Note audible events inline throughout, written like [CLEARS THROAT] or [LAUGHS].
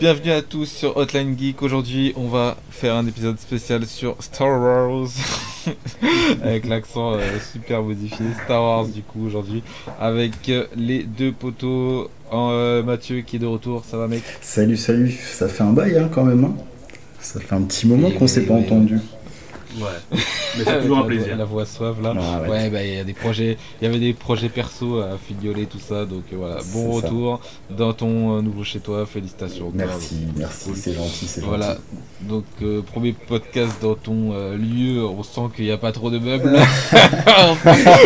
Bienvenue à tous sur Hotline Geek. Aujourd'hui, on va faire un épisode spécial sur Star Wars. [LAUGHS] [LAUGHS] avec l'accent euh, super modifié. Star Wars, du coup, aujourd'hui. Avec euh, les deux poteaux. Euh, Mathieu qui est de retour. Ça va, mec? Salut, salut, ça fait un bail hein, quand même. hein. Ça fait un petit moment qu'on oui, s'est pas oui, entendu. Ouais. [LAUGHS] Mais c'est Avec toujours un la plaisir. La voix suave là. Ah, ouais. Bah il y a des projets, il y avait des projets perso à fignoler tout ça, donc euh, voilà, bon ça. retour dans ton euh, nouveau chez toi, félicitations. Merci, merci, Cool. c'est gentil, c'est Voilà, gentil. donc euh, premier podcast dans ton euh, lieu, on sent qu'il n'y a pas trop de meubles. [LAUGHS] [LAUGHS]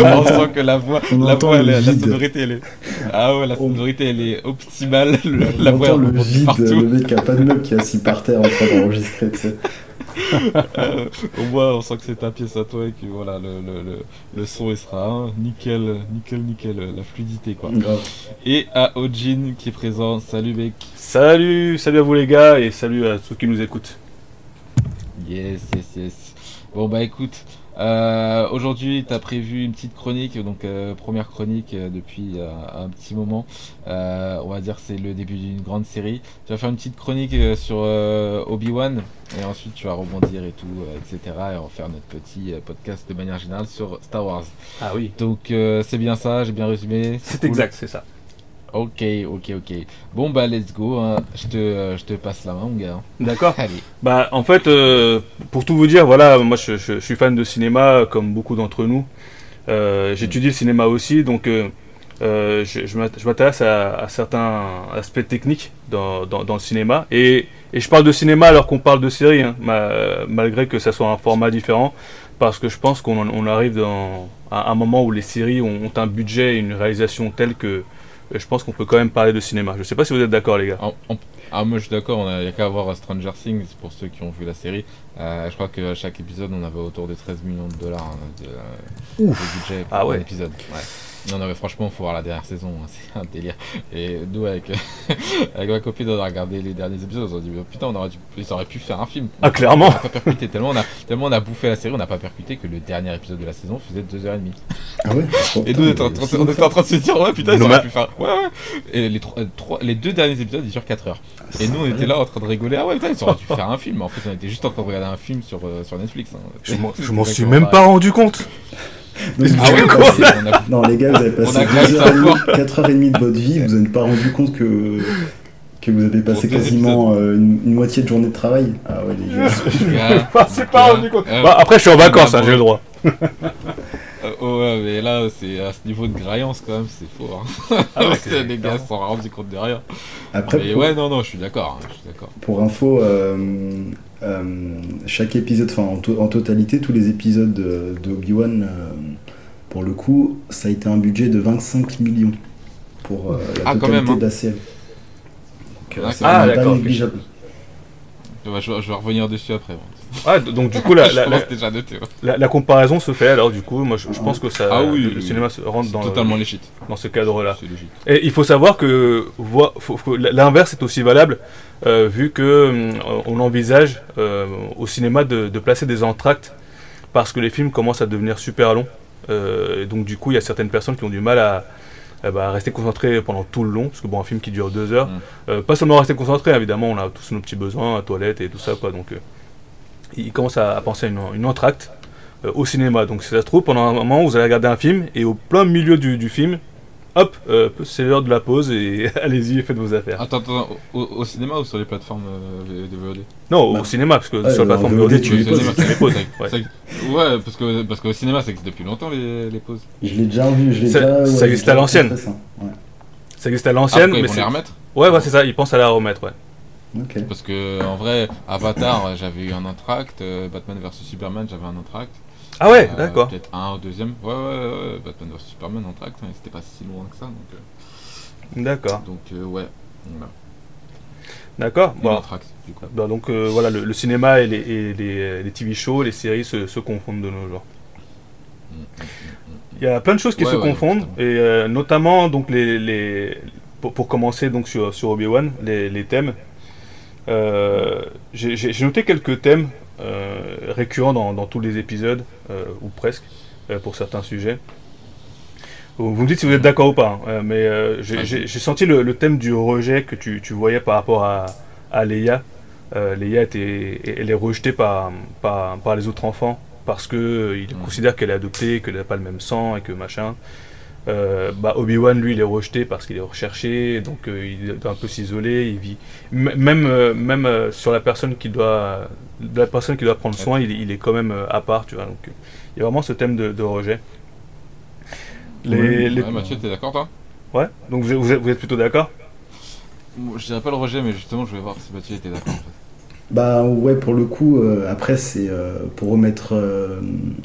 on, sent, que la voix, On la, voix le elle est- la sonorité elle est, ah ouais, la On- sonorité elle est optimale, le- On la voix le vide, partout. le mec qui a pas de meuble qui est assis par terre en train d'enregistrer, tu sais. [LAUGHS] au moins, on sent que c'est ta pièce à toi et que voilà, le, le, le, le son il sera hein, nickel, nickel, nickel, euh, la fluidité quoi. Et à Ojin qui est présent, salut mec. Salut, salut à vous les gars et salut à ceux qui nous écoutent. Yes, yes, yes. Bon bah écoute, euh, aujourd'hui t'as prévu une petite chronique, donc euh, première chronique euh, depuis euh, un petit moment. On va dire que c'est le début d'une grande série. Tu vas faire une petite chronique sur Obi-Wan et ensuite tu vas rebondir et tout, etc. Et on va faire notre petit podcast de manière générale sur Star Wars. Ah oui. Donc c'est bien ça, j'ai bien résumé. C'est cool. exact, c'est ça. Ok, ok, ok. Bon bah let's go, hein. je, te, euh, je te passe la main mon gars. D'accord. Allez. Bah en fait, euh, pour tout vous dire, voilà, moi je, je- je suis fan de cinéma comme beaucoup d'entre nous. Euh, J'étudie le cinéma aussi, donc je, je m'int- je m'intéresse à, à certains aspects techniques dans, dans- dans le cinéma. Et, et je parle de cinéma alors qu'on parle de série, hein, ma- malgré que ça soit un format différent, parce que je pense qu'on arrive dans, à un moment où les séries ont, ont un budget et une réalisation telle que euh, je pense qu'on peut quand même parler de cinéma. Je sais pas si vous êtes d'accord les gars. En- en- ah moi je suis d'accord, il n'y a qu'à voir Stranger Things pour ceux qui ont vu la série. Euh, je crois qu'à chaque épisode on avait autour de 13 millions de dollars hein, de, euh, de budget pour Ah ouais. un épisode. Ouais. Non, non mais franchement faut voir la dernière saison, hein, [LAUGHS] c'est un délire. Et nous avec, [LAUGHS] avec ma copine on a regardé les derniers épisodes, on s'est dit oh, putain on aurait dû, ils auraient pu faire un film. Ah, clairement. On a pas percuté tellement on a, tellement on a bouffé la série, on n'a pas percuté que le dernier épisode de la saison faisait 2h30. Ah ouais [LAUGHS] Et nous, on était, en train, on était en train de se dire, ouais, putain, ils auraient pu faire. Ouais, ouais. Et les, trois, trois- les deux derniers épisodes, ils durent 4 heures. Et nous, on était là en train de rigoler. Ah ouais, putain, ils auraient dû faire un film. En fait, on était juste en train de regarder un film sur, euh, sur Netflix. hein. Je m'en- suis même pas rendu compte. Donc, Ah vous ouais, avez quoi passé- On a- Non, les gars, vous avez passé On a grave 2h30, 4h30 de votre vie, vous n'avez pas rendu compte que, que vous avez passé quasiment euh, une, une moitié de journée de travail. Ah ouais, les gars. [LAUGHS] [LAUGHS] Ah, c'est pas gars, rendu compte. euh, Bah, après, je suis en vacances, hein, j'ai le droit. euh, [LAUGHS] oh, ouais, mais là, c'est à ce niveau de graillance quand même, c'est faux. Hein. Ah ouais, les gars se sont rendus compte de rien. Après, Mais pour, ouais, non, non, je suis d'accord. hein, je suis d'accord. pour info, euh, chaque épisode, enfin en, to- en totalité, tous les épisodes de, de Obi-Wan, euh, pour le coup, ça a été un budget de 25 millions pour euh, la Ah, totalité hein. Donc, euh, Ah, c'est ah, pas négligeable. Je vais, je vais revenir dessus après. Ah, donc du coup, la, [LAUGHS] la, la, pense déjà noté. ouais. la- la comparaison se fait alors, du coup, moi je, je pense que ça, Ah oui, le, oui, le oui. cinéma se rentre dans, totalement dans ce cadre-là. Et il faut savoir que l'inverse est aussi valable, euh, vu que hum, on envisage euh, au cinéma de, de placer des entractes parce que les films commencent à devenir super longs. Euh, et donc du coup, il y a certaines personnes qui ont du mal à, à, bah, rester concentrées pendant tout le long, parce que bon, un film qui dure deux heures, Mm. euh, pas seulement rester concentré, évidemment, on a tous nos petits besoins, la toilette et tout ça, quoi. Donc, euh, ils commencent à, à penser à une, une entracte euh, au cinéma. Donc, si ça se trouve, pendant un moment, vous allez regarder un film et au plein milieu du, du film, hop, euh, c'est l'heure de la pause et [LAUGHS] allez-y, faites vos affaires. Attends, attends, au, au cinéma ou sur les plateformes euh, de VOD Non, au Bah, cinéma, parce que ouais, sur la plateforme VOD, VOD, tu les poses. [LAUGHS] ouais. Parce que parce qu'au cinéma, ça existe depuis longtemps les, les pauses. Je l'ai déjà vu, je l'ai Ça- déjà. ça existe à l'ancienne. ça, existe à l'ancienne, pourquoi ils mais vont c'est. les remettre Ouais, ouais, c'est ça, ils pensent à la remettre, ouais. Parce que en vrai, Avatar, j'avais eu un entracte, euh, Batman vs Superman, j'avais un entracte. Ah ouais, Euh, d'accord. Peut-être un au deuxième. Ouais, ouais, ouais, Batman vs Superman entracte, mais c'était pas si loin que ça. Donc, euh, D'accord, donc euh, ouais, voilà. d'accord. Bon. entracte, du coup. Bah, donc euh, voilà, le, le cinéma et, les, et les, les TV shows, les séries se, se confondent de nos jours. Mm, mm, mm. Il y a plein de choses qui Ouais, se ouais, confondent, exactement. et euh, notamment donc les, les pour, pour commencer donc sur, sur Obi-Wan, les, les thèmes. Euh, J'ai noté quelques thèmes euh, récurrents dans, dans tous les épisodes, euh, ou presque, pour certains sujets. Vous me dites si vous êtes d'accord ou pas, hein, mais euh, j'ai- senti le, le thème du rejet que tu, tu voyais par rapport à, à Leia. Euh, Leia était, elle est rejetée par, par, par les autres enfants parce que euh, il Mhm. considère qu'elle est adoptée, qu'elle n'a pas le même sang et que machin. Euh, bah, Obi-Wan, lui, il est rejeté parce qu'il est recherché, donc euh, il doit un peu s'isoler. Il vit M- même euh, même euh, sur la personne qui doit de la personne qui doit prendre soin, il, est- il est quand même euh, à part, tu vois. Donc euh, il y a vraiment ce thème de, de rejet. Les, les- Ouais, Mathieu, t'es d'accord toi? Ouais. Donc vous êtes, vous êtes, vous êtes plutôt d'accord? Je dirais pas le rejet, mais justement, je voulais voir si Mathieu était d'accord en fait. Bah ouais, pour le coup, euh, après, c'est euh, pour remettre euh,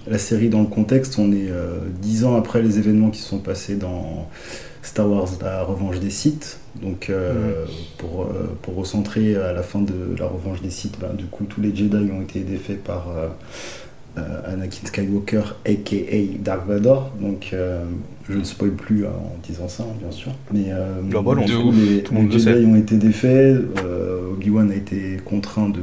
la série dans le contexte, on est euh, dix ans après les événements qui se sont passés dans Star Wars La Revanche des Sith. Donc, pour, pour recentrer à la fin de La Revanche des Sith, bah, du coup, tous les Jedi ont été défaits par Anakin Skywalker, aka Dark Vador. Donc, je ne spoil plus hein, en disant ça, hein, bien sûr. Mais euh, bah ouf, les, tout le monde les le Jedi ont été défaits. euh, Obi-Wan a été contraint de,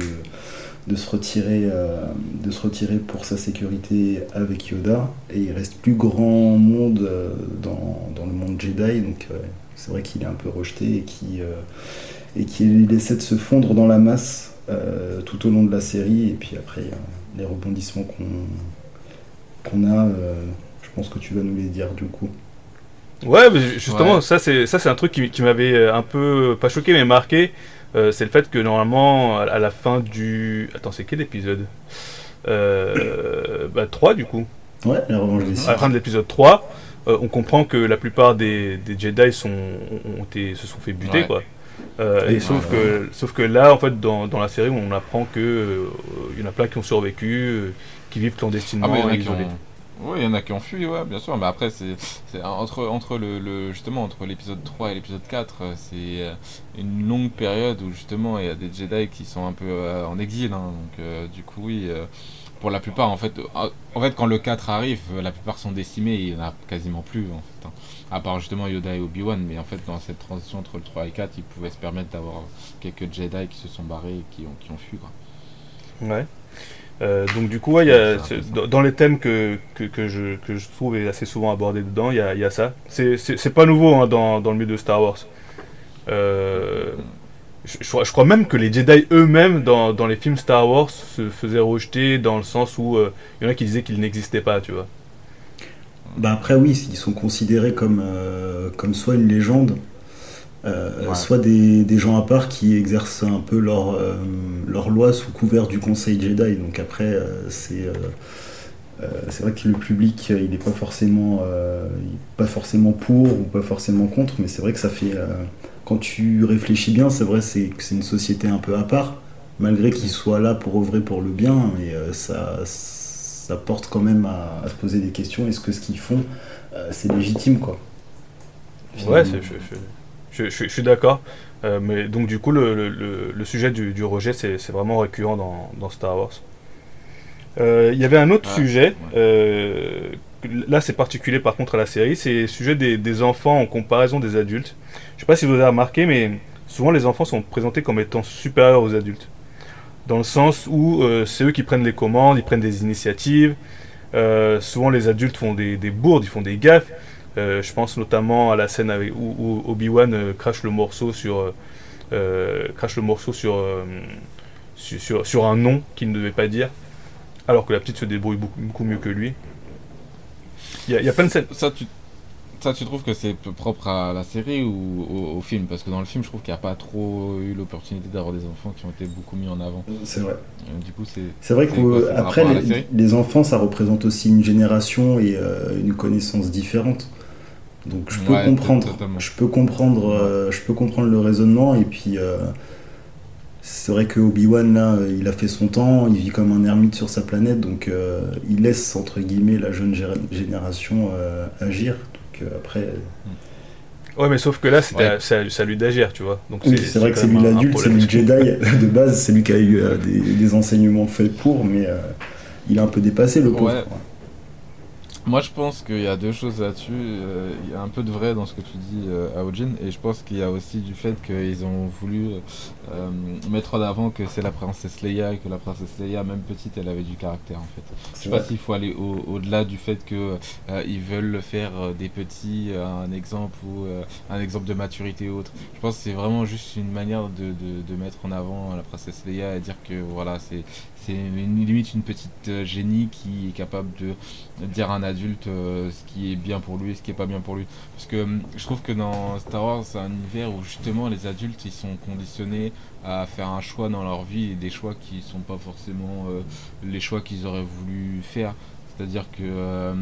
de, se retirer, euh, de se retirer pour sa sécurité avec Yoda. Et il reste plus grand monde dans, dans le monde Jedi. Donc, c'est vrai qu'il est un peu rejeté et qui et qu'il essaie de se fondre dans la masse tout au long de la série. Et puis après, les rebondissements qu'on qu'on a, pense que tu vas nous les dire du coup. Ouais, mais justement, Ouais. ça c'est ça c'est un truc qui, qui m'avait euh, un peu pas choqué mais marqué. Euh, c'est le fait que normalement à la fin du attends c'est quel épisode? Euh, bah 3 du coup Ouais, la revanche des à la fin de l'épisode 3 euh, on comprend que la plupart des, des Jedi sont ont été se sont fait buter Ouais. quoi Euh, et sauf ouais, que sauf que là en fait dans, dans la série on apprend que euh, il y en a plein qui ont survécu euh, qui vivent clandestinement Ah, mais il y en a qui isolés ont. Oui, il y en a qui ont fui, ouais, bien sûr. Mais après, c'est entre, entre le, justement entre l'épisode 3 et l'épisode 4, euh, c'est euh, une longue période où justement il y a des Jedi qui sont un peu euh, en exil. hein. donc, du coup, oui, pour la plupart, en fait, en fait, quand le 4 arrive, la plupart sont décimés. Il y en a quasiment plus, en fait. hein. À part justement Yoda et Obi-Wan, mais en fait, dans cette transition entre le 3 et 4, ils pouvaient se permettre d'avoir quelques Jedi qui se sont barrés et qui ont, qui ont fui. Ouais. Euh, donc du coup, ouais, il y a, dans, les thèmes que, que, que je, que je trouve est assez souvent abordés dedans, il y a, il y a ça. C'est- pas nouveau hein, dans, dans le milieu de Star Wars. Euh, je, je crois- même que les Jedi eux-mêmes dans, dans les films Star Wars se faisaient rejeter dans le sens où euh, il y en a qui disaient qu'ils n'existaient pas, tu vois. Bah après oui, ils sont considérés comme, euh, comme soit une légende, euh, Ouais. soit des, des gens à part qui exercent un peu leur, euh, leur loi sous couvert du Conseil Jedi. Donc après, euh, c'est c'est vrai que le public, il n'est pas forcément, pas forcément pour ou pas forcément contre, mais c'est vrai que ça fait, quand tu réfléchis bien, c'est vrai c'est que c'est une société un peu à part, malgré qu'ils soient là pour œuvrer pour le bien, euh, ça, ça porte quand même à, à se poser des questions. Est-ce que ce qu'ils font, c'est légitime quoi Ouais, c'est- je, je, je, je- je suis d'accord. Euh, mais donc du coup, le, le, le- le sujet du, du rejet, c'est vraiment récurrent dans, dans Star Wars. Euh, Il y avait un autre sujet. ouais. euh, là, c'est particulier par contre à la série. C'est le sujet des, des enfants en comparaison des adultes. Je sais pas si vous avez remarqué, mais souvent les enfants sont présentés comme étant supérieurs aux adultes. Dans le sens où c'est eux qui prennent les commandes, ils prennent des initiatives. Souvent les adultes font des, des bourdes, ils font des gaffes. Euh, je pense notamment à la scène avec, où, où Obi-Wan euh, crache le morceau sur, euh, crache le morceau sur, euh, sur, sur, sur un nom qu'il ne devait pas dire, alors que la petite se débrouille beaucoup, beaucoup mieux que lui. Il y, a- il y a plein de scènes. Ça, tu, ça, tu trouves que c'est propre à la série ou au, au film? Parce que dans le film, je trouve qu'il n'y a pas trop eu l'opportunité d'avoir des enfants qui ont été beaucoup mis en avant. C'est vrai. Du coup, c'est. C'est vrai qu'après, les, les enfants, ça représente aussi une génération et euh, une connaissance différente. Donc je peux Ouais, comprendre, totalement. je peux comprendre, euh, je peux comprendre le raisonnement et puis euh, c'est vrai que Obi-Wan là, euh, il a fait son temps, il vit comme un ermite sur sa planète, donc euh, il laisse entre guillemets la jeune gé- génération euh, agir. Donc euh, après, Ouais, mais sauf que là, c'était Ouais. lui d'agir, tu vois. Donc oui, c'est vrai que c'est lui l'adulte, c'est lui le Jedi [LAUGHS] de base, c'est lui qui a eu euh, des, des enseignements faits pour, mais euh, il a un peu dépassé le pauvre. Ouais. Moi, je pense qu'il y a deux choses là-dessus. Euh, il y a un peu de vrai dans ce que tu dis, euh, Aojin, et je pense qu'il y a aussi du fait qu'ils ont voulu euh, mettre en avant que c'est la princesse Leia et que la princesse Leia, même petite, elle avait du caractère en fait. Je sais pas s'il faut aller au- au-delà du fait que euh, ils veulent faire euh, des petits euh, un exemple ou euh, un exemple de maturité ou autre. Je pense que c'est vraiment juste une manière de, de- de mettre en avant la princesse Leia et dire que voilà, c'est limite une petite génie qui est capable de dire à un adulte euh, ce qui est bien pour lui et ce qui est pas bien pour lui. Parce que hum, je trouve que dans Star Wars, c'est un univers où justement les adultes ils sont conditionnés à faire un choix dans leur vie et des choix qui sont pas forcément euh, les choix qu'ils auraient voulu faire. C'est-à-dire que euh,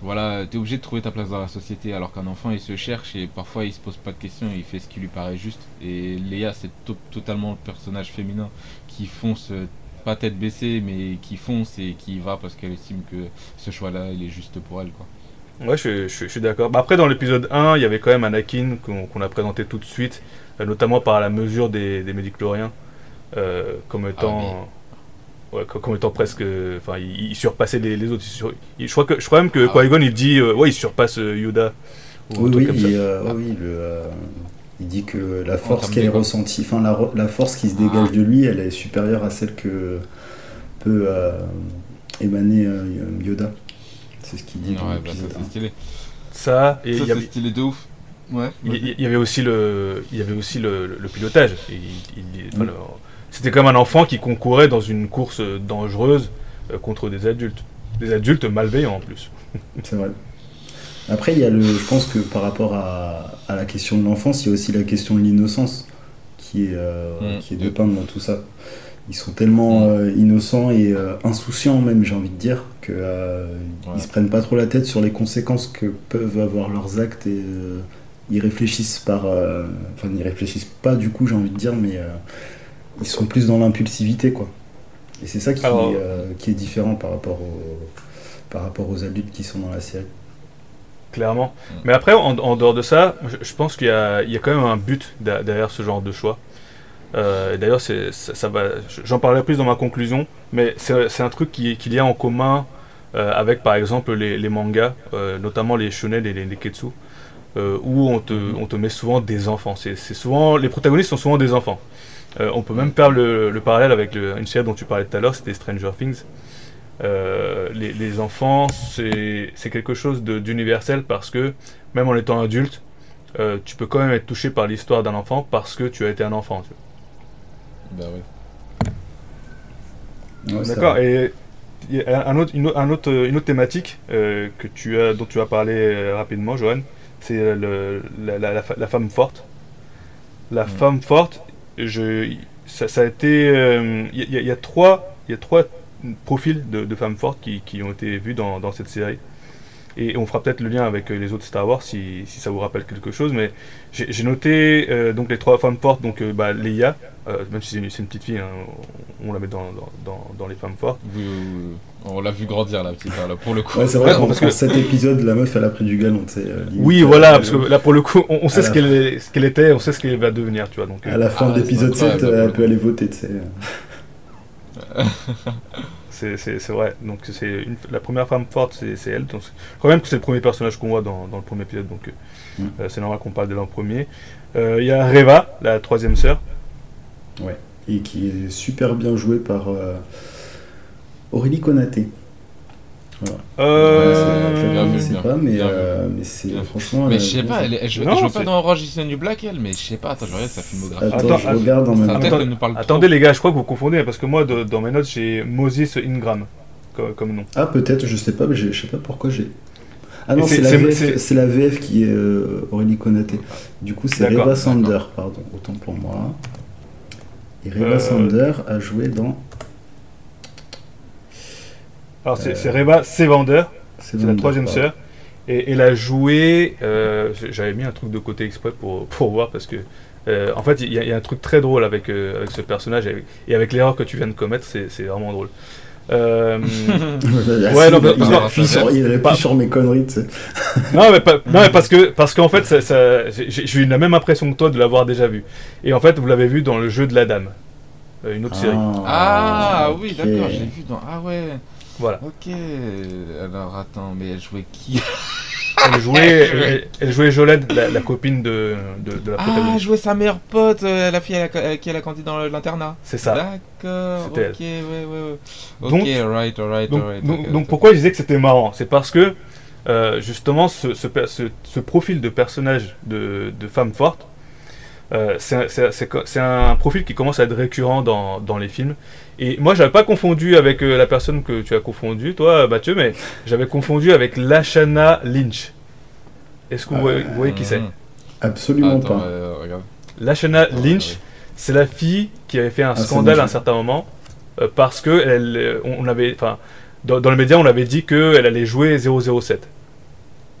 voilà, tu es obligé de trouver ta place dans la société alors qu'un enfant il se cherche et parfois il se pose pas de questions, il fait ce qui lui paraît juste. Et Léa c'est to- totalement le personnage féminin qui fonce euh, pas tête baissée mais qui fonce et qui y va parce qu'elle estime que ce choix-là il est juste pour elle quoi. Ouais, je, je- je suis d'accord. Bah, après, dans l'épisode 1, il y avait quand même Anakin qu'on qu'on a présenté tout de suite, euh, notamment par la mesure des, des médicloriens, euh, comme étant. Ouais, co- comme étant presque. Enfin, il, il surpassait les, les autres. Il sur- il- je, crois que, je crois même que Ah. Qui-Gon il dit. euh, ouais, il surpasse euh, Yoda. Ou Oui, oui, comme ça. et, euh, oui, oui, le, euh, il dit que la force qu'elle ressentie, enfin la, la force qui se dégage Ah. de lui, elle est supérieure à celle que peut euh, émaner euh, Yoda. C'est ce qu'il dit dans Ouais, bah, ça c'est stylé. Ça, et ça il y c'est avait. stylé de ouf. Ouais. Il y avait aussi le, il y avait aussi le, le pilotage. Mm. C'était comme un enfant qui concourait dans une course dangereuse euh, contre des adultes. Des adultes malveillants en plus. C'est vrai. Après, il y a le, je pense que par rapport à, à la question de l'enfance, il y a aussi la question de l'innocence qui est, euh, Mm. qui est dépeinte dans tout ça. Ils sont tellement Mm. euh, innocents et euh, insouciants même, j'ai envie de dire, que euh, Ouais. se prennent pas trop la tête sur les conséquences que peuvent avoir leurs actes et ils réfléchissent par, enfin ils réfléchissent pas du coup, j'ai envie de dire, mais ils sont plus dans l'impulsivité quoi. Et c'est ça qui, Alors- euh, qui est différent par rapport aux, par rapport aux adultes qui sont dans la série. Clairement. Mm. Mais après, en, en dehors de ça, je, je pense qu'il y a, il y a quand même un but derrière ce genre de choix. Euh, D'ailleurs, ça, ça va. J'en parlerai plus dans ma conclusion, mais c'est un truc qui- qu'il y a en commun euh, avec, par exemple, les, les mangas, euh, notamment les shonen et les neketsu, euh, où on te, on te met souvent des enfants. C'est souvent les protagonistes sont souvent des enfants. On peut même faire le, le parallèle avec le- une série dont tu parlais tout à l'heure, c'était Stranger Things. Euh, les, les enfants, c'est c'est quelque chose d'universel parce que même en étant adulte, euh, tu peux quand même être touché par l'histoire d'un enfant parce que tu as été un enfant. tu vois. Bah oui. Ouais, D'accord. Et il y a un autre, une, autre- un autre, une autre thématique euh, que tu as, dont tu as parlé rapidement, Johan, c'est le- la, la- la fa- la femme forte. La Mm. femme forte, je, ça, ça a été. euh, Il y, y a trois, il y a trois profils de, de femmes fortes qui, qui ont été vus dans, dans cette série. Et on fera peut-être le lien avec euh, les autres Star Wars si, si ça vous rappelle quelque chose. Mais j'ai noté euh, donc les trois femmes fortes, donc euh, bah, Leia, euh, même si c'est une, petite fille, hein, on, on la met dans, dans, dans- les femmes fortes. Oui, oui, oui. On l'a vu grandir la petite, hein, là, pour le coup. Ouais, c'est vrai Ouais, parce que- cet épisode, la meuf, elle a pris du galon, tu sais. euh, limite, Oui, voilà, parce que là pour le coup, on, on sait ce qu'elle est- ce qu'elle était, on sait ce qu'elle va devenir, tu vois. Donc, euh, À la fin Ah, de c'est l'épisode 7, incroyable, elle peut le aller voter, tu sais. [LAUGHS] c'est vrai. Donc c'est la première femme forte, c'est elle. Donc, crois même que c'est le premier personnage qu'on voit dans, dans le premier épisode, donc euh, Mm. euh, c'est normal qu'on parle d'elle en premier. Euh, Il y a Reva, la troisième sœur. Et qui est super bien joué par euh, Aurélie Konaté. Voilà. Euh, Ouais, c'est- pas, mais, euh, mais c'est franchement. Mais elle je sais pas, elle, elle, joue- Non, elle joue c'est- pas dans Orange is the New Black, elle, mais je sais pas, attends, je regarde sa filmographie. Attends, Attends, je regarde en même temps. Trop. Attendez les gars, je crois que vous confondez, parce que moi de- dans mes notes j'ai Moses Ingram comme, comme nom. Ah, peut-être, je sais pas, mais je sais pas pourquoi j'ai. Ah non, c'est- la, VF la qui est euh, Aurélie Konaté. Du coup, c'est Reva Sander, pardon, autant pour moi. Et Reva Euh, Sander a joué dans. Alors c'est Euh, c'est Reva Sevander, c'est la troisième sœur. Et elle a joué. euh, J'avais mis un truc de côté exprès pour, pour voir parce que. euh, en fait, il y, a- il y a un truc très drôle avec, euh, avec ce personnage et avec, l'erreur que tu viens de commettre, c'est c'est vraiment drôle. Euh, Ah, [LAUGHS] Ouais, non, il, il bah, appuie sur, il appuie sur mes conneries, tu sais. [LAUGHS] non, mais, pas- [LAUGHS] non, mais parce que parce qu'en fait, ça, ça- j'ai eu la même impression que toi de l'avoir déjà vu. Et en fait, vous l'avez vu dans le jeu de la dame, une autre série. Ah oui, ok. d'accord, j'ai vu dans. Ah ouais. Voilà. Ok, alors attends, mais elle jouait qui [LAUGHS] Elle jouait, elle, elle jouait Jolene, la, la copine de, de, de la Ah, elle protagoniste. jouait sa meilleure pote, euh, la fille à, la- à qui elle a grandi dans l'internat. C'est ça. D'accord, ok, C'était ouais, ouais, ouais. Ok, Donc- alright, alright, Donc, alright. donc, donc pourquoi je disais que c'était marrant? C'est parce que euh, justement ce, ce, per- ce- ce profil de personnage de, de femme forte, euh, c'est un- c'est profil qui commence à être récurrent dans, dans les films. Et moi, j'avais pas confondu avec euh, la personne que tu as confondu, toi, Mathieu, mais j'avais confondu avec Lashana Lynch. Est-ce que vous, voyez, vous voyez qui c'est? Mhm. Absolument Attends, pas. euh, regarde. Lashana Attends, Lynch, ouais. c'est la fille qui avait fait un Ah, c'est scandale à un certain moment euh, parce que elle, euh, on on avait, enfin, dans, dans les médias, on avait dit qu'elle allait jouer 007.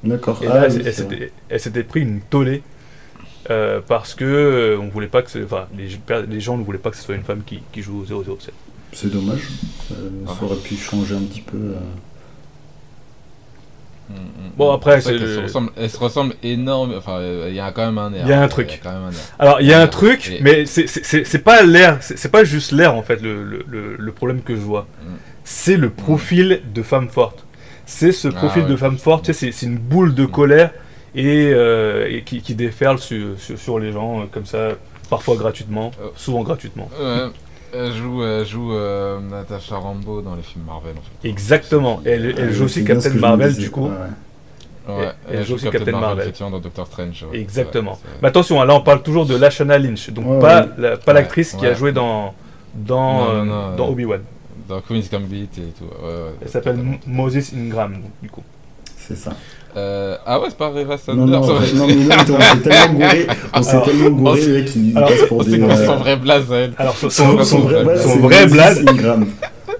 D'accord. Et Ah, là, oui, elle, elle c'est vrai. s'était- elle s'était pris une tollée euh, parce que euh, on voulait pas que, ce- enfin, les, les gens ne voulaient pas que ce soit une femme qui, qui joue au 007. C'est dommage. Ça, Ah. ça aurait pu changer un petit peu. euh. Mhm, mhm. Bon, après, C'est le- se ressemble, elle se ressemble énorme. Enfin, il y a quand même un air. Il y a un truc. A un. Alors, il y a un truc, et- mais c'est- c'est c'est- c'est pas l'air, c'est pas juste l'air en fait le, le, le- problème que je vois. Mm. C'est le profil de femme forte. C'est ce Ah profil ouais. de femme forte, tu sais, c'est c'est une boule de colère et, euh, et qui, qui déferle sur, sur, sur les gens euh, comme ça, parfois gratuitement, Euh. souvent gratuitement. Elle joue, elle joue euh, Natasha Rambo dans les films Marvel en fait. Exactement. Et elle, elle joue aussi Captain Marvel du coup. Ouais, ouais. Ouais, elle joue aussi Captain Marvel. effectivement dans Doctor Strange. ouais. Exactement. Mais attention, hein, là on parle toujours de Lashana Lynch, donc Ouais, pas ouais. la- pas Ouais, l'actrice qui ouais. a joué dans dans, Non, non, euh, non, dans euh, Obi-Wan. Dans Queen's Gambit et tout. Ouais, ouais, Elle s'appelle Moses Ingram, donc, du coup. C'est ça. Euh, ah ouais, c'est pas Reva Non, Sanders. non, ouais. non, mais non, [LAUGHS] on s'est tellement gouré. On s'est tellement gouré, on le mec, il passe pour des. euh, son vrai blaze elle. Alors son, Son, son- son vrai blaze, Ingram.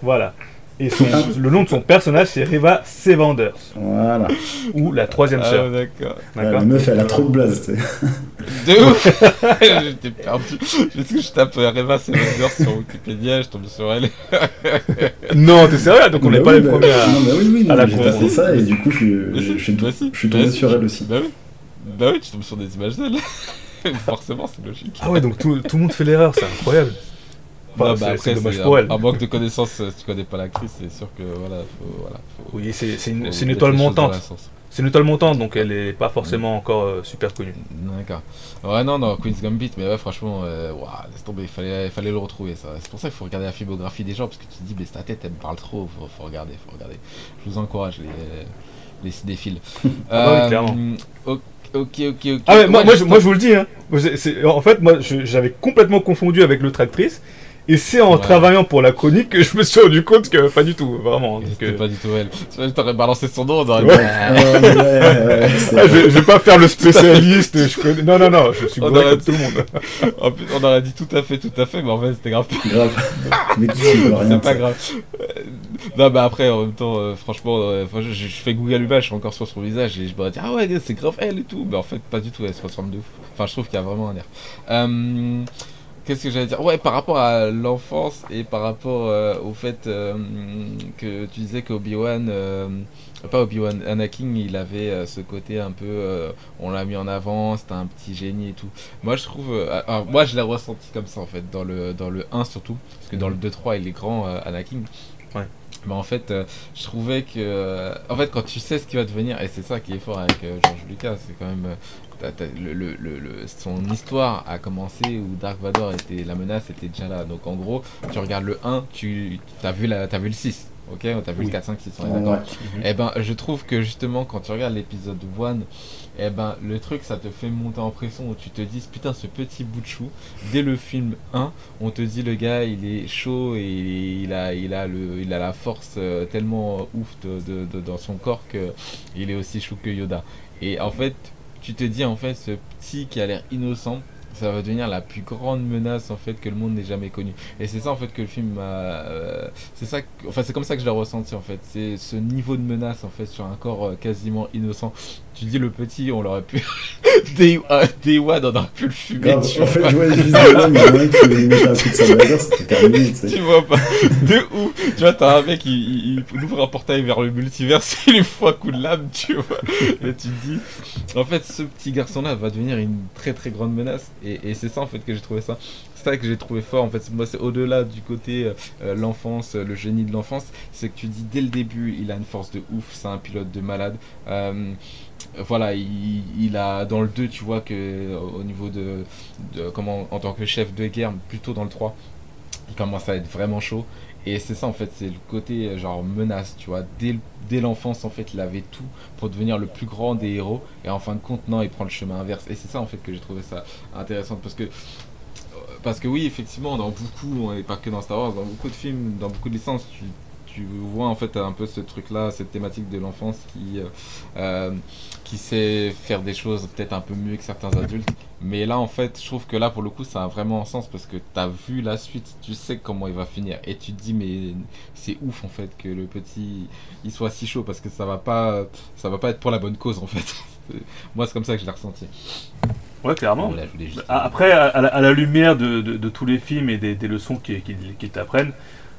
voilà. Et son- le nom de son personnage c'est Reva Sevanders, Voilà. ou la troisième Ah sœur. ouais, d'accord. La meuf, elle a trop de blaze. tu sais. De ouf [LAUGHS] J'étais perdu. Je sais que je tape Reva Sanders sur Wikipédia, je tombe sur elle. [LAUGHS] Non, t'es sérieux Donc on n'est Bah pas oui, les bah- premiers à. Non, bah oui, oui, à non, la j'ai ça et du coup, je, Bah je, si, je suis, bah je suis tombé sur elle aussi. Bah oui. Bah oui, tu tombes sur des images d'elle. [LAUGHS] Forcément, c'est logique. Ah ouais, donc tout, tout le monde fait l'erreur, c'est incroyable. Bah, c'est- bah, dommage pour elle. un manque de connaissances, euh, si tu connais pas l'actrice, c'est sûr que voilà, faut, voilà, faut, Oui, c'est une, une étoile montante. C'est une étoile montante, donc elle est pas forcément encore euh, super connue. D'accord. Ouais, non, non, Queen's Gambit, mais ouais, franchement, euh, laisse tomber, il fallait, il fallait le retrouver, ça. C'est pour ça qu'il faut regarder la filmographie des gens, parce que tu te dis, mais ta tête, elle me parle trop, faut, faut regarder, faut regarder. Je vous encourage, les, les cinéphiles. [LAUGHS] Ah bah oui, clairement. Ok, ok, ok. ok. Ah ouais, moi, moi, je moi, je vous le dis, hein. C'est- en fait, moi j'avais complètement confondu avec l'autre actrice. Et c'est en Ouais. travaillant pour la chronique que je me suis rendu compte que pas du tout, vraiment. C'était euh, pas du tout elle. Tu vois, t'aurais balancé son nom, on aurait Ouais. dit, ouais, ouais, ah, je, je vais pas faire le spécialiste. je connais... Non, non, non, je suis On bourré comme tout le monde. [LAUGHS] En plus, on aurait dit tout à fait, tout à fait, mais en fait, c'était grave. grave. Mais rien. C'est pas tu grave. Euh, non, bah après, en même temps, euh, franchement, euh, je, je fais Google Image, je suis encore sur son visage et je me dis, ah ouais, c'est grave elle et tout. Mais en fait, pas du tout, elle se ressemble de ouf. Enfin, je trouve qu'il y a vraiment un air. Euh, Qu'est-ce que j'allais dire? Ouais, par rapport à l'enfance et par rapport euh, au fait euh, que tu disais qu'Obi-Wan, euh, pas Obi-Wan, Anakin, il avait ce côté un peu, on l'a mis en avant, c'était un petit génie et tout. Moi, je trouve, euh, alors, moi, je l'ai ressenti comme ça en fait, dans le, dans le 1 surtout, parce que dans le 2-3, il est grand, Anakin. Ouais. Mais en fait, euh, je trouvais que, euh, en fait, quand tu sais ce qui va devenir, et c'est ça qui est fort avec euh, George Lucas, c'est quand même. Le, le- le- son histoire a commencé où Dark Vador était la menace était déjà là donc en gros tu regardes le 1 tu as vu la t'as vu le 6 ok? T'as vu Oui. le 4 5 6 on est d'accord? Ouais. eh ben, je trouve que justement, quand tu regardes l'épisode 1, eh ben, le truc, ça te fait monter en pression où tu te dis, putain, ce petit bout de chou, dès le film 1, on te dit, le gars, il est chaud et il a, il a, le, il a la force euh, tellement ouf de, de- de- dans son corps que il est aussi chou que Yoda. Et en fait, tu te dis, en fait, ce petit qui a l'air innocent, ça va devenir la plus grande menace en fait que le monde n'ait jamais connue. Et c'est ça en fait que le film m'a euh, c'est ça que- enfin c'est comme ça que je l'ai ressenti en fait. C'est ce niveau de menace en fait sur un corps euh, quasiment innocent. Tu dis le petit on l'aurait pu [LAUGHS] Day Day One on aurait pu le fumer Grave. tu En vois. fait, je laser, c'était terminé, tu vois pas. De ouf. Tu vois t'as un mec il, il- il ouvre un portail vers le multivers [LAUGHS] il lui fout un coup de lame tu vois. Et tu te dis en fait ce petit garçon là va devenir une très très grande menace. Et, et c'est ça en fait que j'ai trouvé ça. C'est ça que j'ai trouvé fort en fait. Moi, c'est au-delà du côté euh, euh, l'enfance, euh, le génie de l'enfance. C'est que tu dis dès le début, il a une force de ouf. C'est un pilote de malade. Voilà, il, a dans le 2, tu vois que au niveau de, de comment en tant que chef de guerre, plutôt dans le 3, il commence à être vraiment chaud. Et c'est ça en fait, c'est le côté euh, genre menace, tu vois. Dès, l'enfance, en fait, il avait tout pour devenir le plus grand des héros. Et en fin de compte, non, il prend le chemin inverse. Et c'est ça en fait que j'ai trouvé ça intéressant parce que. Parce que oui, effectivement, dans beaucoup, et pas que dans Star Wars, dans beaucoup de films, dans beaucoup de licences, tu, tu vois en fait un peu ce truc-là, cette thématique de l'enfance qui, euh, euh, qui sait faire des choses peut-être un peu mieux que certains adultes. Mais là, en fait, je trouve que là, pour le coup, ça a vraiment un sens parce que tu as vu la suite, tu sais comment il va finir. Et tu te dis, mais c'est ouf, en fait, que le petit, il soit si chaud parce que ça va pas, ça va pas être pour la bonne cause, en fait. [LAUGHS] Moi, c'est comme ça que je l'ai ressenti. Ouais, clairement. Voilà, je voulais juste- Ah, Après, à, à la, à la lumière de, de- de tous les films et des, des leçons qu'ils qui, qui t'apprennent,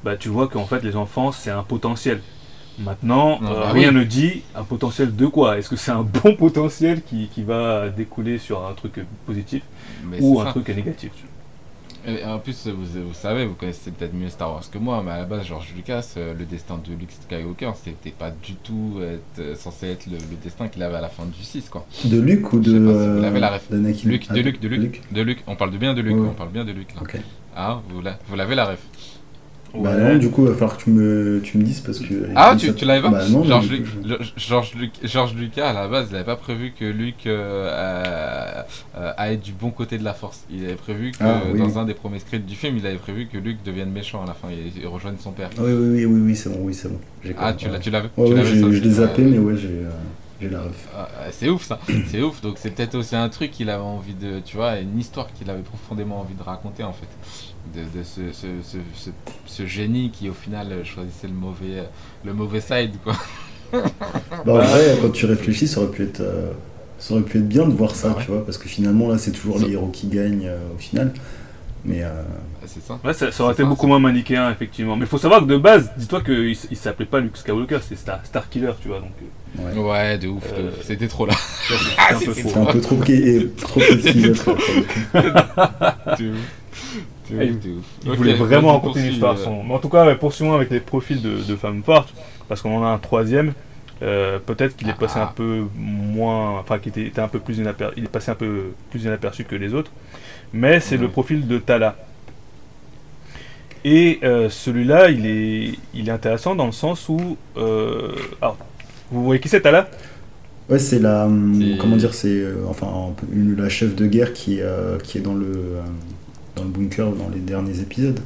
bah, tu vois qu'en fait, les enfants, c'est un potentiel. Maintenant, Non, euh, bah rien oui. ne dit un potentiel de quoi Est-ce que c'est un [LAUGHS] bon potentiel qui, qui va découler sur un truc positif Mais ou un ça. truc négatif Et en plus, vous, vous savez, vous connaissez peut-être mieux Star Wars que moi, mais à la base, George Lucas, euh, le destin de Luke Skywalker, c'était pas du tout être, euh, censé être le, le destin qu'il avait à la fin du 6, quoi. De Luke ou Je de. sais pas si vous euh, l'avez la ref. d'Anakin Luke, Ah, de Luke, de Luke, de Luke. On parle de bien de Luke, on parle bien de Luke, là. Ok. Ah, vous la- vous l'avez la ref. Bah non, du coup, il va falloir que tu me, tu me dises parce que. Ah, tu, ça- tu l'avais pas Bah non, George, Luc- George, Luc- George Lucas, à la base, il avait pas prévu que Luke euh, euh, euh, aille du bon côté de la force. Il avait prévu que, Ah, oui, dans oui. un des premiers scripts du film, il avait prévu que Luke devienne méchant à la fin et, rejoigne son père. Oui, oui, oui, oui, oui, c'est bon, oui, c'est bon. Ah, tu l'as, tu l'avais Ouais, ouais, je l'ai zappé, mais ouais, j'ai euh, j'ai la ref. Ah, c'est ouf ça, [CLEARS THROAT] c'est ouf. Donc c'est peut-être aussi un truc qu'il avait envie de, tu vois, une histoire qu'il avait profondément envie de raconter en fait, de, de ce, ce, ce, ce, ce génie qui au final choisissait le mauvais, le mauvais side quoi. [LAUGHS] Bah, en vrai, quand tu réfléchis, ça aurait pu être, euh, ça aurait pu être bien de voir ça, Ah ouais. tu vois, parce que finalement, là, c'est toujours les héros qui gagnent euh, au final. Mais euh, C'est ça. Ouais, ça, ça aurait C'est été ça, beaucoup moins manichéen, effectivement. Mais il faut savoir que de base, dis-toi qu'il il s'appelait pas Luke Skywalker, c'est Star, Star Killer, tu vois. Donc, euh, ouais. Ouais, de ouf, Euh, c'était trop là. Ah, un c'est un peu trop, trop [LAUGHS] [LAUGHS] Ah, il- voulait vraiment raconter une histoire. euh, son- Mais en tout cas, ouais, poursuivons avec les profils de, de femmes fortes, parce qu'on en a un troisième. euh, Peut-être qu'il est passé Ah. un peu moins, enfin, qu'il était, était un peu plus inaperçu, il est passé un peu plus inaperçu que les autres. Mais c'est le profil de Tala. Et euh, celui-là, il est, il est intéressant dans le sens où, euh, alors, vous voyez qui c'est Tala? Ouais, c'est la. hum, Comment dire, c'est. euh, enfin, une- la chef de guerre qui, euh, qui est dans le, euh, dans le bunker dans les derniers épisodes.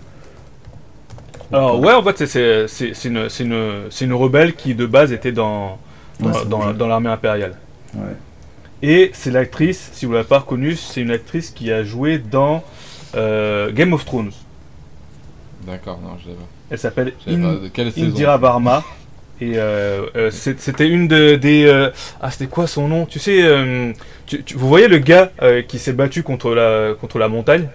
Alors ouais, en fait, c'est- une, c'est une, c'est une rebelle qui de base était dans, dans, Ouais, c'est dans- vrai. dans l'armée impériale. Ouais. Et c'est l'actrice, si vous l'avez pas reconnue, c'est une actrice qui a joué dans euh, Game of Thrones. D'accord, non, je l'avais pas. Elle s'appelle In-. Indira Varma. Et euh, euh, c'était une de, des... euh, ah, c'était quoi son nom? Tu sais, euh, tu- tu- vous voyez le gars euh, qui s'est battu contre la, contre la montagne?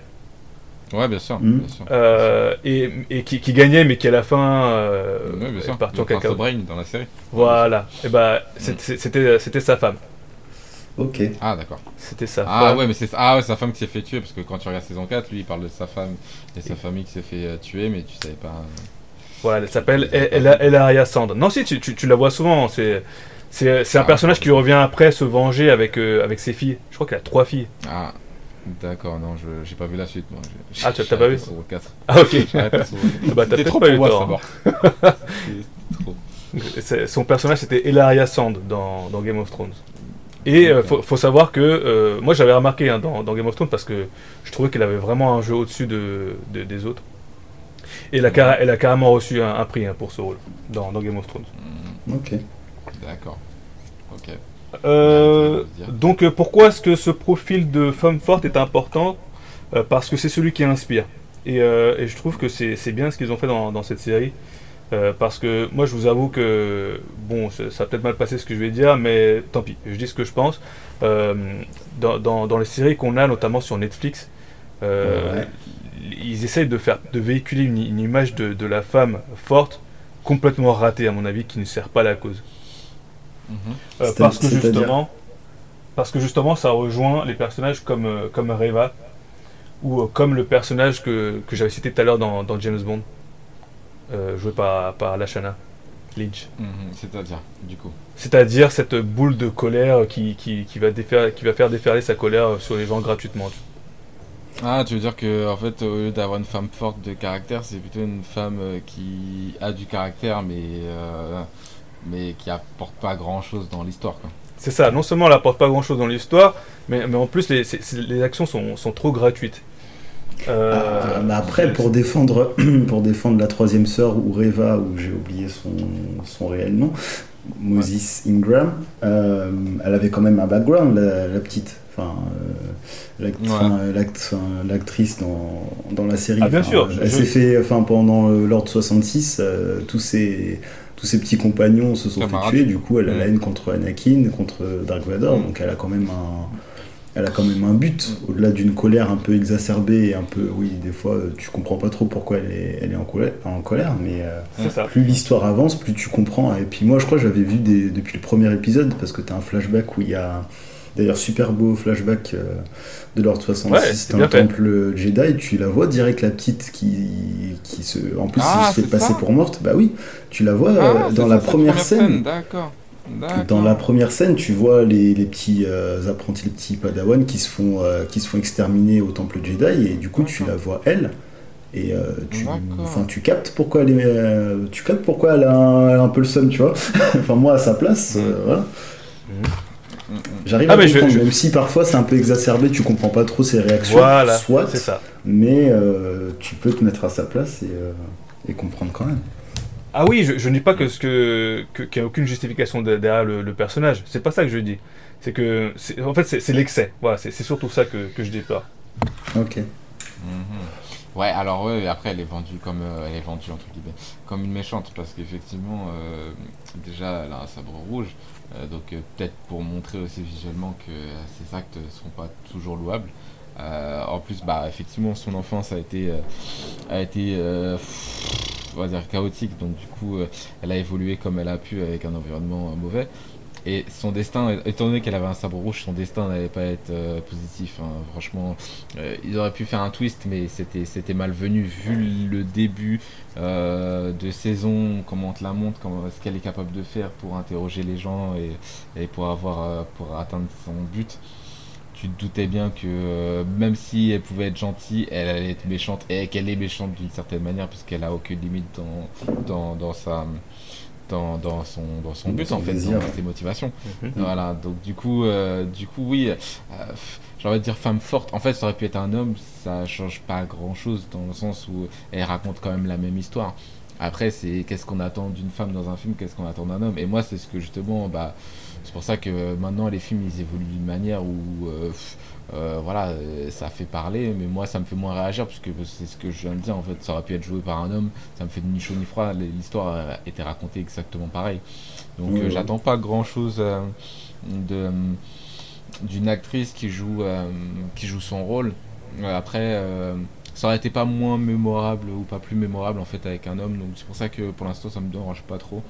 Ouais, bien sûr, bien sûr. euh, et, et qui, qui gagnait, mais qui à la fin euh, Ouais, bien sûr. Le en cacahuète. O'Brien dans la série. Voilà. Et bah, Mm. c'est- c'était c'était sa femme. Ok. Ah, d'accord. C'était sa Ah femme. ouais, mais c'est ah ouais, sa femme qui s'est fait tuer parce que quand tu regardes saison 4, lui il parle de sa femme et sa famille qui s'est fait euh, tuer, mais tu savais pas. euh, Voilà, elle s'appelle Elaria Sand. Non, si, tu, tu, tu la vois souvent. C'est c'est c'est un Ah, personnage qui revient après se venger avec, euh, avec ses filles. Je crois qu'elle a trois filles. Ah, d'accord, non, je j'ai pas vu la suite moi. J'ai- Ah, tu- t'as pas vu sur le 4. Ah, ok. Le- Bah, t'as trop pas eu [LAUGHS] trop. C'est- Son personnage c'était Elaria Sand dans, dans Game of Thrones. Et euh, faut, faut savoir que euh, moi j'avais remarqué hein, dans, dans Game of Thrones parce que je trouvais qu'elle avait vraiment un jeu au-dessus de, de- des autres. Et elle a, carré- elle a carrément reçu un, un prix hein, pour ce rôle dans, dans Game of Thrones. Hmm, Ok. D'accord. Euh, donc euh, pourquoi est-ce que ce profil de femme forte est important Euh, Parce que c'est celui qui inspire. Et, euh, et je trouve que c'est bien ce qu'ils ont fait dans, dans cette série. Parce que moi je vous avoue que, bon, ça, ça va peut-être mal passer ce que je vais dire, mais tant pis, je dis ce que je pense. Dans, dans- dans les séries qu'on a, notamment sur Netflix, Ouais. ils essayent de, faire, de véhiculer une, une image de, de la femme forte complètement ratée, à mon avis, qui ne sert pas la cause. Euh, parce que justement, parce que justement, ça rejoint les personnages comme euh, comme Reva, ou euh, comme le personnage que, que j'avais cité tout à l'heure dans, dans James Bond, euh, joué par, par Lashana Lynch. Mhm, C'est-à-dire, du coup. C'est-à-dire cette boule de colère qui, qui, qui va défaire- qui va faire déferler sa colère sur les gens gratuitement. Ah, tu veux dire que en fait, au lieu d'avoir une femme forte de caractère, c'est plutôt une femme qui a du caractère, mais euh, mais qui apporte pas grand-chose dans l'histoire. C'est ça, non seulement elle apporte pas grand chose dans l'histoire, mais, mais en plus les, actions sont, sont trop gratuites. Euh, Ah, après, pour défendre, [CLEARS THROAT] pour défendre la troisième sœur, ou Reva, ou j'ai oublié son, son réel nom, Moses Ingram, euh, elle avait quand même un background, la, la petite. Enfin, euh, Ouais. enfin, l'act- enfin, l'actrice dans, dans la série. Ah, bien Enfin, sûr, Elle je- s'est fait, enfin, pendant l'ordre 66, euh, tous ses tous ses petits compagnons se sont fait tuer. Du coup, elle a la haine contre Anakin, contre Dark Vador. Donc, elle a quand même un, elle a quand même un but, au-delà d'une colère un peu exacerbée et un peu, oui, des fois, euh, tu comprends pas trop pourquoi elle est, elle est en, colère, en colère, mais euh, plus l'histoire avance, plus tu comprends. Et puis moi, je crois que j'avais vu des- depuis le premier épisode, parce que tu as un flashback où il y a, d'ailleurs, super beau flashback euh, de l'ordre Ouais, 66 c'est dans bien le fait. temple Jedi, tu la vois direct, la petite qui, qui se, en plus, Ah, se fait c'est passer pour morte. Bah oui, tu la vois euh, Ah, c'est dans ça, la première scène. D'accord. D'accord. Dans la première scène, tu vois les, les petits euh, apprentis, les petits padawans qui se font, euh, qui se font exterminer au temple Jedi, et du coup, tu la vois elle. Et euh, tu, enfin, tu captes pourquoi elle est, euh, tu captes pourquoi elle a un, un peu le seum, tu vois. [LAUGHS] enfin, moi, à sa place, euh, voilà. Mm, mm. J'arrive Ah, à mais comprendre, je- même si parfois c'est un peu exacerbé, tu comprends pas trop ses réactions, Voilà, soit, c'est ça. mais euh, tu peux te mettre à sa place et, euh, et comprendre quand même. Ah oui, je, je ne dis pas que ce que que- qu'il n'y a aucune justification de- derrière le, le personnage. C'est pas ça que je dis. C'est que, c'est- en fait, c'est c'est l'excès. Voilà, c'est c'est surtout ça que, que je déplore. Ok. Mhm. Ouais, alors ouais, après elle est vendue comme euh, elle est vendue entre guillemets comme une méchante parce qu'effectivement euh, déjà elle a un sabre rouge euh, donc euh, peut-être pour montrer aussi visuellement que euh, ses actes sont pas toujours louables. Euh, en plus bah effectivement son enfance a été euh, a été euh, on va dire chaotique donc du coup elle a évolué comme elle a pu avec un environnement mauvais. Et son destin, étant donné qu'elle avait un sabre rouge, son destin n'allait pas être euh, positif. hein. Franchement, euh, ils auraient pu faire un twist, mais c'était malvenu vu le début euh, de saison, comment on te la montre, comment ce qu'elle est capable de faire pour interroger les gens et, et pour avoir pour atteindre son but. Tu te doutais bien que même si elle pouvait être gentille, elle allait être méchante et qu'elle est méchante d'une certaine manière puisqu'elle a aucune limite dans dans, dans sa dans, dans son dans son but en fait, dans ses motivations. Mhm. Voilà, donc du coup, euh, du coup, oui, euh, j'ai envie de dire femme forte. En fait, ça aurait pu être un homme, ça change pas grand chose dans le sens où elle raconte quand même la même histoire. Après, c'est qu'est-ce qu'on attend d'une femme dans un film, qu'est-ce qu'on attend d'un homme. Et moi, c'est ce que justement, bah, c'est pour ça que maintenant les films ils évoluent d'une manière où, euh, pff, euh, voilà, euh, ça fait parler, mais moi ça me fait moins réagir parce que c'est ce que je viens de dire. En fait, ça aurait pu être joué par un homme, ça me fait ni chaud ni froid. L'histoire euh, était racontée exactement pareil. Donc, Oui, euh, oui. j'attends pas grand-chose euh, de euh, d'une actrice qui joue qui joue son rôle. Après, ça aurait été pas moins mémorable ou pas plus mémorable en fait avec un homme. Donc c'est pour ça que pour l'instant ça me dérange pas trop.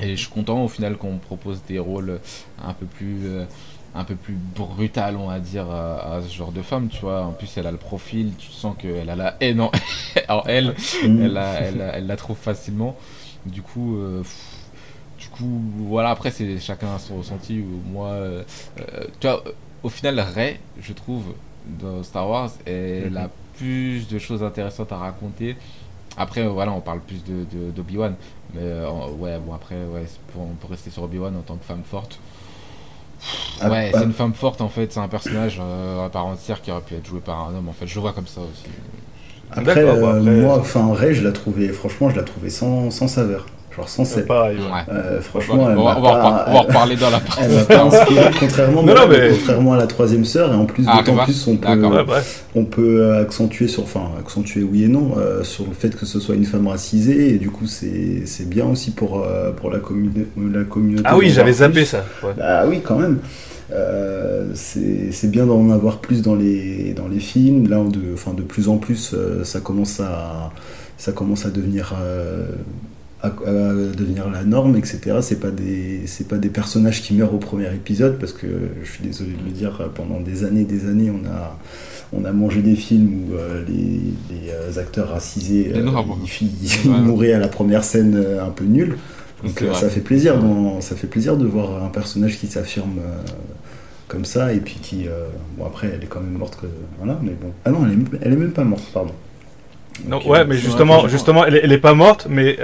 Et je suis content au final qu'on me propose des rôles un peu plus un peu plus brutal on va dire à, à ce genre de femme tu vois en plus elle a le profil tu sens qu'elle a la haine en, [LAUGHS] en elle elle, la, elle, la- elle la trouve facilement. Du coup, euh, pff, du coup, voilà. Après, c'est chacun a son ressenti. ou Moi, euh, euh, tu vois, au final, Rey, je trouve, dans Star Wars, elle Mhm. a plus de choses intéressantes à raconter. Après, euh, voilà, on parle plus de de- d'Obi-Wan, mais euh, ouais, bon après, ouais, pour, pour rester sur Obi-Wan en tant que femme forte. Ah, ouais, ah. c'est une femme forte en fait, c'est un personnage euh, à part entière qui aurait pu être joué par un homme. En fait, je le vois comme ça aussi. Après, D'accord, bah euh, après, moi, ça- enfin, Ray, je la trouvais, franchement, je la trouvais sans, sans saveur. Genre sans C'est sel. pareil. ouais. Euh, on franchement, on va- on va en pas- on va en reparler dans la Elle m'a pas inspiré, [LAUGHS] contrairement, Non, non, mais- contrairement à la troisième sœur, et en plus, Ah, d'autant plus, on peut, D'accord. Ouais, bref. on peut euh, accentuer sur, enfin, accentuer oui et non, euh, sur le fait que ce soit une femme racisée, et du coup, c'est c'est bien aussi pour, euh, pour la, communi- la communauté. Ah oui, d'en j'avais zappé plus. ça. ouais. Bah oui, quand même. Euh, c'est c'est bien d'en avoir plus dans les, dans les films. Là, de, enfin, de plus en plus, euh, ça commence à, ça commence à devenir euh, à, à devenir la norme, etc. C'est pas des c'est pas des personnages qui meurent au premier épisode parce que je suis désolé de le dire, pendant des années, des années, on a on a mangé des films où euh, les, les, euh, acteurs racisés Les euh, ils, ils Ouais. mouraient à la première scène euh, un peu nulle. Donc euh, ça fait plaisir, dans- ça fait plaisir de voir un personnage qui s'affirme euh, comme ça et puis qui euh, bon après elle est quand même morte que voilà mais bon ah non elle est, elle est même pas morte pardon. Non, Donc, ouais, euh, mais justement, justement, elle est, elle est pas morte, mais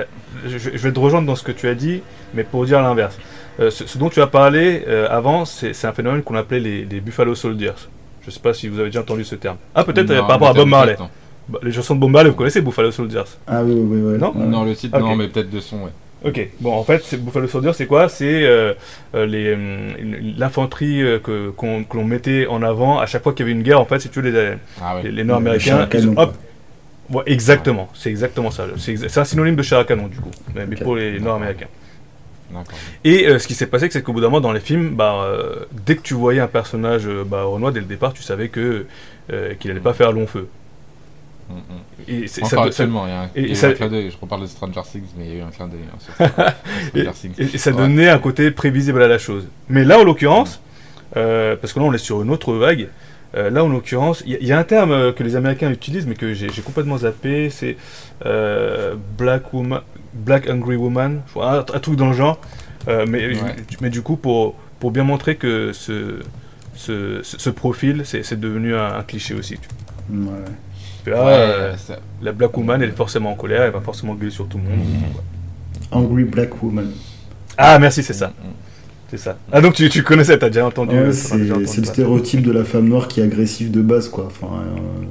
je, je vais te rejoindre dans ce que tu as dit, mais pour dire l'inverse. Euh, ce, ce dont tu as parlé euh, avant, c'est un phénomène qu'on appelait les, les Buffalo Soldiers. Je sais pas si vous avez déjà entendu ce terme. Ah, peut-être euh, par rapport à Bob Marley. Bah, les chansons de Bob Marley, vous connaissez Buffalo Soldiers? Ah oui oui oui. Non? Ouais. Non, le titre, Ok. non, mais peut-être de son, ouais. Ok, bon, en fait, Buffalo Soldier, c'est quoi? C'est euh, les, l'infanterie euh, que, qu'on- l'on mettait en avant à chaque fois qu'il y avait une guerre. En fait, si tu veux, les, Ah les, ouais. les Nord-Américains, Le char à canon, ils- hop, Ouais, exactement, c'est exactement ça. C'est exa- un synonyme de char à canon, du coup, mais pour les Nord-Américains. Et euh, ce qui s'est passé, c'est qu'au bout d'un moment, dans les films, bah, euh, dès que tu voyais un personnage euh, bah, Renoir, dès le départ, tu savais que euh, qu'il allait pas faire long feu. Mm, mm. Et c'est- ça, ça- actuellement, il y a un, et il y a eu ça- un clin d'œil. Je reparle de Stranger Things, mais il y a eu un clin d'œil hein, sur [LAUGHS] Stranger Things. et- et ça Ouais. donnait un côté prévisible à la chose. Mais là, en l'occurrence, parce que là, on est sur une autre vague. Euh, là, en l'occurrence, il y, a- il y a un terme euh, que les Américains utilisent, mais que j'ai complètement zappé. C'est euh, Black Woman, Black Angry Woman, un, un truc dans le genre. Mais, Ouais. mais du coup, pour, pour bien montrer que ce, ce, ce- ce profil, c'est devenu un, un cliché aussi. Ouais, ah, Ouais, ça- la Black Woman, elle est forcément en colère, elle va forcément gueuler sur tout le monde. Angry Black Woman. Ah, merci, c'est ça. Mm, mm. C'est ça. Ah, donc tu, tu connaissais, t'as déjà entendu. Ouais, euh, c'est t'en as déjà entendu c'est le stéréotype de la femme noire qui est agressive de base quoi. Enfin, euh,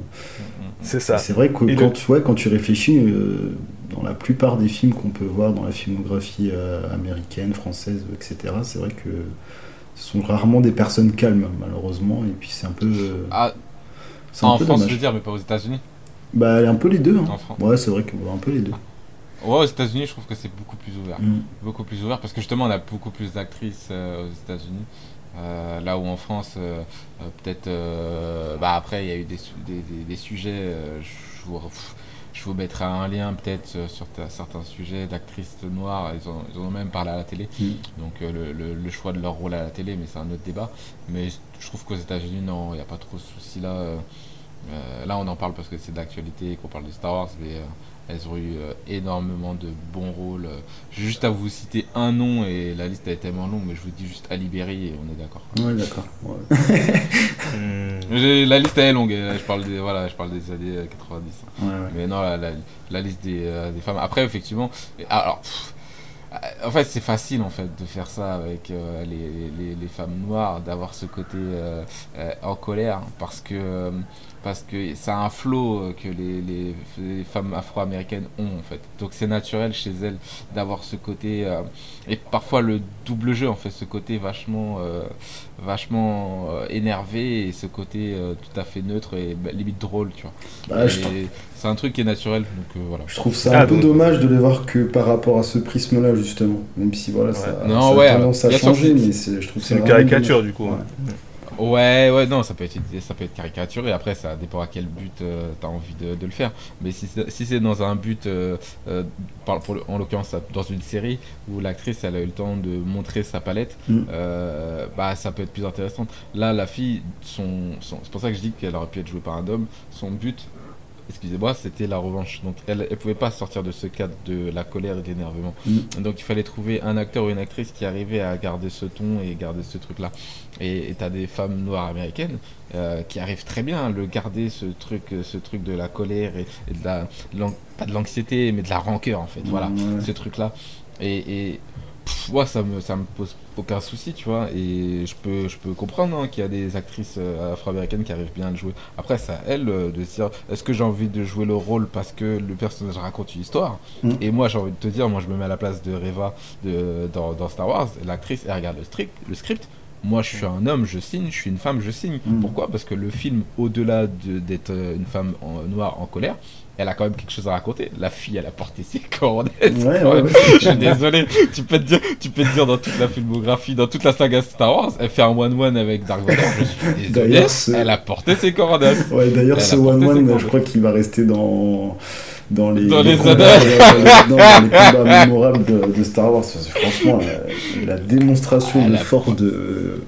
C'est ça. C'est vrai que Et quand, le- tu, ouais, quand tu réfléchis, euh, dans la plupart des films qu'on peut voir dans la filmographie euh, américaine, française, etc., c'est vrai que ce sont rarement des personnes calmes, malheureusement, et puis c'est un peu, euh, Ah, c'est un en peu France, je veux dire, mais pas aux États-Unis. Bah, un peu les deux. Hein. En France. Ouais, c'est vrai que ouais, un peu les deux. Ouais, aux États-Unis, je trouve que c'est beaucoup plus ouvert. Mm. Beaucoup plus ouvert parce que justement, on a beaucoup plus d'actrices euh, aux États-Unis. Euh, là où en France, euh, peut-être. bah après, il y a eu des, des, des- des sujets. je, vous, je vous mettrai un lien peut-être sur ta- certains sujets d'actrices noires. Ils, ont, ils en ont même parlé à la télé. Mm. Donc le, le- le choix de leur rôle à la télé, mais c'est un autre débat. Mais je trouve qu'aux États-Unis, non, il n'y a pas trop ce souci là. Euh, là, on en parle parce que c'est d'actualité et qu'on parle de Star Wars, mais euh, elles ont eu euh, énormément de bons rôles. Euh, J'ai juste à vous citer un nom et la liste est tellement longue, mais je vous dis juste Ali Berry et on est d'accord. Ouais, d'accord. Ouais. [LAUGHS] Hmm. La liste est longue, là, je parle des, voilà, je parle des années euh, 90. hein. Ouais, ouais. Mais non, la, la- la liste des, euh, des femmes. Après, effectivement, et- alors, pff, euh, en fait, c'est facile en fait de faire ça avec euh, les, les, les femmes noires, d'avoir ce côté euh, euh, en colère, parce que euh, parce que c'est un flot euh, que les, les, les femmes afro-américaines ont en fait. Donc c'est naturel chez elles d'avoir ce côté euh, et parfois le double jeu en fait, ce côté vachement euh, vachement euh, énervé et ce côté euh, tout à fait neutre et bah, limite drôle, tu vois. Bah, c'est un truc qui est naturel, donc euh, voilà. je trouve ça Ah, un peu donc- dommage de les voir que par rapport à ce prisme-là, justement. Même si voilà, ça, Ouais. Non, ça ouais, a tendance à changer, mais je trouve C'est ça une caricature, dommage. du coup. Ouais. Ouais, ouais, non, ça peut être, ça peut être caricaturé. Après, ça dépend à quel but tu as envie de, de le faire. Mais si c'est si c'est dans un but, euh, euh, par- pour le- en l'occurrence dans une série où l'actrice elle a eu le temps de montrer sa palette, Mm. euh, bah ça peut être plus intéressant. Là, la fille, son, son- c'est pour ça que je dis qu'elle aurait pu être jouée par un homme. Son but, excusez-moi, c'était la revanche. Donc elle, elle pouvait pas sortir de ce cadre de la colère et de l'énervement. Mm. Donc il fallait trouver un acteur ou une actrice qui arrivait à garder ce ton et garder ce truc-là. Et tu as des femmes noires américaines euh, qui arrivent très bien à le garder, ce truc, ce truc de la colère et, et de la, de pas de l'anxiété, mais de la rancœur en fait. Voilà, Ouais. ce truc-là. Et, et pff, moi, ça me, ça me pose aucun souci, tu vois. Et je peux, je peux comprendre hein, qu'il y a des actrices euh, afro-américaines qui arrivent bien à le jouer. Après, c'est à elles euh, de se dire est-ce que j'ai envie de jouer le rôle parce que le personnage raconte une histoire Mm. Et moi, j'ai envie de te dire, moi, je me mets à la place de Reva de, dans, dans Star Wars. L'actrice, elle regarde le script, le script. Moi, je suis un homme, je signe. Je suis une femme, je signe. Mm. Pourquoi? Parce que le film, au-delà de- d'être euh, une femme en- noire en colère, elle a quand même quelque chose à raconter. La fille, elle a porté ses [LAUGHS] cornettes. Ouais, ouais, ouais. [LAUGHS] Je suis désolé. Tu peux te dire, tu peux te dire dans toute la filmographie, dans toute la saga Star Wars, elle fait un one-one avec Dark Vador. Je suis [LAUGHS] désolé. D'ailleurs, c'est- Elle a porté ses cornettes. Ouais, d'ailleurs, ce a porté One ses One, cordes. je crois qu'il va rester dans, dans les, Dans les combats, dans les- non, dans les combats mémorables de, de Star Wars. Franchement, la, la démonstration Ah, de la force de,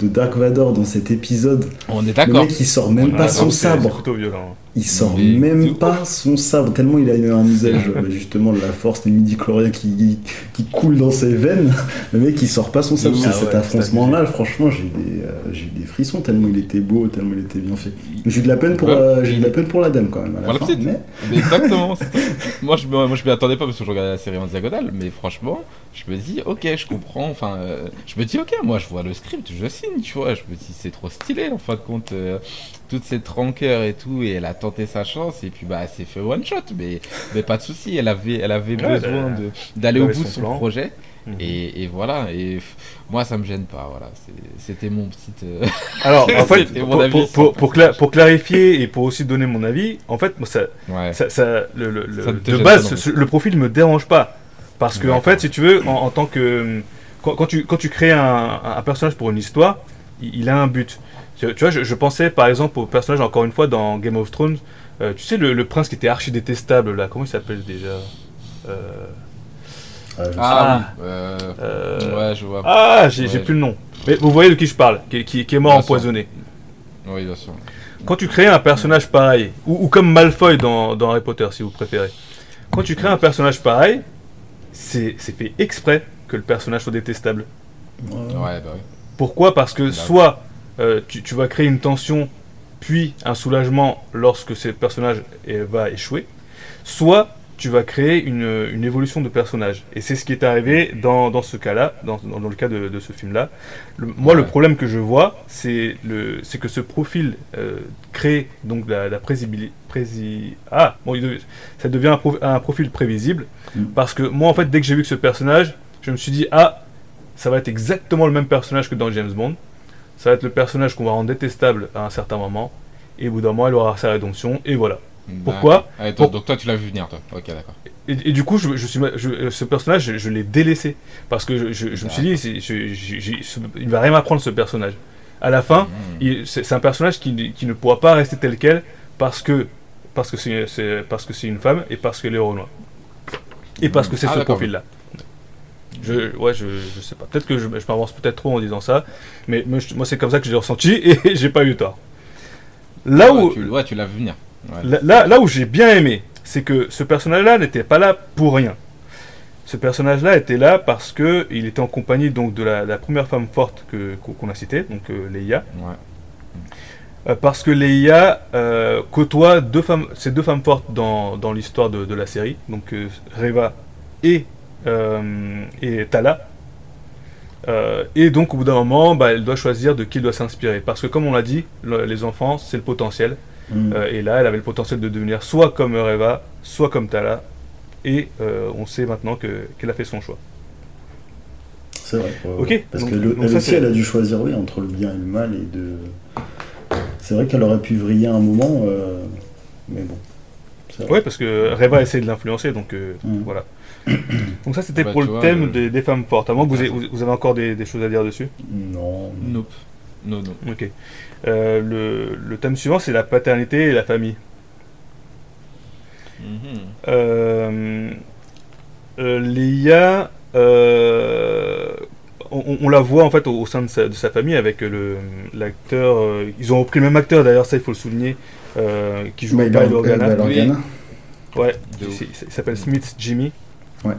de Dark Vador dans cet épisode. On est Le d'accord. mec, il sort même pas son sabre. plutôt violent. Il sort Mais- même pas son sabre, tellement il a eu un usage euh, justement de la force des midi-chloriens qui, qui coule dans ses veines. Le mec il sort pas son sabre, Ah c'est ouais, cet c'est affroncement-là, franchement j'ai eu des, euh, des frissons tellement il était beau, tellement il était bien fait. J'ai eu de la peine pour, Ouais. euh, j'ai de la peine pour la dame quand même à la Voilà, fin, petite. mais Mais Exactement. [LAUGHS] moi, je, moi, je m'y attendais pas parce que je regardais la série en diagonale, mais franchement, je me dis, ok, je comprends. Enfin, euh, je me dis, ok, moi, je vois le script, je tu vois. Je me dis, c'est trop stylé, en fin de compte, euh, toute cette rancœur et tout, et elle a tenté sa chance, et puis bah, elle s'est fait one shot, mais, mais pas de souci. Elle avait, elle avait Ouais, besoin d'aller au bout de son plan. projet, Mhm. et, et voilà. Et moi, ça me gêne pas. Voilà, C'est- c'était mon petit. euh, [LAUGHS] Alors, en [LAUGHS] fait, pour, avis pour- cla- clarifier et pour aussi donner mon avis, en fait, moi, ça, ouais. ça, ça- le, le- Ça de base, pas le profil me dérange pas. Parce que, en fait, si tu veux, en, en tant que. Quand, quand tu, quand tu crées un, un personnage pour une histoire, il, il a un but. Tu, tu vois, je, je pensais par exemple au personnage, encore une fois, dans Game of Thrones. Euh, tu sais, le, le prince qui était archi détestable, là, comment il s'appelle déjà? Euh, euh, Ah, oui. euh, ouais, je vois. Ah, j'ai j'ai Ouais. plus le nom. Mais vous voyez de qui je parle, qui, qui- qui est mort Bien sûr. empoisonné. Oui, bien sûr. Quand tu crées un personnage pareil, ou, ou comme Malfoy dans, dans Harry Potter, si vous préférez, quand tu crées un personnage pareil, c'est c'est fait exprès que le personnage soit détestable. Ouais. Bah oui. Pourquoi Parce que D'accord. soit euh, tu, tu vas créer une tension, puis un soulagement lorsque ce personnage va échouer, soit tu vas créer une, une évolution de personnage. Et c'est ce qui est arrivé dans, dans ce cas-là, dans, dans- dans le cas de, de ce film-là. Moi, le problème que je vois, c'est le- c'est que ce profil euh, crée donc la, la prési- Ah, bon, ça devient un, prof- un profil prévisible. Mm. Parce que moi, en fait, dès que j'ai vu que ce personnage, je me suis dit, ah, ça va être exactement le même personnage que dans James Bond. Ça va être le personnage qu'on va rendre détestable à un certain moment. Et au bout d'un moment, il aura sa rédemption. Et voilà. Pourquoi. Ah, toi- Pour- Donc toi, tu l'as vu venir, toi. Ok, d'accord. Et, et du coup, je, je suis, ma- je- ce personnage, je, je l'ai délaissé. Parce que je, me suis dit, il va rien m'apprendre ce personnage. À la fin, Mmh. il- c'est un personnage qui, ne- qui ne pourra pas rester tel quel parce que parce que c'est c'est- parce que c'est une femme et parce qu'elle est Renoir. Et parce que c'est Ah, ce profil-là. Je, ouais, je, je sais pas. Peut-être que je, je m'avance peut-être trop en disant ça, mais moi, c'est comme ça que je l'ai ressenti [LAUGHS] et j'ai pas eu tort. Là ouais, où, tu, ouais, tu l'as vu venir. Ouais. Là, là, là où j'ai bien aimé, c'est que ce personnage-là n'était pas là pour rien. Ce personnage-là était là parce que il était en compagnie donc de la, la première femme forte que qu'on a citée, donc euh, Leia. Ouais. Euh, parce que Leia euh, côtoie deux femmes, ces deux femmes fortes dans, dans l'histoire de, de la série, donc euh, Reva et, et Tala. Euh, et donc au bout d'un moment, bah, elle doit choisir de qui elle doit s'inspirer. Parce que comme on l'a dit, le- les enfants, c'est le potentiel. Mm. Euh, et là, elle avait le potentiel de devenir soit comme Reva, soit comme Tala. Et euh, on sait maintenant que- qu'elle a fait son choix. C'est vrai. ouais, Ok, ouais. Parce donc- que le- elle ça, aussi, elle a dû choisir, oui, entre le bien et le mal et de. C'est vrai qu'elle aurait pu vriller un moment, euh, mais bon. Ouais, parce que Reva essaie de l'influencer, donc euh, Mm. voilà. [COUGHS] Donc ça, c'était Bah, pour le vois, thème euh, des, des femmes fortes. À moins que vous, vous, avez encore des, des choses à dire dessus. Non. Nope. Non, non. Ok. Euh, le, le thème suivant, c'est la paternité et la famille. Mhm. Euh, euh, euh, on, on la voit en fait au, au sein de sa, de sa famille avec le l'acteur. euh, ils ont repris le même acteur d'ailleurs, ça il faut le souligner, euh, qui joue Bail Bail Or- Organa. Organa. Ouais, il s'appelle Smith Jimmy. Ouais.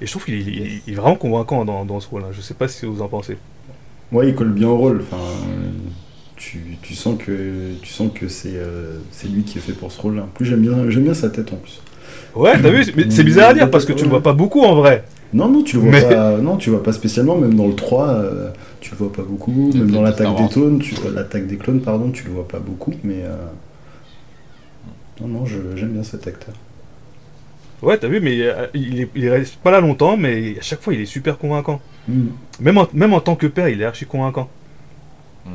Et je trouve qu'il est, il- il est vraiment convaincant dans, dans ce rôle. hein. Je sais pas ce que vous en pensez. Ouais, il colle bien au rôle. Enfin, euh, tu, tu sens que tu sens que c'est euh, c'est lui qui est fait pour ce rôle-là. En plus, j'aime bien j'aime bien sa tête en plus. Ouais, t'as vu Mais c'est bizarre à dire parce que tu le vois pas beaucoup en vrai. Non, non, tu le vois Mais- pas. Non, tu le vois pas spécialement. Même dans le 3, euh, tu le vois pas beaucoup. Même dans l'attaque des clones, tu vois l'attaque des clones, pardon, tu le vois pas beaucoup. Mais euh, non, non, je- j'aime bien cet acteur. Ouais, t'as vu, mais euh, il, est, il reste pas là longtemps, mais à chaque fois il est super convaincant. Mm. Même en, même en tant que père, il est archi convaincant. Mm.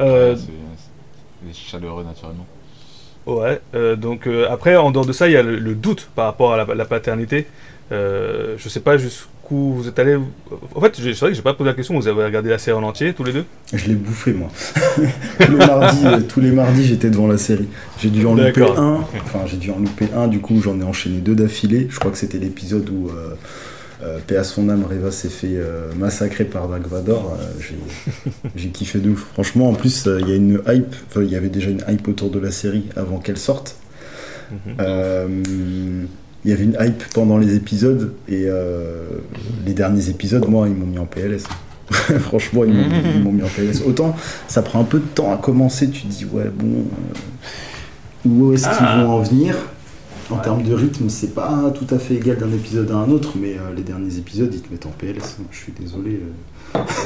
Euh, Ouais, c'est- c'est chaleureux naturellement. Ouais, euh, donc euh, après, en dehors de ça, il y a le, le doute par rapport à la, la paternité. Euh, je sais pas jusqu'où vous êtes allé. En fait, c'est vrai que j'ai pas posé la question. Vous avez regardé la série en entier, tous les deux? Je l'ai bouffé moi. [LAUGHS] tous, les mardis, euh, tous les mardis, j'étais devant la série. J'ai dû en louper un. Enfin, j'ai dû en louper un. Du coup, j'en ai enchaîné deux d'affilée. Je crois que c'était l'épisode où euh, euh, paix à son âme, Reva s'est fait euh, massacrer par Dark Vador. Euh, [LAUGHS] j'ai- kiffé de ouf. Franchement, en plus, il y a une hype. Il y avait déjà une hype autour de la série avant qu'elle sorte. Mhm. Euh, il y avait une hype pendant les épisodes et euh, les derniers épisodes, moi, ils m'ont mis en PLS. [LAUGHS] Franchement, ils m'ont ils m'ont mis en PLS. Autant, ça prend un peu de temps à commencer. Tu te dis, ouais, bon, euh, où est-ce qu'ils Ah. vont en venir? En Ouais. termes de rythme, c'est pas tout à fait égal d'un épisode à un autre, mais euh, les derniers épisodes, ils te mettent en PLS. Je suis désolé.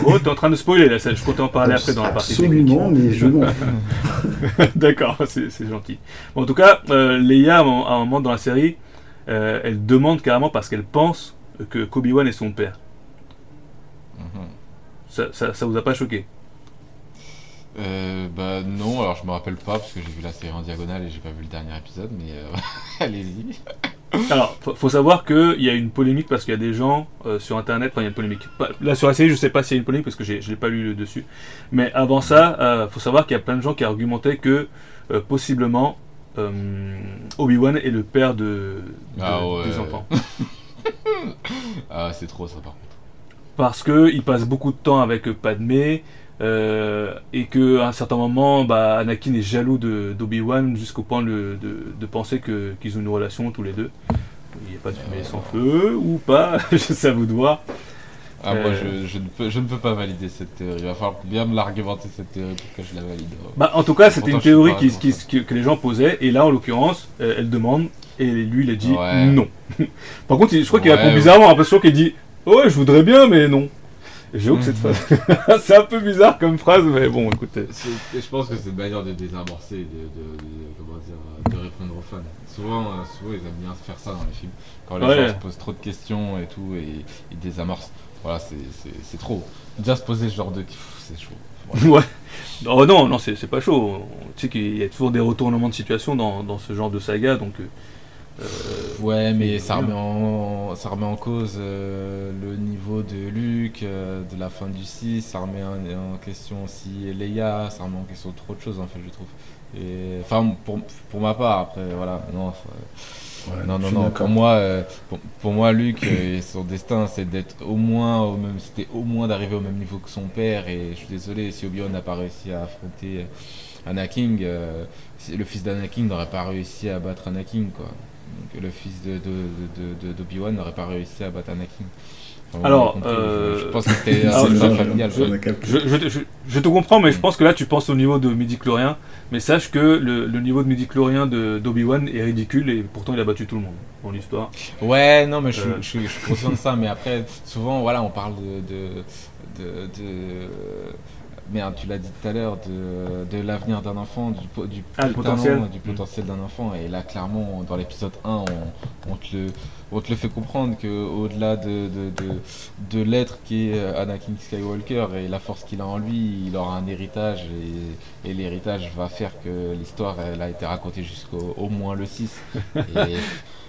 Oh, t'es en train de spoiler là, ça, je comptais en parler après dans la partie technique. Absolument, mais je m'en. [LAUGHS] D'accord, c'est gentil. Bon, en tout cas, Leia, à un moment dans la série, euh, elle demande carrément parce qu'elle pense que Kobe-Wan est son père. Mhm. Ça, ça, ça vous a pas choqué? Euh, bah non, alors je me rappelle pas parce que j'ai vu la série en diagonale et j'ai pas vu le dernier épisode, mais euh, [LAUGHS] allez-y. Alors, faut, savoir qu'il y a une polémique parce qu'il y a des gens euh, sur internet, enfin il y a une polémique. Pas- Là sur la série, je sais pas s'il y a une polémique parce que je l'ai pas lu le dessus. Mais avant ça, faut savoir qu'il y a plein de gens qui argumentaient que possiblement euh, Obi-Wan est le père de, de- Ah ouais. des enfants. [LAUGHS] Ah, c'est trop ça par contre. Parce que il passe beaucoup de temps avec Padmé. euh, et que à un certain moment, bah, Anakin est jaloux d'Obi-Wan jusqu'au point de, de, de penser que qu'ils ont une relation tous les deux. Il n'y a pas de fumée sans feu ou pas, [LAUGHS] à vous de voir. Ah, moi je, je, ne peux, je ne peux pas valider cette théorie. Il va falloir bien me l'argumenter cette théorie pour que je la valide. Bah, en tout cas, c'était une théorie qui, qui- qui- que les gens posaient, et là, en l'occurrence, euh, elle demande, et lui, il a dit Ouais. non. [LAUGHS] Par contre, je crois qu'il Ouais, répond bizarrement, j'ai l'impression qu'il dit ouais, je voudrais bien, mais non. J'avoue que cette Mhm. phrase, [LAUGHS] c'est un peu bizarre comme phrase, mais bon, écoutez. Je pense que c'est une manière de désamorcer, de, de, de- comment dire, de répondre aux fans. Souvent, euh, souvent, ils aiment bien faire ça dans les films. Quand les Ouais. gens se posent trop de questions et tout, et ils désamorcent. Voilà, c'est- c'est c'est trop. Déjà se poser ce genre de... C'est chaud. [LAUGHS] Voilà. Ouais. Oh non, non, c'est c'est pas chaud. Tu sais qu'il y a toujours des retournements de situation dans, dans ce genre de saga, donc. euh, euh, Ouais, mais ça remet en, ça remet en cause euh, le niveau de Luke, euh, de la fin du 6, ça remet en, en question aussi Leia, ça remet en question trop de choses en fait, je trouve. Et, enfin, pour, pour ma part, après, voilà, non, enfin, Ouais, non, non, non, pour moi, euh, pour, pour moi, Luc, euh, son destin, c'est d'être au moins, au même, c'était au moins d'arriver au même niveau que son père, et je suis désolé, si Obi-Wan n'a pas réussi à affronter euh, Anakin, euh, si- le fils d'Anakin n'aurait pas réussi à battre Anakin, quoi. Donc le fils de, de, de, de- d'Obi-Wan n'aurait pas réussi à battre Anakin. Alors, euh, je, pense que [LAUGHS] ah, familial. Je, je, je, je te comprends, mais je pense que là, tu penses au niveau de midi-chlorien. Mais sache que le, le niveau de midi-chlorien de- d'Obi-Wan est ridicule et pourtant il a battu tout le monde dans l'histoire. Ouais, non, mais je, suis- Euh. suis conscient de ça, mais après, souvent, voilà, on parle de. de, de, de- Merde, tu l'as dit tout à l'heure, de, de l'avenir d'un enfant, du, po- du, Ah, talent, potentiel. du potentiel d'un enfant. Et là, clairement, dans l'épisode 1, on, on te le, on te le fait comprendre qu'au-delà de, de, de, de l'être qui est euh, Anakin Skywalker et la force qu'il a en lui, il aura un héritage et, et l'héritage va faire que l'histoire elle a été racontée jusqu'au au moins le 6. [LAUGHS] Et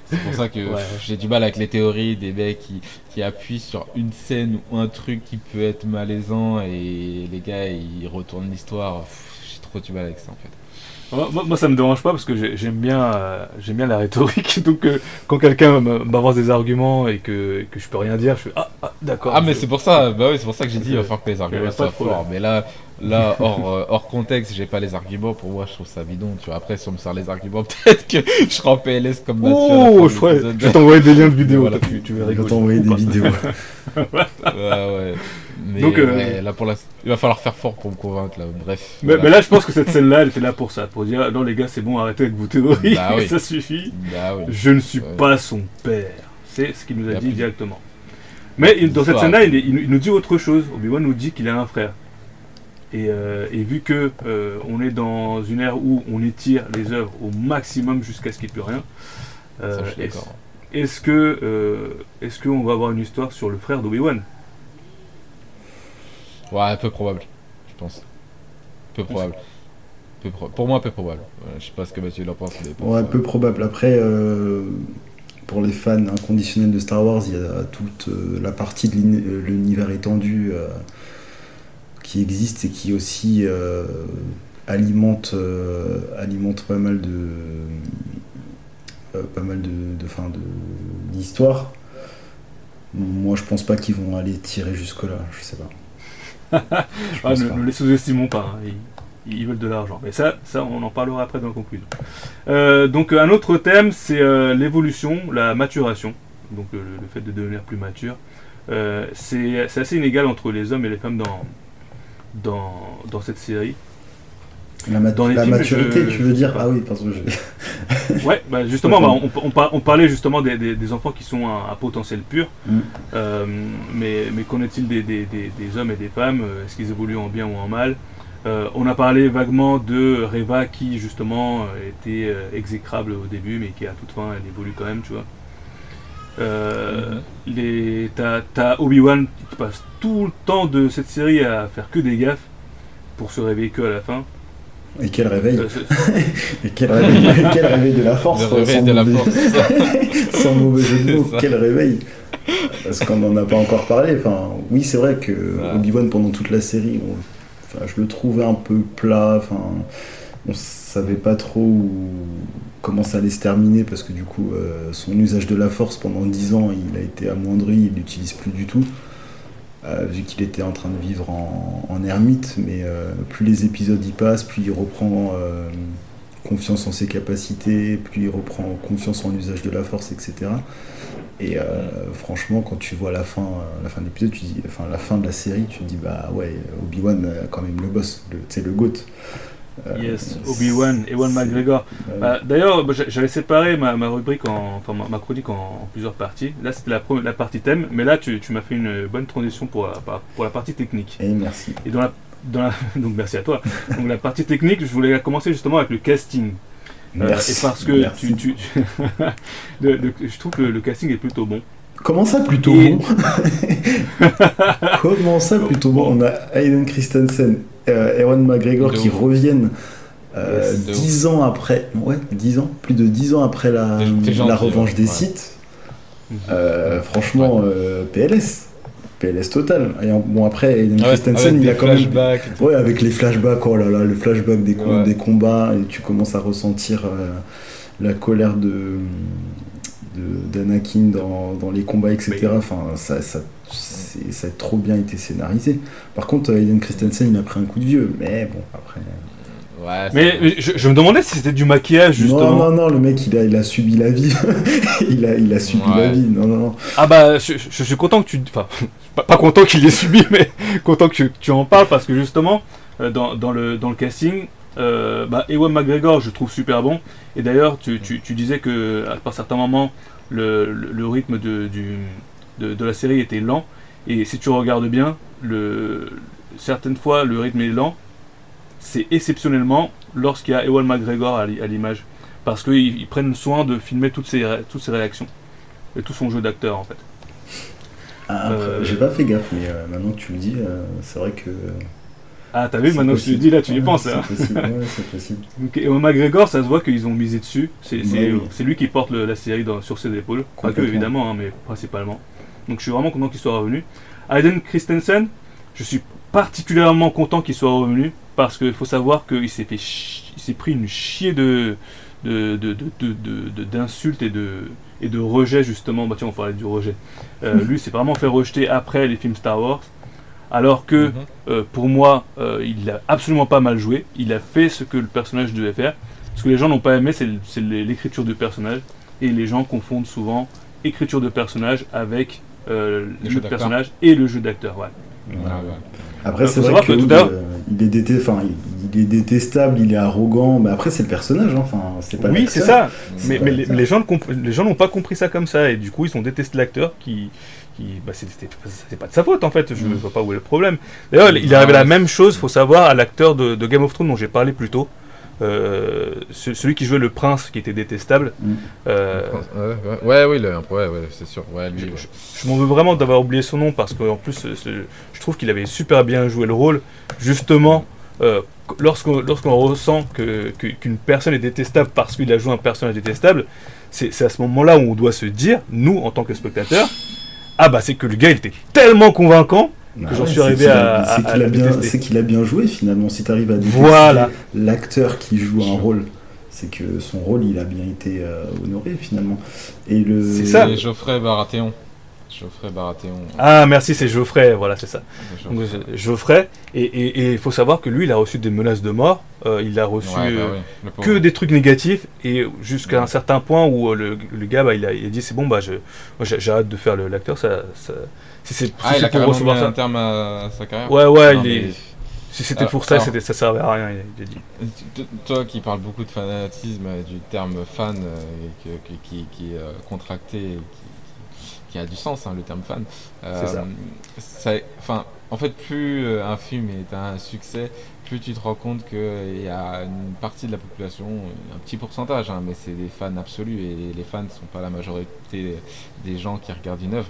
c'est pour ça que Ouais. j'ai du mal avec les théories des mecs qui, qui appuient sur une scène ou un truc qui peut être malaisant et les gars ils retournent l'histoire. J'ai trop du mal avec ça en fait. Moi, ça me dérange pas parce que j'ai- j'aime bien, euh, j'aime bien la rhétorique. [LAUGHS] Donc, euh, quand quelqu'un m'avance des arguments et que, que je peux rien dire, je fais Ah, ah, d'accord. Ah mais je- c'est pour ça, bah oui, c'est pour ça que j'ai dit il va falloir que les arguments soient forts. Mais là, là hors, euh, hors contexte, j'ai pas les arguments. Pour moi, je trouve ça bidon. Tu vois, après si on me sert les arguments, [LAUGHS] peut-être que je serai en PLS comme Mathieu. Oh, je, je vais t'envoyer des liens de vidéos. Voilà. tu, tu vas On va rigoler. t'envoyer des vidéos. Ouais, ouais. Mais Donc, euh, ouais, là pour la... il va falloir faire fort pour me convaincre là. Bref. Mais, voilà. mais là, je pense que cette scène-là, elle était là pour ça. Pour dire Non, les gars, c'est bon, arrêtez avec vos théories. Bah [LAUGHS] oui. ça suffit. Bah oui. Je ne suis Ouais. pas son père. C'est ce qu'il nous a a dit plus- directement. Mais il- dans cette scène-là, il, il- il nous dit autre chose. Obi-Wan nous dit qu'il a un frère. Et, euh, et vu que euh, on est dans une ère où on étire les œuvres au maximum jusqu'à ce qu'il n'y ait plus rien, euh, est-ce que euh, est-ce qu'on va avoir une histoire sur le frère d'Obi-Wan? Ouais, peu probable, je pense. Peu probable. Peu pro- Pour moi, peu probable. Je sais pas ce que Mathieu en pense. mais peu Ouais, probable. peu probable. Après, euh, pour les fans inconditionnels de Star Wars, il y a toute euh, la partie de l'uni- l'univers étendu euh, qui existe et qui aussi euh, alimente, euh, alimente pas mal de. euh, pas mal de, de, fin, de- d'histoires. Moi, je pense pas qu'ils vont aller tirer jusque-là, je sais pas. [LAUGHS] Je Ah, ne, pas. ne les sous-estimons pas, hein, ils, ils veulent de l'argent. Mais ça, ça, on en parlera après dans la conclusion. Euh, donc un autre thème, c'est euh, l'évolution, la maturation. Donc euh, le, le fait de devenir plus mature. Euh, c'est c'est assez inégal entre les hommes et les femmes dans, dans, dans cette série. La, mat- Dans les la films, maturité, je- tu veux dire? Ah oui, parce que je... [LAUGHS] Ouais, bah, justement, bah, on, on par- on parlait justement des, des- des enfants qui sont à, à potentiel pur. Mm. Euh, mais mais qu'en est-il des, hommes et des femmes? Euh, Est-ce qu'ils évoluent en bien ou en mal? Euh, On a parlé vaguement de Reva qui justement était exécrable au début, mais qui à toute fin elle évolue quand même, tu vois. Euh, les- T'as t'as Obi-Wan qui passe tout le temps de cette série à faire que des gaffes pour se réveiller que à la fin. Et quel réveil Euh, [LAUGHS] Et quel réveil, quel réveil de la force Le quoi, réveil sans de la mauvais- force. [LAUGHS] Sans mauvais jeu de mots, quel réveil Parce qu'on n'en a pas encore parlé. Enfin, oui, c'est vrai que. Obi-Wan, pendant toute la série, on- enfin, je le trouvais un peu plat. Enfin, on savait pas trop où- comment ça allait se terminer parce que du coup, euh, son usage de la force pendant 10 ans, il a été amoindri, il l'utilise plus du tout. euh, vu qu'il était en train de vivre en, ermite, mais euh, plus les épisodes y passent, plus il reprend confiance en ses capacités, plus il reprend confiance en l'usage de la force, etc. Et franchement, quand tu vois la fin, de l'épisode, tu dis, enfin la fin de la série, tu te dis bah ouais, Obi-Wan quand même le boss, le- c'est le GOAT. Euh, Yes, Obi-Wan, Ewan McGregor. euh, Bah, D'ailleurs, bah, j'a- j'avais séparé ma, ma rubrique, en, enfin ma, ma chronique en, en plusieurs parties. Là, c'était la, la partie thème, mais là, tu, tu m'as fait une bonne transition pour la, par- pour la partie technique. Et merci. Et dans la, dans la- [LAUGHS] donc merci à toi. Donc la partie technique, je voulais commencer justement avec le casting. Euh, Merci. et parce que merci. tu, tu- [LAUGHS] le- le- je trouve que le, le casting est plutôt bon. Comment ça plutôt Et- bon? [LAUGHS] Comment ça plutôt bon? On a Hayden Christensen, euh, Ewan McGregor qui reviennent euh, de 10 ans après, ouais, 10 ans, plus de 10 ans après la, la revanche ouais. des Ouais. sites. Euh, franchement, euh, PLS. PLS total. Et bon, après, Hayden Ouais, Christensen, il a quand même. Ouais, avec les flashbacks, oh là là, le flashback des, com- des combats, et tu commences à ressentir euh, la colère de- d'Anakin dans, dans les combats, etc. Enfin, ça, ça, c'est- ça a trop bien été scénarisé. Par contre, euh, Hayden Christensen, il a pris un coup de vieux, mais bon, après. Ouais, Mais, je, je me demandais si c'était du maquillage justement. Non, non, non, le mec, il a, il a subi la vie. [LAUGHS] il, a, il a subi Ouais. la vie. Non, non, non. Ah bah, je, je suis content que tu... Enfin, [LAUGHS] pas, pas content qu'il l'ait subi, [LAUGHS] mais content que tu en parles, parce que justement, euh, dans, dans le, dans le casting, euh, bah, Ewan McGregor, je trouve super bon. Et d'ailleurs, tu, tu, tu disais que par certains moments, le, le, le rythme de, du, de, de la série était lent. Et si tu regardes bien, le, certaines fois, le rythme est lent. C'est exceptionnellement lorsqu'il y a Ewan McGregor à l'i- à l'image. Parce qu'ils ils prennent soin de filmer toutes ses, ré- toutes ses réactions. Et tout son jeu d'acteur, en fait. Ah, Euh, J'ai pas fait gaffe, mais euh, maintenant que tu le dis, c'est vrai que. Ah, t'as vu, maintenant que je te le possible. dis, là, tu y penses. C'est Hein. possible, ouais, c'est possible. [LAUGHS] Donc, et au McGregor, ça se voit qu'ils ont misé dessus. C'est Ouais, lui qui porte le- la série dans- sur ses épaules. Pas que, évidemment, hein, mais principalement. Donc, je suis vraiment content qu'il soit revenu. Hayden Christensen, je suis particulièrement content qu'il soit revenu parce qu'il faut savoir qu'il s'est fait il s'est pris une chier de de- de- de- de- de- de- d'insultes et de et de rejet justement bah tiens on parlait du rejet Euh, [LAUGHS] lui c'est vraiment fait rejeter après les films Star Wars alors que Mhm. euh, pour moi, euh, il a absolument pas mal joué. Il a fait ce que le personnage devait faire. Ce que les gens n'ont pas aimé, c'est l'écriture du personnage. Et les gens confondent souvent écriture de personnage avec euh, Le jeu personnage et le jeu d'acteur. Ouais. Ouais, ouais. Après, c'est vrai que, que tout oui, à l'heure- il, est dété- il, il est détestable, il est arrogant, mais après, c'est le personnage, hein, enfin, c'est pas oui, c'est ça. Mais, mais les, les gens n'ont pas compris ça comme ça. Et du coup, ils ont détesté l'acteur qui. Qui bah, c'est pas de sa faute en fait. Je Mm. vois pas où est le problème. D'ailleurs, il Ah arrivé la ouais. même chose, faut savoir, à l'acteur de, de Game of Thrones dont j'ai parlé plus tôt. Euh, ce- celui qui jouait le prince qui était détestable. Mm. Euh, Ouais, oui, ouais, ouais, c'est sûr. Lui, Je- m'en veux vraiment d'avoir oublié son nom parce qu'en plus, je trouve qu'il avait super bien joué le rôle, justement euh, lorsqu'on lorsqu'on ressent que- qu'une personne est détestable parce qu'il a joué un personnage détestable, c'est c'est à ce moment-là où on doit se dire, nous, en tant que spectateurs, ah bah c'est que le gars il était tellement convaincant Bah j'en suis arrivé à- c'est qu'il a bien, détester. c'est qu'il a bien joué finalement. Si tu arrives à détester Voilà. l'acteur qui joue un rôle, c'est que son rôle il a bien été euh, honoré finalement. Et le. C'est ça. Et Geoffrey Baratheon. Geoffrey Baratheon. Ah merci, c'est Geoffrey, voilà c'est ça. Geoffrey. Geoffrey, et- il faut savoir que lui il a reçu des menaces de mort, euh, il a reçu Ouais, bah euh, oui, que des trucs négatifs et jusqu'à un certain point où euh, le, le gars bah, il, a, il a dit c'est bon bah j'ai hâte de faire l'acteur ça, ça si c'est Ah, pour recevoir un ça terme à sa carrière ouais ouais Non, il est- mais- si c'était pour ça alors- ça servait à rien il a, dit Toi qui parles beaucoup de fanatisme, du terme fan, euh, que- qui, qui est contracté, qui, qui a du sens, hein, le terme fan. euh, ça. Enfin, en fait, plus euh, un film est un succès, plus tu te rends compte qu'il y a une partie de la population, un petit pourcentage, hein, mais c'est des fans absolus, et les fans ne sont pas la majorité des gens qui regardent une œuvre.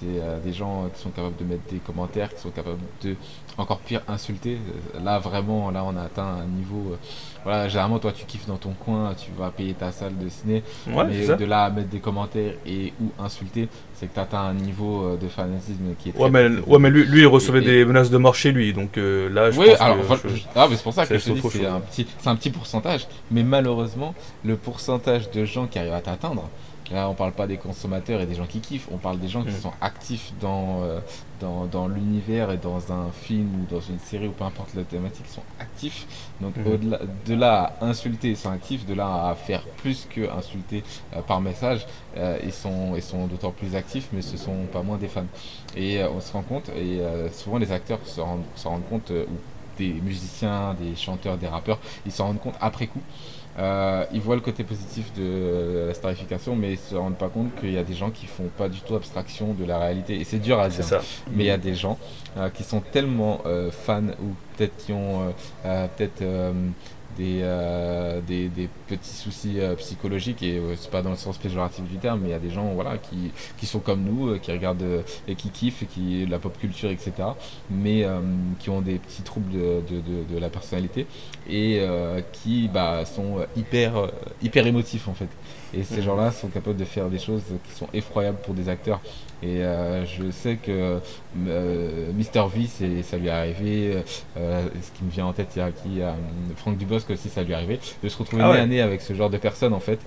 C'est euh, des gens qui sont capables de mettre des commentaires, qui sont capables de, encore pire, insulter. Euh, Là, vraiment, là, on a atteint un niveau. euh, voilà, généralement, toi, tu kiffes dans ton coin, tu vas payer ta salle de ciné. ouais mais de là à mettre des commentaires et ou insulter, c'est que tu atteint un niveau de fanatisme qui est très. ouais mais, très- ouais, mais lui, lui il recevait Et- des menaces de mort chez lui donc euh, là je oui, pense alors, que je- ah, mais c'est pour ça que je te dis c'est un petit, c'est un petit pourcentage. Mais malheureusement, le pourcentage de gens qui arrivent à t'atteindre, là, on parle pas des consommateurs et des gens qui kiffent, on parle des gens qui sont actifs dans, euh, dans, dans l'univers et dans un film ou dans une série ou peu importe la thématique, ils sont actifs. Donc, au-delà, de là à insulter, ils sont actifs, de là à faire plus que insulter euh, par message, euh, ils sont, ils sont d'autant plus actifs, mais ce sont pas moins des fans. Et euh, on se rend compte, et euh, souvent les acteurs se rendent, se rendent compte, euh, ou des musiciens, des chanteurs, des rappeurs, ils s'en rendent compte après coup. Euh, ils voient le côté positif de la starification, mais ils se rendent pas compte qu'il y a des gens qui font pas du tout abstraction de la réalité. Et c'est dur à dire. ça Mais il y a des gens euh, qui sont tellement euh, fans ou peut-être qui ont euh, euh, peut-être euh, des, euh, des, des petits soucis euh, psychologiques et euh, c'est pas dans le sens péjoratif du terme, mais il y a des gens voilà qui, qui sont comme nous, qui regardent et qui kiffent, et qui la pop culture etc. Mais qui ont des petits troubles de, de, de, de la personnalité et qui bah, sont hyper hyper émotifs en fait. Et ces Mhm. gens-là sont capables de faire des choses qui sont effroyables pour des acteurs. Et euh, je sais que euh, Mister V, ça lui est arrivé. euh, ce qui me vient en tête, il y a qui Franck Dubosc aussi, ça lui est arrivé. De se retrouver Ah ouais. à nez avec ce genre de personnes, en fait.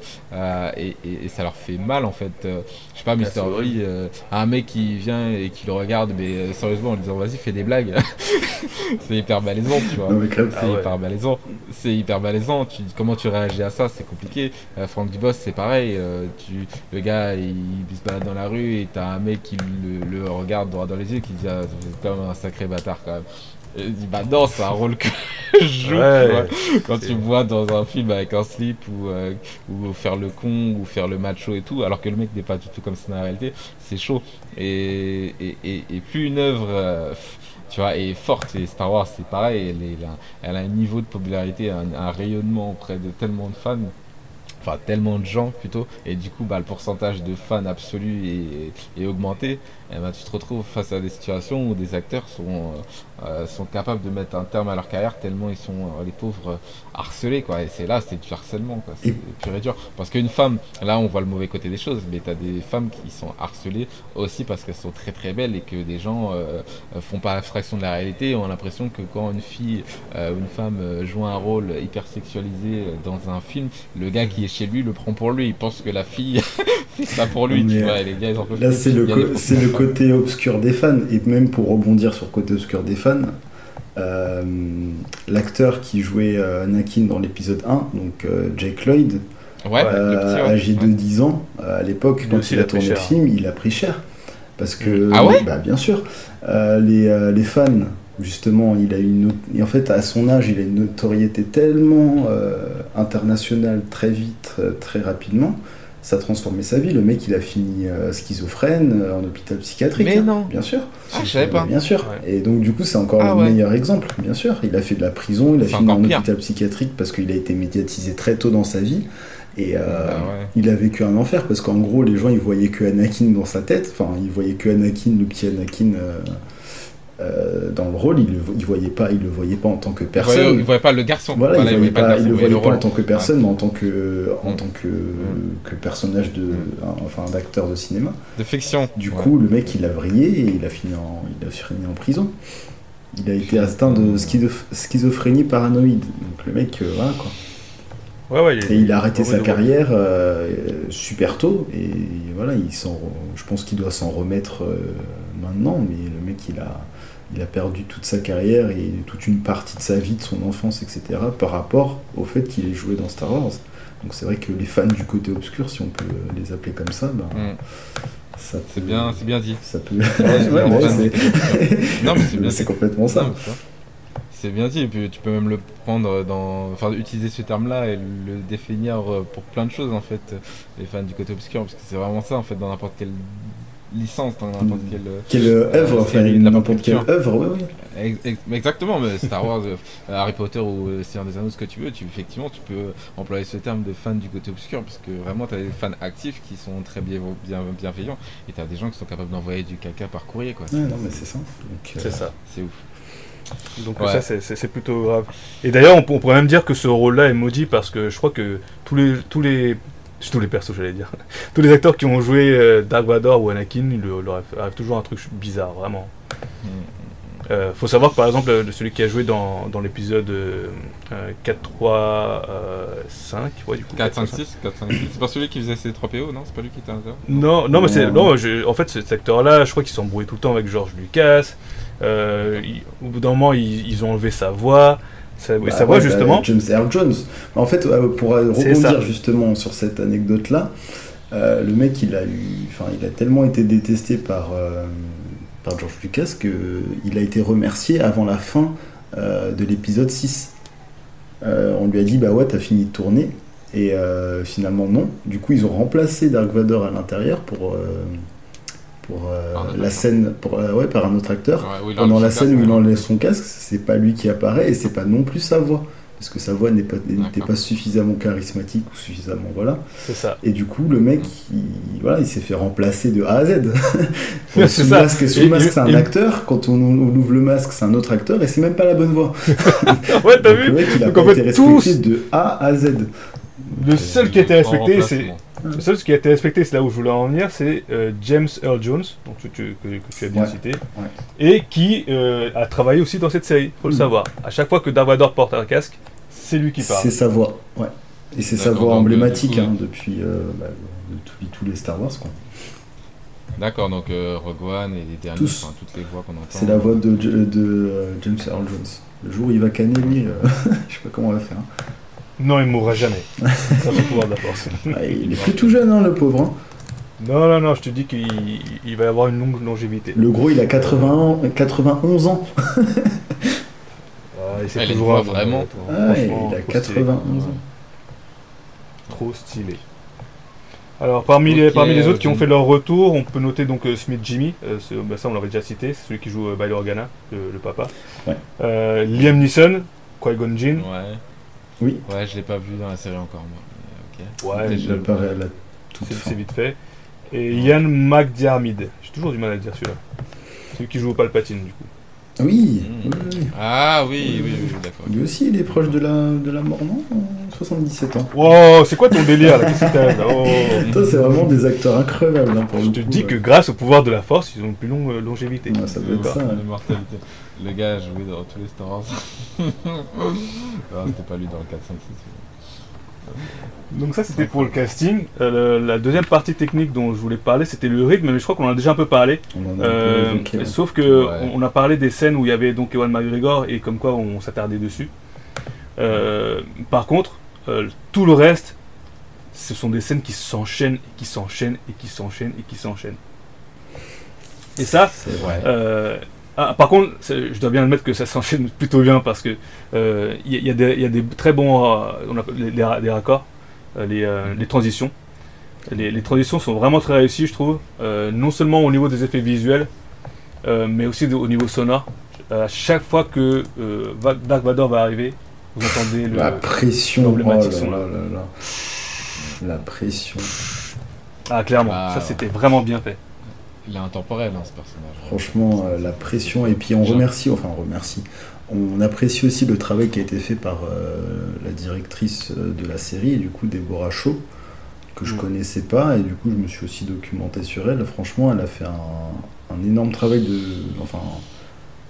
et, et- et ça leur fait mal, en fait. Je sais pas, Mister V, un mec qui vient et qui le regarde, mais sérieusement, en lui disant vas-y, fais des blagues. [LAUGHS] c'est hyper malaisant, tu vois. C'est Ah ouais. hyper malaisant. C'est hyper malaisant. Tu, comment tu réagis à ça? C'est compliqué. Euh, Franck Dubos, c'est pareil. euh, tu, le gars, il, il se balade dans la rue et t'as un mec qui le, le regarde droit dans les yeux qui dit ah, êtes quand même un sacré bâtard quand même. Et il dit bah non, c'est un rôle que [LAUGHS] je joue. Ouais, tu vois. Quand c'est- tu me vois dans un film avec un slip ou, euh, ou faire le con ou faire le macho et tout, alors que le mec n'est pas du tout comme ça dans la réalité, c'est chaud. Et, et, et, et plus une œuvre euh, tu vois, est forte, et Star Wars c'est pareil, elle, est là- elle a un niveau de popularité, un, un rayonnement auprès de tellement de fans, enfin tellement de gens plutôt, et du coup bah, le pourcentage de fans absolu est, est augmenté, et ben, tu te retrouves face à des situations où des acteurs sont, euh, euh, sont capables de mettre un terme à leur carrière tellement ils sont, euh, les pauvres, euh, harcelés, quoi, et c'est là, c'est du harcèlement, quoi, c'est pur et dur, parce qu'une femme, là on voit le mauvais côté des choses, mais t'as des femmes qui sont harcelées aussi parce qu'elles sont très très belles et que des gens euh, euh, font pas abstraction de la réalité et ont l'impression que quand une fille euh, ou une femme euh, joue un rôle hyper sexualisé dans un film, le gars qui est chez lui le prend pour lui. Il pense que la fille [LAUGHS] fait ça pour lui, tu vois. Et les gars, ils en Là, c'est le, le côté obscur des fans. Et même pour rebondir sur le côté obscur des fans, euh, l'acteur qui jouait euh, Anakin dans l'épisode 1, donc euh, Jake Lloyd. Ouais, euh, petit, ouais. âgé de 10 ans, euh, à l'époque, quand aussi, il a tourné le cher. film, il a pris cher. Parce que, Ah ouais bah, bien sûr, euh, les, euh, les fans, justement, il a une et en fait, à son âge, il a une notoriété tellement euh, internationale très vite, très rapidement, ça a transformé sa vie. Le mec, il a fini euh, schizophrène euh, en hôpital psychiatrique. Mais hein, non. Bien sûr. Ah, je savais pas. Bien sûr. Ouais. Et donc, du coup, c'est encore Ah le ouais. meilleur exemple, bien sûr. Il a fait de la prison, il a fini en pire. hôpital psychiatrique parce qu'il a été médiatisé très tôt dans sa vie. Et euh, Ah ouais. il a vécu un enfer parce qu'en gros, les gens ils voyaient que Anakin dans sa tête. Enfin, ils voyaient que Anakin, le petit Anakin. Euh, dans le rôle, il, il voyait pas, il le voyait pas en tant que Il voyait, personne. il voyait pas le garçon. Voilà, il, voyait pas, il le voyait pas en tant que personne, mais en tant que, en Mm. tant que, que personnage de, un- enfin d'acteur de cinéma. De fiction. Du Ouais. coup, le mec, il a vrillé et il a fini en, il a fini en prison. Il a été atteint de schizo- schizophrénie paranoïde. Donc le mec, euh, voilà quoi. Ouais, ouais, Et il a arrêté sa carrière euh, super tôt et voilà, il s'en, je pense qu'il doit s'en remettre euh, maintenant, mais le mec il a, il a perdu toute sa carrière et toute une partie de sa vie, de son enfance, etc. par rapport au fait qu'il ait joué dans Star Wars. Donc c'est vrai que les fans du côté obscur, si on peut les appeler comme ça, ben, Mm. ça peut- C'est bien, c'est bien dit. Ça peut. c'est [LAUGHS] Ouais, bien, ouais, fan c'est- [LAUGHS] Non, mais c'est bien c'est dit. complètement ça. Non, C'est bien dit, et puis tu peux même le prendre dans. Enfin, utiliser ce terme-là et le définir pour plein de choses en fait, les fans du côté obscur, parce que c'est vraiment ça en fait, dans n'importe quelle licence, dans n'importe Mm. quelle. euh, Quelle euh, œuvre, Euh, enfin n'importe quelle culture. œuvre, oui, oui. Ex- ex- Exactement, mais Star Wars, Harry Potter ou Seigneur des Anneaux, ce que tu veux, tu, effectivement, tu peux employer ce terme de fan du côté obscur, parce que vraiment, tu as des fans actifs qui sont très bien, bien, bienveillants, et tu as des gens qui sont capables d'envoyer du caca par courrier, quoi. Ouais, non, mais c'est ça. Euh, C'est ça. C'est ouf. Donc Ouais. ça, c'est- plutôt grave. Et d'ailleurs, on, on pourrait même dire que ce rôle-là est maudit parce que je crois que tous les, tous les, tous les persos, j'allais dire, [LAUGHS] tous les acteurs qui ont joué euh, Dark Vador ou Anakin, il leur arrive toujours un truc bizarre, vraiment. Mm. Euh, faut savoir que par exemple, celui qui a joué dans, dans l'épisode euh, euh, 4, 3, euh, 5, ouais, du coup. 4, 5, 5. 6, 4, 5, 6. C'est pas celui qui faisait ses 3 PO, non? C'est pas lui qui était un gars Non, non, mais c'est. Non. Je- en fait, cet acteur-là, je crois qu'il s'embrouillait tout le temps avec George Lucas. Euh, il- au bout d'un moment, ils, ils ont enlevé sa voix. Sa, Bah, justement. bah, James Earl Jones. En fait, euh, pour ça. rebondir justement sur cette anecdote-là, euh, le mec, il a eu, enfin, il a tellement été détesté par euh, par George Lucas que il a été remercié avant la fin euh, de l'épisode 6. Euh, on lui a dit bah ouais, t'as fini de tourner. Et finalement non. Du coup, ils ont remplacé Dark Vador à l'intérieur pour pour euh, la scène, pour euh, ouais, par un autre acteur Ouais, oui, il pendant la scène où il enlève son casque, c'est pas lui qui apparaît et c'est pas non plus sa voix. Parce que sa voix pas- n'était pas suffisamment charismatique ou suffisamment. Voilà. C'est ça. Et du coup, le mec, il, voilà, il s'est fait remplacer de A à Z. [LAUGHS] Sous ça. masque, sous Et- masque, c'est un et- acteur. Quand on, on ouvre le masque, c'est un autre acteur et c'est même pas la bonne voix. [LAUGHS] ouais, t'as Donc, le vu mec, il a Donc, pas en fait, été respecté tous- de A à Z. Le seul qui a été respecté, c'est. Le seul qui a été respecté, c'est là où je voulais en venir, c'est euh, James Earl Jones, donc tu, tu- que, que tu as bien Ouais, cité, ouais. et qui euh, a travaillé aussi dans cette série, faut le Mhm. savoir. À chaque fois que Dark Vador porte un casque, c'est lui qui parle. C'est sa voix. Ouais. Et c'est sa voix emblématique coup, hein, depuis euh, bah, de tous, tous les Star Wars. quoi. D'accord, donc euh, Rogue One et les derniers, Tous. enfin, toutes les voix qu'on entend. C'est la voix de, de, James Earl Jones. Le jour où il va canner, lui, euh, [LAUGHS] je sais pas comment on va faire. hein. Non, il mourra jamais. [LAUGHS] Son pouvoir de la force. Ah, il est plus tout jeune, hein, le pauvre. hein. Non, non, non, je te dis qu'il il va avoir une longue longévité. Le gros, il a 80 ans, 91 ans. Ah, c'est Ah, toujours un vraiment. toi. Ah, il a trop stylé. 91 ans. Trop stylé. Alors, parmi, les, parmi les euh, autres qui ont je- fait leur retour, on peut noter donc euh, Smith Jimmy, euh, bah, ça on l'avait déjà cité, c'est celui qui joue euh, Bail Organa, le, le papa. Ouais. Euh, Liam Neeson, Qui-Gon Jinn. Ouais. Oui. Ouais, je l'ai pas vu dans la série encore, moi. Ouais, je- apparaît à la toute C'est fin. c'est vite fait. Et Ian McDiarmid. J'ai toujours du mal à dire celui-là. Celui qui joue au Palpatine du coup. Oui, Mm. oui. Ah oui, oui, oui, d'accord. Lui aussi, il est proche de la, de la mort, non? 77 ans. Wow, c'est quoi ton délire là? Qu'est-ce que t'as là? Oh. [LAUGHS] Toi, c'est vraiment des acteurs increvables. hein, pour Je le te coup, dis ouais. que grâce au pouvoir de la force, ils ont une plus longue euh, longévité. Ouais, ça doit être ça. hein. Le gars a joué dans tous les Star Wars. [LAUGHS] non, c'était pas lui dans le 4, 5, 6. Donc ça c'était pour le casting. Euh, le- la deuxième partie technique dont je voulais parler, c'était le rythme, mais je crois qu'on en a déjà un peu parlé. On en a un peu Euh. Sauf que Ouais. on, on a parlé des scènes où il y avait donc Ewan McGregor et comme quoi on s'attardait dessus. Euh, par contre, euh, tout le reste, ce sont des scènes qui s'enchaînent, et qui s'enchaînent et qui s'enchaînent et qui s'enchaînent. Et ça, C'est vrai. euh, ah, par contre, je dois bien admettre que ça [LAUGHS] s'enchaîne plutôt bien parce que euh, il y, a- il y a des- il y a des très bons euh, on appelle les, les ra- les raccords, euh, les, euh, les transitions. Les, les transitions sont vraiment très réussies, je trouve. Euh, non seulement au niveau des effets visuels, euh, mais aussi de- au niveau sonore. À chaque fois que euh, Va- Dark Vador va arriver, vous entendez le. La pression, oh là l'emblématique là son, là. là là. La pression. Ah, clairement, Ah, ça ouais. c'était vraiment bien fait. Il est intemporel, hein, ce personnage. Franchement, euh, la pression, et puis on remercie, enfin on remercie, on apprécie aussi le travail qui a été fait par euh, la directrice euh, de la série, et du coup Déborah Shaw, que je Mm. connaissais pas, et du coup je me suis aussi documenté sur elle. Franchement, elle a fait un, un énorme travail de, enfin,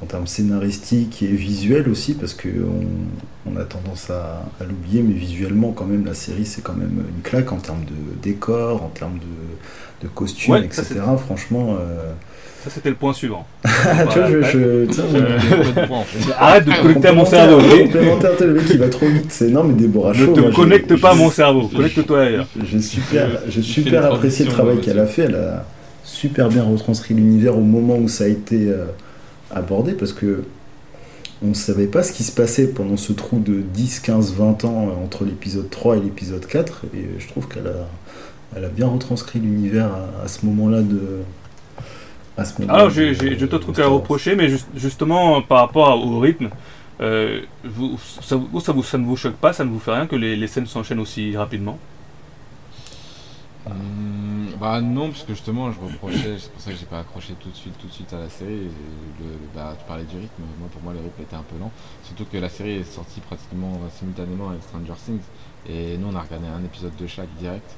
en termes scénaristiques et visuels aussi, parce que on, a tendance à, à l'oublier, mais visuellement quand même la série c'est quand même une claque en termes de décor, en termes de, de costumes, Ouais, ça, etc. Franchement. euh, Ça, c'était le point suivant. [LAUGHS] tu vois, je, tiens. Arrête de te connecter à mon cerveau, Complémentaire, le mec qui va trop vite. C'est énorme, mais Déborah Ne Shaw, te moi, j'ai- connecte pas à mon cerveau, connecte-toi ailleurs. J'ai super, j'ai super apprécié le travail qu'elle a fait. Elle a super bien retranscrit l'univers au moment où ça a été euh, abordé parce que on ne savait pas ce qui se passait pendant ce trou de 10, 15, 20 ans euh, entre l'épisode 3 et l'épisode 4. Et je trouve qu'elle a, elle a bien retranscrit l'univers à, à ce moment-là de. À ce moment Alors, j'ai j'ai- j'ai d'autres trucs à reprocher, mais juste- justement, euh, par rapport au rythme, euh, vous, ça, vous- ça, vous, ça ne vous choque pas, ça ne vous fait rien que les, les scènes s'enchaînent aussi rapidement? Hum, bah non, parce que justement, je reprochais, c'est pour ça que j'ai pas accroché tout de suite, tout de suite à la série. et Le, le- bah, tu parlais du rythme, moi pour moi le rythme était un peu lent. Surtout que la série est sortie pratiquement simultanément avec Stranger Things, et nous on a regardé un épisode de chaque direct.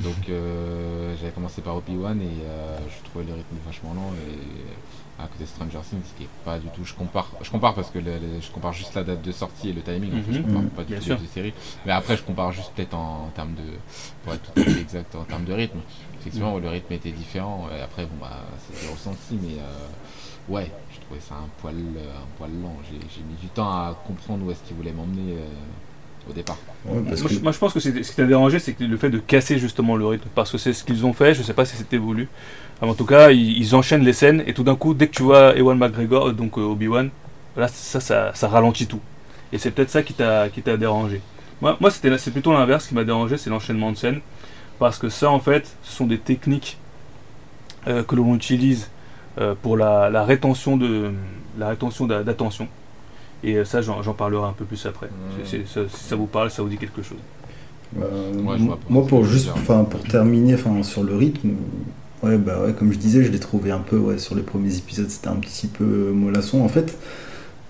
Donc [LAUGHS] euh, j'avais commencé par Obi-Wan et euh, je trouvais le rythme vachement lent et à côté de Stranger Things qui est pas du tout je compare je compare parce que le- le- je compare juste la date de sortie et le timing en fait, je Mhm. compare Mhm. pas du tout les deux séries mais après je compare juste peut-être en, en termes de pour être tout à fait exact en termes de rythme effectivement le rythme était différent et après bon bah c'était ressenti mais euh, ouais je trouvais ça un poil euh, un poil lent j'ai j'ai mis du temps à comprendre où est-ce qu'il voulait m'emmener euh, au départ Ouais, parce moi, que- je- moi, je pense que c'est- ce qui t'a dérangé, c'est le fait de casser justement le rythme, parce que c'est ce qu'ils ont fait, je sais pas si c'était voulu. Mais en tout cas, ils, ils enchaînent les scènes, et tout d'un coup, dès que tu vois Ewan McGregor, euh, donc euh, Obi-Wan, là, ça, ça, ça ralentit tout. Et c'est peut-être ça qui t'a qui t'a dérangé. Moi, moi c'était c'est plutôt l'inverse qui m'a dérangé, c'est l'enchaînement de scènes. Parce que ça, en fait, ce sont des techniques euh, que l'on utilise euh, pour la, la rétention de la rétention d'a- d'attention. Et euh, ça, j'en parlerai un peu plus après. Mmh. Ça- si ça vous parle, ça vous dit quelque chose. Euh, Ouais, moi, pour juste, enfin, pour terminer, enfin, sur le rythme, ouais, bah ouais, comme je disais, je l'ai trouvé un peu, ouais, sur les premiers épisodes, c'était un petit peu mollasson. En fait,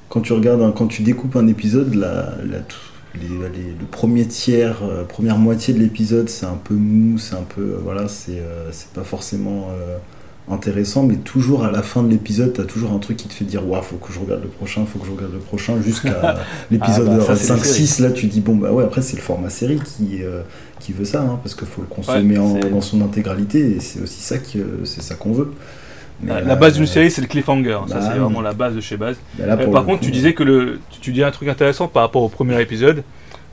quand tu regardes, un- quand tu découpes un épisode, la, la- tout- les- les- le premier tiers, euh, première moitié de l'épisode, c'est un peu mou, c'est un peu, euh, voilà, c'est, euh, c'est pas forcément euh, intéressant, mais toujours à la fin de l'épisode, t'as toujours un truc qui te fait dire, waouh, faut que je regarde le prochain, faut que je regarde le prochain, jusqu'à [LAUGHS] l'épisode Ah bah, les 5-6, là tu dis, bon bah ouais, après c'est le format série qui, qui veut ça, hein, parce qu'il faut le consommer Ouais, en- dans son intégralité, et c'est aussi ça qu'on veut. Mais, La, euh, base d'une série, c'est le cliffhanger. ça, bah, c'est vraiment la base de chez base. là, Euh, par contre, coup, tu disais que le, tu, dis un truc intéressant par rapport au premier épisode.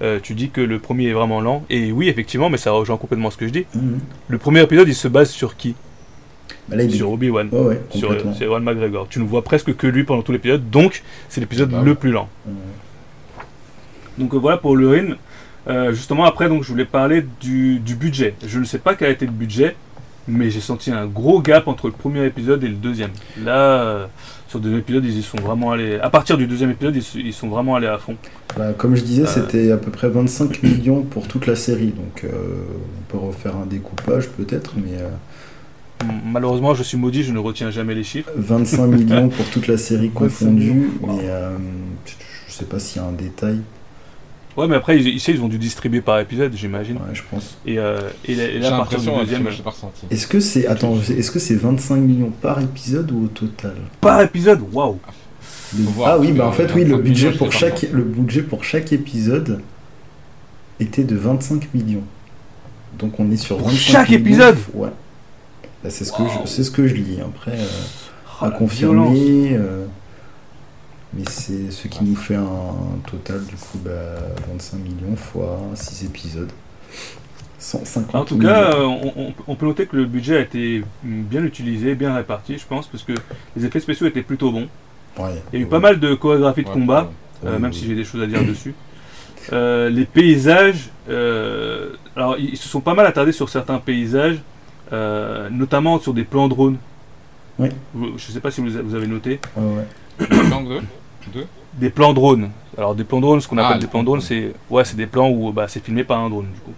Euh, tu dis que le premier est vraiment lent. Et oui, effectivement, mais ça rejoint complètement ce que je dis. Mhm. Le premier épisode, il se base sur qui? Bah là, Sur Obi-Wan. Ouais, ouais, Sur, Ewan McGregor. Tu ne vois presque que lui pendant tout l'épisode. Donc, c'est l'épisode Bah le plus lent. Donc euh, voilà pour le rythme. Euh, justement, après, donc, je voulais parler du, du budget. Je ne sais pas quel a été le budget, mais j'ai senti un gros gap entre le premier épisode et le deuxième. Là, euh, sur le deuxième épisode, ils y sont vraiment allés. À partir du deuxième épisode, ils, sont vraiment allés à fond. Bah, comme je disais, Euh. c'était à peu près 25 [COUGHS] millions pour toute la série, donc euh, on peut refaire un découpage peut-être, mais Malheureusement, je suis maudit, je ne retiens jamais les chiffres. 25 millions pour toute la série [LAUGHS] confondue, mais je sais pas s'il y a un détail, Ouais, mais après, ils, ils, ils ont dû distribuer par épisode, j'imagine. ouais, je pense. Et, euh, et, et là, du l'impression hein, deuxième, pas ressenti Est-ce que c'est attends, est-ce que c'est 25 millions par épisode ou au total? Par épisode, waouh Le- Ah oui, bah en fait oui, le 25 budget millions, pour chaque le budget pour chaque épisode était de 25 millions. Donc on est sur Pour 25 chaque millions. épisode Ouais. Bah, c'est ce que Wow. je c'est ce que je lis après euh, Oh, à confirmer euh, mais c'est ce qui nous fait un total du coup bah, 25 millions fois 6 épisodes. 150 En tout millions. cas, euh, on, peut noter que le budget a été bien utilisé, bien réparti, je pense, parce que les effets spéciaux étaient plutôt bons. Ouais. Il y a eu pas mal de chorégraphies de Ouais, combat, ouais. euh, Oui, même oui. si j'ai des choses à dire [COUGHS] dessus. Euh, les paysages, euh, alors ils se sont pas mal attardés sur certains paysages, euh, notamment sur des plans drones. Oui. Je sais pas si vous, avez noté. Ouais, ouais. De Des plans drones. Alors des plans drones, ce qu'on Ah, appelle des plans drones, c'est ouais, c'est des plans où bah, c'est filmé par un drone du coup.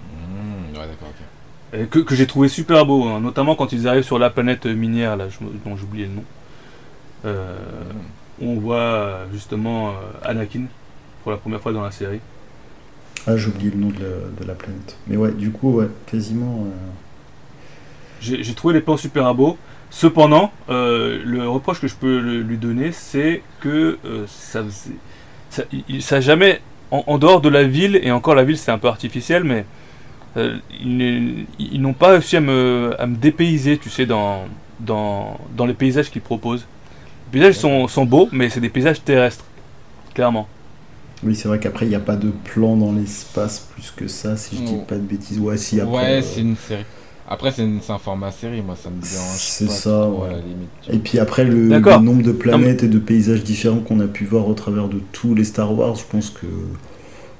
Mmh, ouais d'accord ok et que, que j'ai trouvé super beau, hein, notamment quand ils arrivent sur la planète minière, là, je me- dont j'ai oublié le nom. Euh, on voit justement euh, Anakin pour la première fois dans la série. Ah, j'ai oublié le nom de la, de la planète. Mais ouais, du coup, ouais, quasiment. euh, J'ai j'ai trouvé les plans super beaux. Cependant, euh, le reproche que je peux le- lui donner, c'est que euh, ça faisait- ça, il- ça a jamais, en, en dehors de la ville, et encore la ville c'est un peu artificiel, mais euh, ils, n'ont pas réussi à me, à me dépayser, tu sais, dans, dans, dans les paysages qu'ils proposent. Les paysages sont, sont beaux, mais c'est des paysages terrestres, clairement. Oui, c'est vrai qu'après, il n'y a pas de plan dans l'espace plus que ça, si je dis pas de bêtises. Ouais, si, après. ouais, euh, c'est une série. Après, c'est un format série, moi, ça me dérange C'est ça, trop, ouais. à la limite. Et puis après, le, nombre de planètes et de paysages différents qu'on a pu voir au travers de tous les Star Wars, je pense que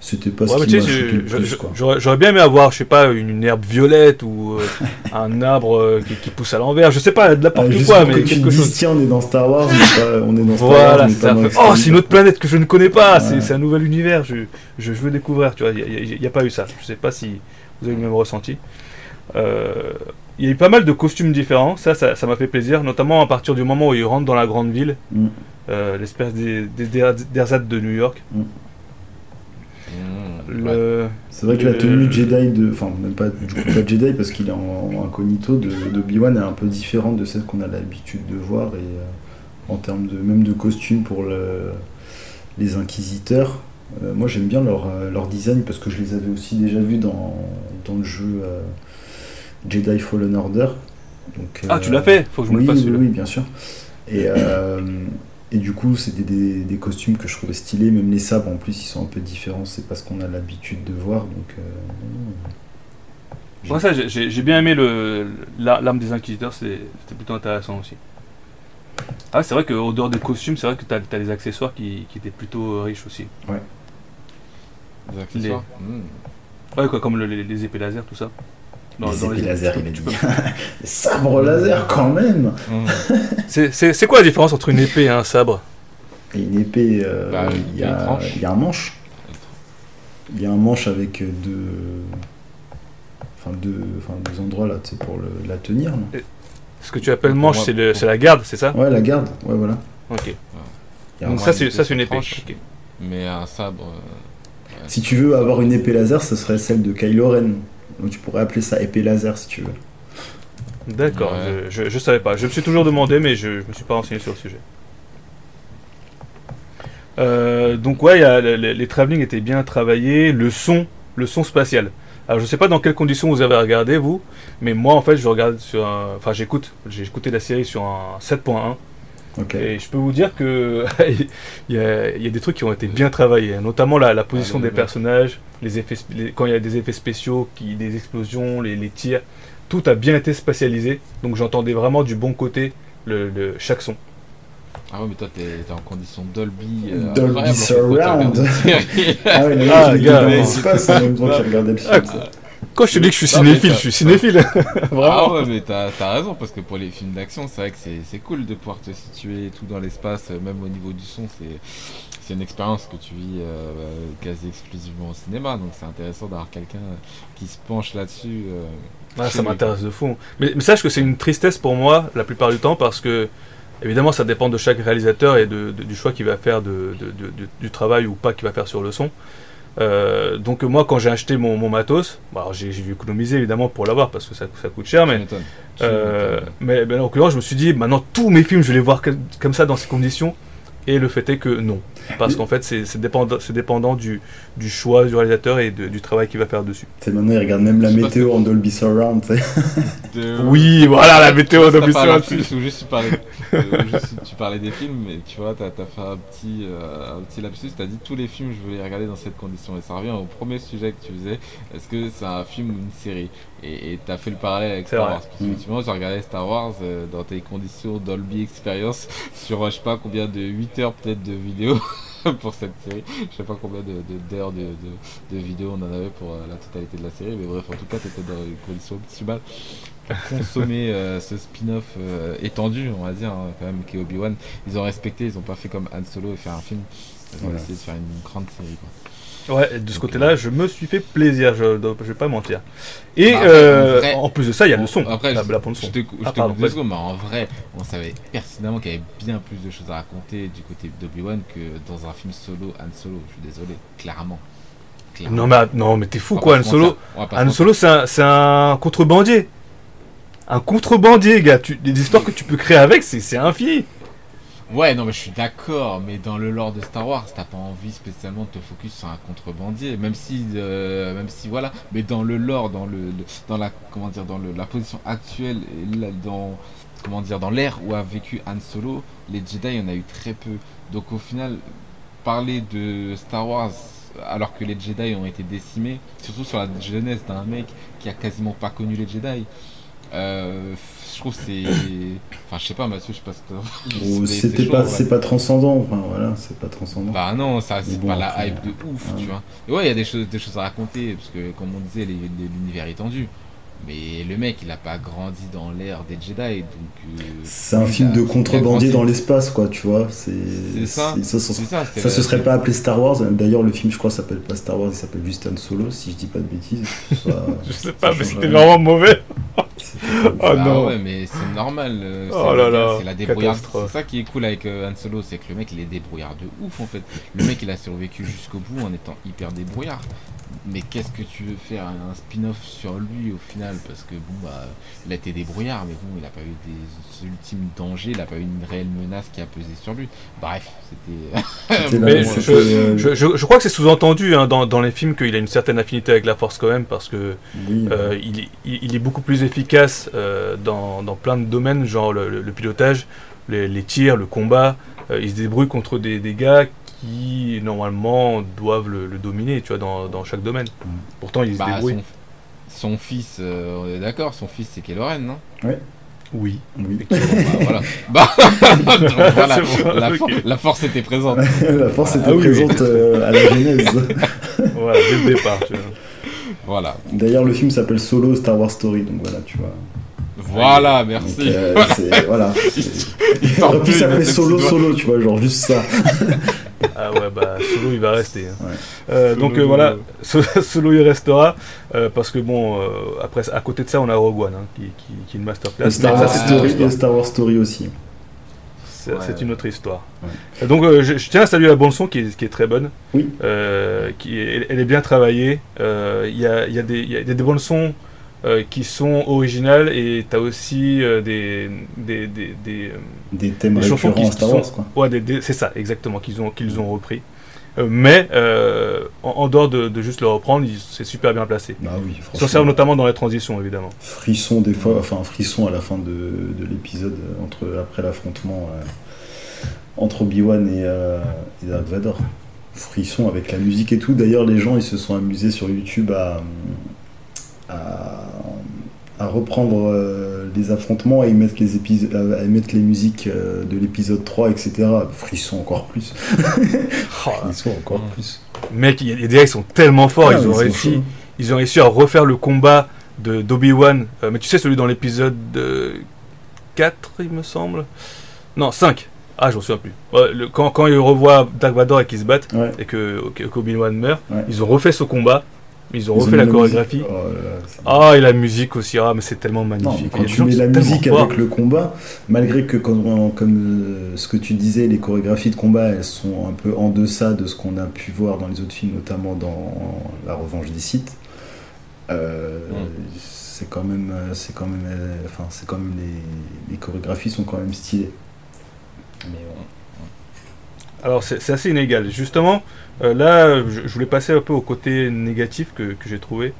c'était pas Ouais, ce qui m'a le plus. j'aurais bien aimé avoir, je sais pas, une, une herbe violette ou euh, [LAUGHS] un arbre euh, qui, qui pousse à l'envers, je sais pas, de Ah, n'importe juste quoi, mais que tu quelque chose. tiens, on est dans Star Wars, mais pas- on est dans Star Wars, Voilà, un Extended. Oh, c'est une autre planète que je ne connais pas, c'est Ouais. c'est un nouvel univers, je, je, je veux découvrir, tu vois, il n'y a, pas eu ça. Je sais pas si vous avez le même ressenti. Euh, Il y a eu pas mal de costumes différents, ça, ça ça m'a fait plaisir, notamment à partir du moment où ils rentrent dans la grande ville, Mm. euh, l'espèce des, des, de New York. Ouais. Le... C'est vrai que la tenue Jedi de. Enfin, même pas, du coup, pas Jedi parce qu'il est en, en incognito de, de Obi-Wan est un peu différente de celle qu'on a l'habitude de voir. Et euh, en termes de même de costume pour le- les inquisiteurs, euh, moi j'aime bien leur, leur design parce que je les avais aussi déjà vus dans, dans le jeu euh, Jedi Fallen Order. Donc, Ah, euh, tu l'as fait Faut que je me oui, le fasse oui, bien sûr. Et, euh, et du coup, c'était des, des costumes que je trouvais stylés. Même les sabres, en plus, ils sont un peu différents. C'est pas ce qu'on a l'habitude de voir. Donc, euh, Moi, ça, j'ai- j'ai j'ai bien aimé le- la- l'arme des inquisiteurs, c'est- c'était plutôt intéressant aussi. Ah, c'est vrai qu'au dehors des costumes, c'est vrai que tu as, les accessoires qui, qui étaient plutôt euh, riches aussi. Des accessoires. Mmh. Ouais, quoi, comme le- les, les épées laser, tout ça. Dans- les dans épées laser, il a dit. [LAUGHS] sabres laser, quand même [LAUGHS] Mmh. C'est- quoi la différence entre une épée et un sabre? Une épée, euh, Bah, il y, a il y un manche. Il y a un manche avec deux. Enfin, deux, enfin, deux endroits là, tu sais, pour le- la tenir. là. Ce que tu appelles manche, c'est la garde, c'est ça? Ouais, la garde. Ouais, voilà. Ok. Donc ça, c'est une épée. tranche. ok. Mais un sabre. euh, Si tu veux avoir une épée laser, ce serait celle de Kylo Ren. Donc tu pourrais appeler ça épée laser si tu veux. D'accord, Ouais. je, je, je savais pas. Je me suis toujours demandé, mais je, je me suis pas renseigné sur le sujet. Euh, donc ouais, il y a- le- le- les travelling étaient bien travaillés, le son, le son spatial. Alors je sais pas dans quelles conditions vous avez regardé vous, mais moi en fait je regarde sur un, enfin j'écoute, j'ai écouté la série sur un 7.1 Et je peux vous dire que [LAUGHS] il y, a, il y a des trucs qui ont été bien travaillés, notamment la, la position Ah, des personnages, les effets, les- quand il y a des effets spéciaux, qui, des explosions, les, les tirs, tout a bien été spatialisé. Donc j'entendais vraiment du bon côté le, le- chaque son. Ah ouais, mais toi, t'es t'es en condition Dolby. euh, Dolby Surround. [LAUGHS] Ah ouais, mec, Ah, gars, mais- l'espace en même temps qu'il regardait le film. Ah, ça. Quand je te dis que je suis cinéphile, je suis cinéphile. Ah [LAUGHS] vraiment. ouais, mais t'as as raison, parce que pour les films d'action, c'est vrai que c'est c'est cool de pouvoir te situer tout dans l'espace, euh, même au niveau du son, c'est c'est une expérience que tu vis euh, quasi exclusivement au cinéma, donc c'est intéressant d'avoir quelqu'un euh, qui se penche là-dessus. euh, Ah, ça m'intéresse de fou. Mais, mais sache que c'est une tristesse pour moi la plupart du temps parce que évidemment ça dépend de chaque réalisateur et de, de- du choix qu'il va faire de, de- de- de- du travail ou pas qu'il va faire sur le son. Euh, donc moi quand j'ai acheté mon, mon matos, alors j'ai dû économiser évidemment pour l'avoir parce que ça, ça coûte cher, mais Euh, mais ben, en l'occurrence, je me suis dit, maintenant tous mes films, je vais les voir comme ça dans ces conditions. Et le fait est que non. Parce qu'en fait, c'est c'est dépendant, c'est dépendant du, du choix du réalisateur et de- du travail qu'il va faire dessus. Tu sais, maintenant, il regarde même la météo en Dolby Surround. tu. De- [LAUGHS] Oui, voilà la météo en ou juste tu parlais, [LAUGHS] euh, juste tu parlais des films, mais tu vois, t'as as fait un petit, euh, un petit lapsus, t'as dit tous les films, je veux les regarder dans cette condition. Et ça revient au premier sujet que tu faisais, est-ce que c'est un film ou une série? Et t'as fait le parallèle avec Star vrai. Wars. Parce qu'effectivement, j'ai regardé Star Wars euh, dans tes conditions Dolby Experience [LAUGHS] sur euh, je sais pas combien de 8 heures peut-être de vidéos. [LAUGHS] pour cette série, je sais pas combien de- de- d'heures de, de, de, vidéos on en avait pour euh, la totalité de la série, mais bref, en tout cas, t'étais dans une condition optimale consommer euh, ce spin-off euh, étendu, on va dire, hein, quand même, qui est Obi-Wan. Ils ont respecté, ils ont pas fait comme Han Solo et faire un film. Ils ont Voilà. essayé de faire une grande série. Quoi. Ouais, de ce côté-là, je me suis fait plaisir, je, je vais pas mentir. Et Bah, euh, en vrai- en plus de ça, il y a le son, Après, la, je, la bande je son. te, je Ah, te pardon, coupe secondes, mais en vrai, on savait pertinemment qu'il y avait bien plus de choses à raconter du côté d'Obi-Wan que dans un film solo, Han Solo. Je suis désolé, clairement. Clairement. Non mais, non, mais t'es fou On quoi, Han Solo. Han. Solo, c'est un, c'est un contrebandier. Un contrebandier, gars. Tu, les histoires que tu peux créer avec, c'est c'est infini. Ouais, non, mais je suis d'accord, mais dans le lore de Star Wars, t'as pas envie spécialement de te focus sur un contrebandier, même si, euh, même si voilà, mais dans le lore, dans le, dans la, comment dire, dans le, la position actuelle, dans, comment dire, dans l'ère où a vécu Han Solo, les Jedi, il y en a eu très peu. Donc au final, parler de Star Wars alors que les Jedi ont été décimés, surtout sur la jeunesse d'un mec qui a quasiment pas connu les Jedi. Euh, je trouve que c'est. Enfin, je sais pas, Mathieu, je sais pas ce que. Ou c'est- C'était pas, c'est pas transcendant. Enfin voilà, c'est pas transcendant. Bah non, ça c'est bon, pas la après, hype de ouf, ouais. tu vois. Et ouais, il y a des choses, des choses à raconter, parce que comme on disait, l'univers est tendu. Mais le mec, il a pas grandi dans l'ère des Jedi, donc. euh, C'est un film de contrebandier dans l'espace, quoi, tu vois. C'est ça. Ça, se serait pas appelé Star Wars. D'ailleurs, le film, je crois, s'appelle pas Star Wars, il s'appelle juste Han Solo, si je dis pas de bêtises. Ça- [LAUGHS] Je sais pas, mais c'était vraiment mauvais. [LAUGHS] Oh Ah non. ouais, mais c'est normal. euh, Oh c'est là là, C'est la débrouillarde. catastrophe. C'est ça qui est cool avec euh, Han Solo, c'est que le mec il est débrouillard de ouf en fait. Le mec il a survécu jusqu'au bout en étant hyper débrouillard. Mais qu'est-ce que tu veux faire un spin-off sur lui au final? Parce que bon bah il a été débrouillard, mais bon il a pas eu des ultimes dangers, il a pas eu une réelle menace qui a pesé sur lui. Bref, c'était. [LAUGHS] Mais je- c'était, euh, Je, je- je crois que c'est sous-entendu hein, dans, dans les films qu'il a une certaine affinité avec la Force quand même, parce que oui, euh, il, est- il- il est beaucoup plus efficace euh, dans, dans plein de domaines, genre le, le- le pilotage, les, les tirs, le combat. Euh, il se débrouille contre des, des gars qui normalement doivent le, le dominer, tu vois, dans, dans chaque domaine. Mm. Pourtant, il se Bah, débrouille. son, son fils, euh, on est d'accord, son fils c'est Kylo Ren, non Oui. oui. Bah, voilà. [LAUGHS] Bah, [LAUGHS] donc, voilà. C'est bon, la, ok. for- la force était présente. [LAUGHS] la force était Ah oui. présente euh, à la genèse. voilà, dès le départ. tu vois. Voilà. D'ailleurs, le film s'appelle Solo Star Wars Story, donc voilà, tu vois. Voilà, Donc, merci. euh, c'est- [LAUGHS] voilà. Ça pu plus, s'appeler mais Solo Solo, tu vois, genre juste ça. [LAUGHS] Ah ouais, bah Solo il va rester. hein. Ouais. Euh, Solo, donc euh, voilà, [LAUGHS] So- Solo il restera euh, parce que bon, euh, après à côté de ça on a Rogue One hein, qui, qui, qui est une masterclass. Et Star, Wars ça, c'est une Story, autre histoire. et Star Wars Story aussi. C'est Ouais. c'est une autre histoire. Ouais. Donc euh, je, je tiens à saluer la bande son qui est, qui est très bonne. Oui. Euh, qui est- elle, elle est bien travaillée. Euh, Il y, a, il y, a des- il y a des bandes son euh, qui sont originales et tu as aussi euh, des, des, des, des, euh, Des thèmes Des chansons qui sont- quoi. Ouais, c'est ça, exactement, qu'ils ont, qu'ils ont repris. Euh, mais en, en dehors de, de juste le reprendre, c'est super bien placé. Bah oui, franchement. servent notamment dans les transitions, évidemment. Frisson des fois, enfin frisson à la fin de, de l'épisode entre après l'affrontement entre Obi-Wan et, et Dark Vador. Frisson avec la musique et tout. D'ailleurs, les gens ils se sont amusés sur YouTube à, à, à reprendre euh, les affrontements et y mettre les épisodes, à y mettre les musiques euh, de l'épisode 3, etc. Frisson encore plus. [LAUGHS] Frisson encore plus. Mec, il y a des gars, ils sont tellement forts, Ah, ils, ont réussi, ils ont réussi à refaire le combat de d'Obi-Wan. Euh, mais tu sais, celui dans l'épisode euh, 4, il me semble Non, 5. Ah, je m'en souviens plus. Ouais, le- quand, quand ils revoient Dark Vador et qu'ils se battent, Ouais. et que que- qu'Obi-Wan meurt, Ouais. ils ont refait ce combat, ils ont refait la chorégraphie. Oh là Ah, et la musique aussi, ah, mais c'est tellement magnifique. Non, quand tu mets la musique avec le combat, malgré que comme, comme euh, ce que tu disais, les chorégraphies de combat, elles sont un peu en deçà de ce qu'on a pu voir dans les autres films, notamment dans La Revanche des Sith. euh, Mm. C'est quand même, euh, c'est quand même, enfin, c'est quand même les, les chorégraphies sont quand même stylées. Mais bon. Alors c'est c'est assez inégal. Justement, euh, là, je, je voulais passer un peu au côté négatif que, que j'ai trouvé.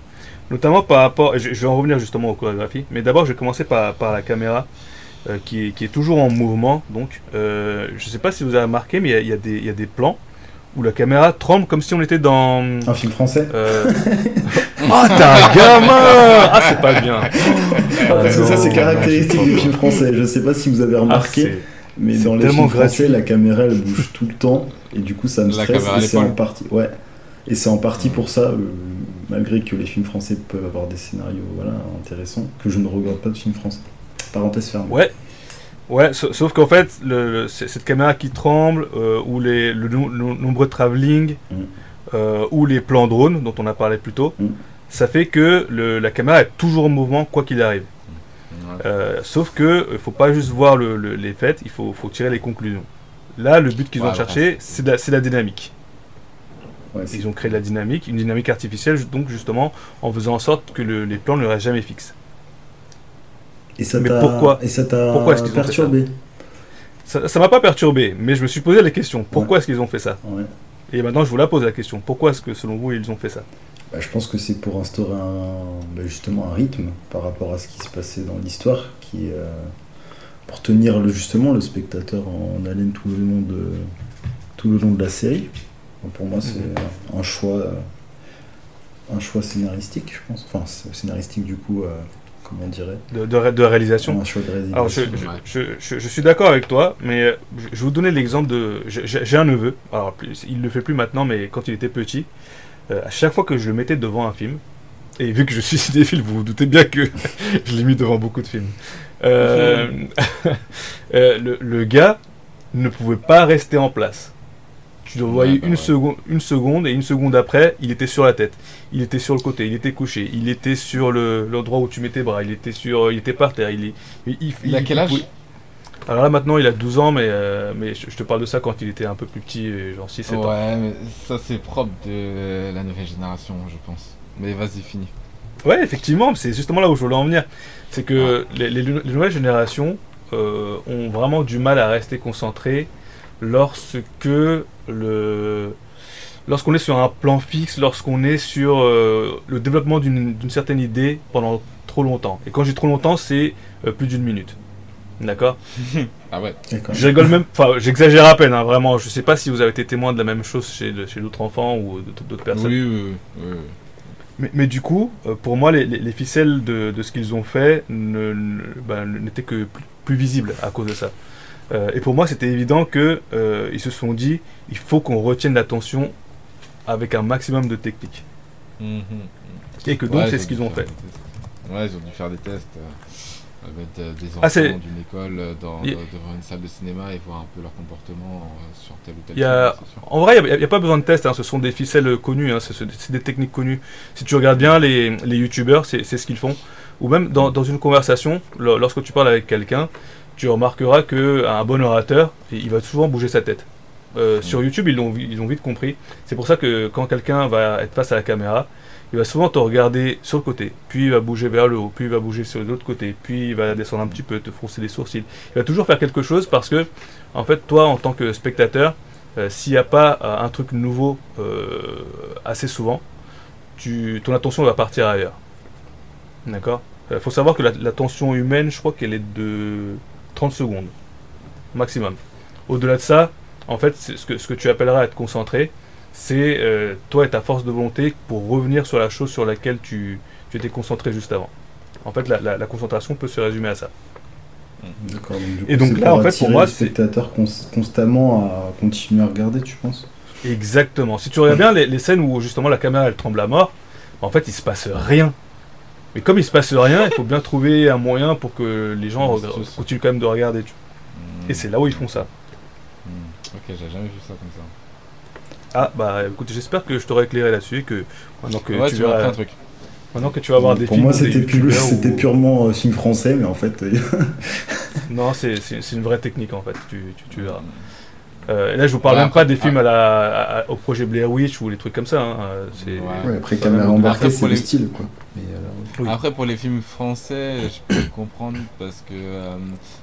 Notamment par rapport, je, je vais en revenir justement aux chorégraphies, mais d'abord je vais commencer par, par la caméra euh, qui, est, qui est toujours en mouvement. Donc, euh, je ne sais pas si vous avez remarqué, mais il y y, a des- il y a des plans où la caméra tremble comme si on était dans... Un film français euh, [LAUGHS] Ah, t'es un gamin [LAUGHS] Ah, c'est pas bien. Ah, Parce que ça, c'est caractéristique du film français. Je sais pas si vous avez. Ah, remarqué, c'est- mais dans les films français, la caméra elle bouge tout le temps et du coup ça me La stresse. Et c'est en partie, ouais. Et c'est en partie pour ça, euh, malgré que les films français peuvent avoir des scénarios voilà intéressants, que je ne regarde pas de films français. Parenthèse fermée. Ouais. Ouais, sa- sauf qu'en fait, le, le- c'est- cette caméra qui tremble, euh, ou les, le, no- le nombreux travelling, Mm. euh, ou les plans drone dont on a parlé plus tôt, Mm. ça fait que le- la caméra est toujours en mouvement quoi qu'il arrive. Euh, sauf que il faut pas juste voir le- le- les faits, il faut, faut tirer les conclusions. Là, le but qu'ils ont ouais. cherché, c'est la- dynamique. Ouais, Ils ont créé de la dynamique, une dynamique artificielle, donc justement en faisant en sorte que le- les plans ne restent jamais fixes. Et ça Mais t'a pourquoi Et ça t'a perturbé? Ça ça m'a pas perturbé, mais je me suis posé la question pourquoi est-ce qu'ils ont fait ça? Et maintenant, je vous la pose la question pourquoi est-ce que selon vous ils ont fait ça? Bah, je pense que c'est pour instaurer un, bah, justement un rythme par rapport à ce qui se passait dans l'histoire, qui euh, pour tenir le, justement le spectateur en haleine tout le long de tout le long de la série. Donc, pour moi, c'est Mhm. un choix, un choix scénaristique, je pense. Enfin, scénaristique du coup, euh, comment on dirait, de, de ré- de réalisation un choix de réalisation. Alors, je, Ouais. je, je, je- je suis d'accord avec toi, mais euh, je, je vais vous donner l'exemple de. J'ai un neveu, alors plus- il le fait plus maintenant, mais quand il était petit, euh, à chaque fois que je le mettais devant un film, et vu que je suis [LAUGHS] cinéphile, vous vous doutez bien que [LAUGHS] je l'ai mis devant beaucoup de films, euh, [LAUGHS] euh, le, le gars ne pouvait pas rester en place. Tu le voyais Ouais, bah une, ouais. seconde, une seconde, et une seconde après, il était sur la tête, il était sur le côté, il était couché, il était sur le- l'endroit où tu mets tes bras, il était, sur, il était par terre, il, est- il, il- Il a quel âge? Alors là maintenant il a 12 ans, mais, euh, mais je, je te parle de ça quand il était un peu plus petit, euh, genre 6-7 ans. Ouais, mais ça c'est propre de la nouvelle génération, je pense. Mais vas-y, finis. Ouais, effectivement, c'est justement là où je voulais en venir. C'est que les, les- les nouvelles générations euh, ont vraiment du mal à rester concentrées lorsque le lorsqu'on est sur un plan fixe, lorsqu'on est sur euh, le développement d'une d'une certaine idée pendant trop longtemps. Et quand j'ai trop longtemps, c'est euh, plus d'une minute. D'accord [LAUGHS] Ah ouais. D'accord. Je rigole même, enfin j'exagère à peine, hein, vraiment. Je sais pas si vous avez été témoin de la même chose chez, chez d'autres enfants ou d'autres personnes. Oui, oui. Mais, mais du coup, euh, pour moi, les, les- les ficelles de, de ce qu'ils ont fait ne- ne- ben, n'étaient que plus, plus visibles à cause de ça. Euh, et pour moi, c'était évident que euh, ils se sont dit, il faut qu'on retienne l'attention avec un maximum de technique. Mhm. Et que donc, Ouais, c'est ce qu'ils ont fait. Ouais, ils ont dû faire des tests euh, des enfants Ah, c'est- d'une école euh, dans, Y- dans- devant une salle de cinéma et voir un peu leur comportement euh, sur tel ou tel y a- film. En vrai, il n'y a, pas besoin de test, hein, ce sont des ficelles connues, hein, c'est des techniques connues. Si tu regardes bien les, les youtubeurs, c'est ce qu'ils font. Ou même dans, dans une conversation, lo- lorsque tu parles avec quelqu'un, tu remarqueras qu'un bon orateur, il va souvent bouger sa tête. Euh, Sur YouTube, ils l'ont vite compris. C'est pour ça que quand quelqu'un va être face à la caméra, il va souvent te regarder sur le côté, puis il va bouger vers le haut, puis il va bouger sur l'autre côté, puis il va descendre un petit peu, te froncer les sourcils. Il va toujours faire quelque chose parce que, en fait, toi, en tant que spectateur, euh, s'il n'y a pas euh, un truc nouveau euh, assez souvent, tu, ton attention va partir ailleurs. D'accord? Il faut savoir que la- l'attention humaine, je crois qu'elle est de 30 secondes, maximum. Au-delà de ça, en fait, ce que, ce que tu appelleras être concentré, c'est euh, toi et ta force de volonté pour revenir sur la chose sur laquelle tu, tu étais concentré juste avant. En fait, la, la- la concentration peut se résumer à ça. D'accord. Donc, du coup, Et donc là, en fait, pour moi, le c'est- spectateur cons- constamment à continuer à regarder, tu penses? Exactement. Si tu regardes bien les, les scènes où justement la caméra elle tremble à mort, en fait il se passe rien. Mais comme il se passe rien, il faut bien trouver un moyen pour que les gens Ouais, continuent quand même de regarder. tu-. Et c'est là où ils font ça. Mhm. Ok, j'ai jamais vu ça comme ça. Ah bah écoute, j'espère que je t'aurai éclairé là-dessus et que maintenant que ouais, tu verras, un truc. maintenant que tu vas voir des Pour films moi, c'était pu- purement euh, film français, mais en fait, euh, [LAUGHS] Non, c'est c'est- c'est une vraie technique en fait. Tu, tu, tu verras. Euh, là, je vous parle Ouais, même pas après- des films à la, à- à- au projet Blair Witch ou les trucs comme ça. hein. Euh, c'est- Ouais. ouais, après caméra embarquée, c'est pour le style, quoi. Mais, euh, Oui. Après, pour les films français, je peux comprendre parce que euh,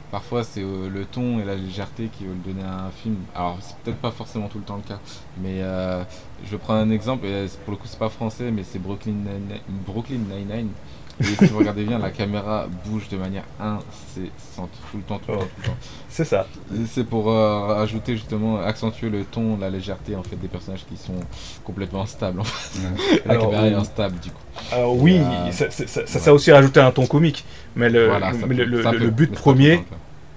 parfois c'est euh, le ton et la légèreté qui veulent donner à un film. Alors, c'est peut-être pas forcément tout le temps le cas, mais euh, je vais prendre un exemple. Et pour le coup, c'est pas français, mais c'est Brooklyn Nine- Brooklyn Nine-Nine. Et si vous regardez bien, la caméra bouge de manière incessante, tout le temps, tout le temps, tout le temps. C'est ça. C'est pour euh, ajouter justement, accentuer le ton, la légèreté en fait des personnages qui sont complètement instables. En fait. ouais. [LAUGHS] La Alors, caméra est oui. instable du coup. Alors oui, Euh, ça, ça, ça, ça, ouais. ça a aussi rajouté un ton comique. Mais le, Voilà, mais but premier,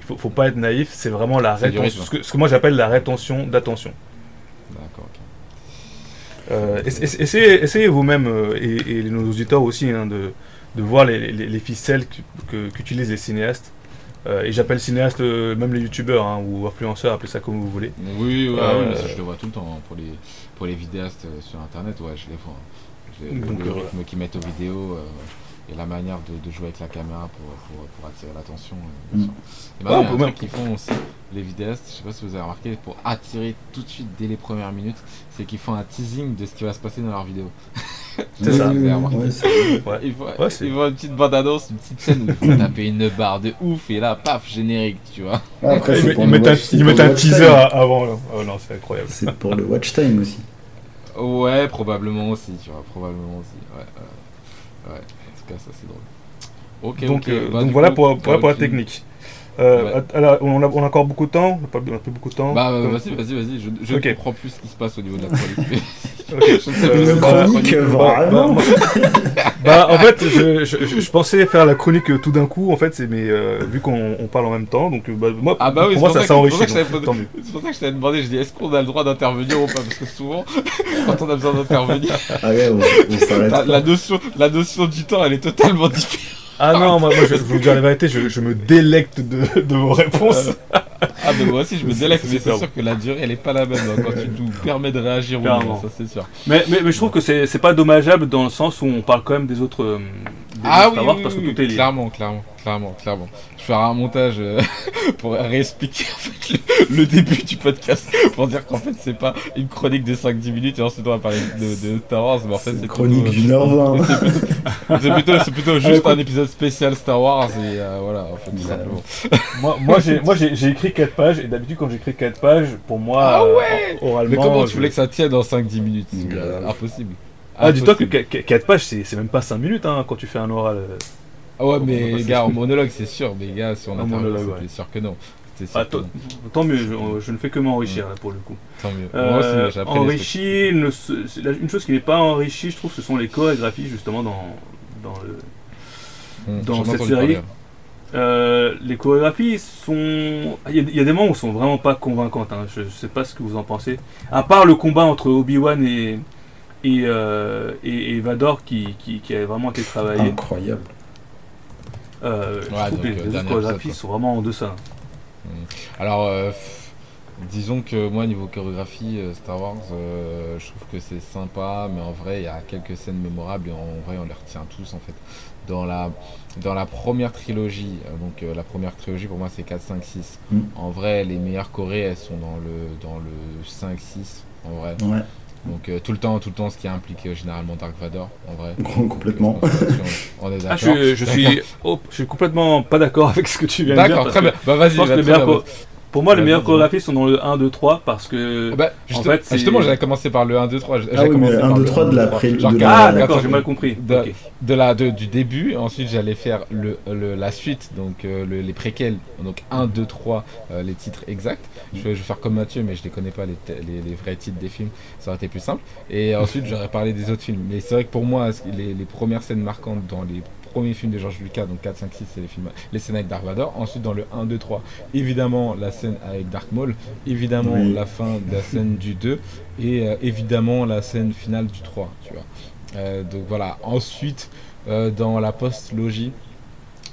il faut, faut pas être naïf, c'est vraiment la rétention. Ce que, ce que moi j'appelle la rétention d'attention. D'accord, ok. Euh, essa- essa- essayez, essayez vous-même, euh, et, et nos auditeurs aussi, hein, de, de voir les, les- les ficelles que- que- qu'utilisent les cinéastes Euh, et j'appelle cinéaste euh, même les youtubeurs hein, ou influenceurs, appelez ça comme vous voulez. Oui, ouais, Euh, oui, mais ça, je le vois tout le temps. hein, Pour les, pour les vidéastes euh, sur internet, ouais, je les vois. hein. Le, Donc, le euh, rythme qu'ils mettent aux vidéos euh, et la manière de, de jouer avec la caméra pour, pour, pour attirer l'attention. euh, bien Mm. sûr. Et Ouais, maintenant, on il y a peut un même- truc qu'ils font aussi, les vidéastes, je sais pas si vous avez remarqué, pour attirer tout de suite dès les premières minutes, c'est qu'ils font un teasing de ce qui va se passer dans leur vidéo. [LAUGHS] C'est ça. Ouais, Ouais. Ils font, Ouais, c'est- ils font une petite bande-annonce, une petite scène où ils vont taper une barre de ouf et là, paf, générique, tu vois. Après, Ils, mettent un, watch- ils mettent teaser time. avant. là. Oh non, c'est incroyable. C'est pour le watch time aussi. Ouais, probablement aussi, tu vois, probablement aussi. Ouais, ouais. Ouais. en tout cas, ça c'est drôle. Ok, Donc, euh, Bah, donc voilà coup, pour, pour la aussi- technique. Euh, Ouais. alors, on, a, on a encore beaucoup de temps On a pas on a plus beaucoup de temps Bah, euh, vas-y, vas-y, vas-y, je, je Ok. comprends plus ce qui se passe au niveau de la [LAUGHS] chronique. Ok. je sais Euh, se bah, passe. Chronique, Bah, vraiment. bah, [LAUGHS] bah, en fait, je, je, je- je pensais faire la chronique euh, tout d'un coup, en fait, c'est mais euh, vu qu'on on parle en même temps, donc bah, moi, Ah bah oui, pour moi c'est ça pour ça que- s'enrichit, c'est pour ça que je tant mieux. C'est pour ça que je t'avais demandé, je dis est-ce qu'on a le droit d'intervenir ou pas Parce que souvent, [LAUGHS] quand on a besoin d'intervenir, Ah ouais, on, on s'arrête la, pas. la notion, la notion du temps, elle est totalement différente. Ah non, moi, moi je, je vous dire la vérité, je, je me délecte de, de vos réponses. Ah mais moi aussi je me délecte, c'est mais c'est sûr que la durée elle est pas la même hein, quand tu nous permets de réagir ou Clairement. non, ça c'est sûr. Mais, mais, mais je trouve que c'est c'est pas dommageable dans le sens où on parle quand même des autres. euh, Ah oui, Star Wars oui, parce que oui, tout est lié. clairement, clairement, clairement, clairement. Je ferai un montage euh, [LAUGHS] pour réexpliquer en fait, le, le début du podcast pour dire qu'en fait c'est pas une chronique de 5-10 minutes et ensuite on va parler de, de Star Wars, mais en fait C'est c'est une chronique d'une heure vingt. [LAUGHS] c'est plutôt, c'est plutôt juste un épisode spécial Star Wars et euh, voilà, en fait tout simplement. Moi, moi j'ai moi, j'ai- j'ai écrit 4 pages et d'habitude quand j'écris 4 pages, pour moi, Ah euh, ouais oralement. Mais comment tu je- voulais que ça tienne en 5-10 minutes? Mmh. C'est euh, impossible. Ah, dis-toi que Impossible. 4 pages, c'est même pas 5 minutes hein, quand tu fais un oral. euh. Ah ouais, mais passer gars, en monologue, c'est sûr, mais gars, si on Un intervient, monologue, ouais. sûr que non. Ah, que toi- non. Tant mieux, je, je ne fais que m'enrichir là, pour le coup. Tant mieux. Euh, Moi aussi, enrichi, ne une chose qui n'est pas enrichie, je trouve, ce sont les chorégraphies justement dans, dans le, dans j'en ai cette série. Euh, les chorégraphies sont. Il y, a- il y a des moments où sont vraiment pas convaincantes. hein. Je, je sais pas ce que vous en pensez. À part le combat entre Obi-Wan et, et, euh, et, et Vador qui, qui, qui a vraiment été travaillé. Incroyable. Euh, je Ouais, trouve donc, que les, euh, les chorégraphies sont vraiment en deçà. Alors, euh, pff, disons que moi, niveau chorégraphie, euh, Star Wars, euh, je trouve que c'est sympa, mais en vrai, il y a quelques scènes mémorables et en vrai, on les retient tous en fait. Dans la, dans la première trilogie, donc euh, la première trilogie pour moi, c'est 4, 5, 6. Mm. En vrai, les meilleures chorés, elles sont dans le, dans le 5, 6, en vrai. Ouais, Donc euh, tout le temps, tout le temps, ce qui a impliqué euh, généralement Dark Vador, en vrai. [LAUGHS] complètement. On est Ah, je, je suis, oh, je suis complètement pas d'accord avec ce que tu viens de dire. D'accord, très bien. Bah vas-y, bah, Pour moi, les dis-moi. chorégraphies sont dans le 1, 2, 3 parce que. Ah bah, juste- En fait, c'est- justement, j'avais commencé par le 1, 2, 3. j'avais Ah oui, commencé le par 1, 2, le 3 de la 3. pré- Ah, d'accord, j'ai mal compris. de, Ok. de la, de- du début, ensuite j'allais faire le, le- la suite, donc euh, le- les préquels, donc 1, 2, 3, euh, les titres exacts. Je, vais- je vais faire comme Mathieu, mais je les connais pas les, te- les, les vrais titres des films, ça aurait été plus simple. Et ensuite j'aurais parlé des autres films. Mais c'est vrai que pour moi, les premières scènes marquantes dans les premiers films de George Lucas, donc 4, 5, 6, c'est les, films, les scènes avec Dark Vador. Ensuite dans le 1, 2, 3, évidemment la scène avec Dark Maul, évidemment Oui. la fin de la scène du 2, et euh, évidemment la scène finale du 3, tu vois. Euh, donc voilà, ensuite euh, dans la post-logie,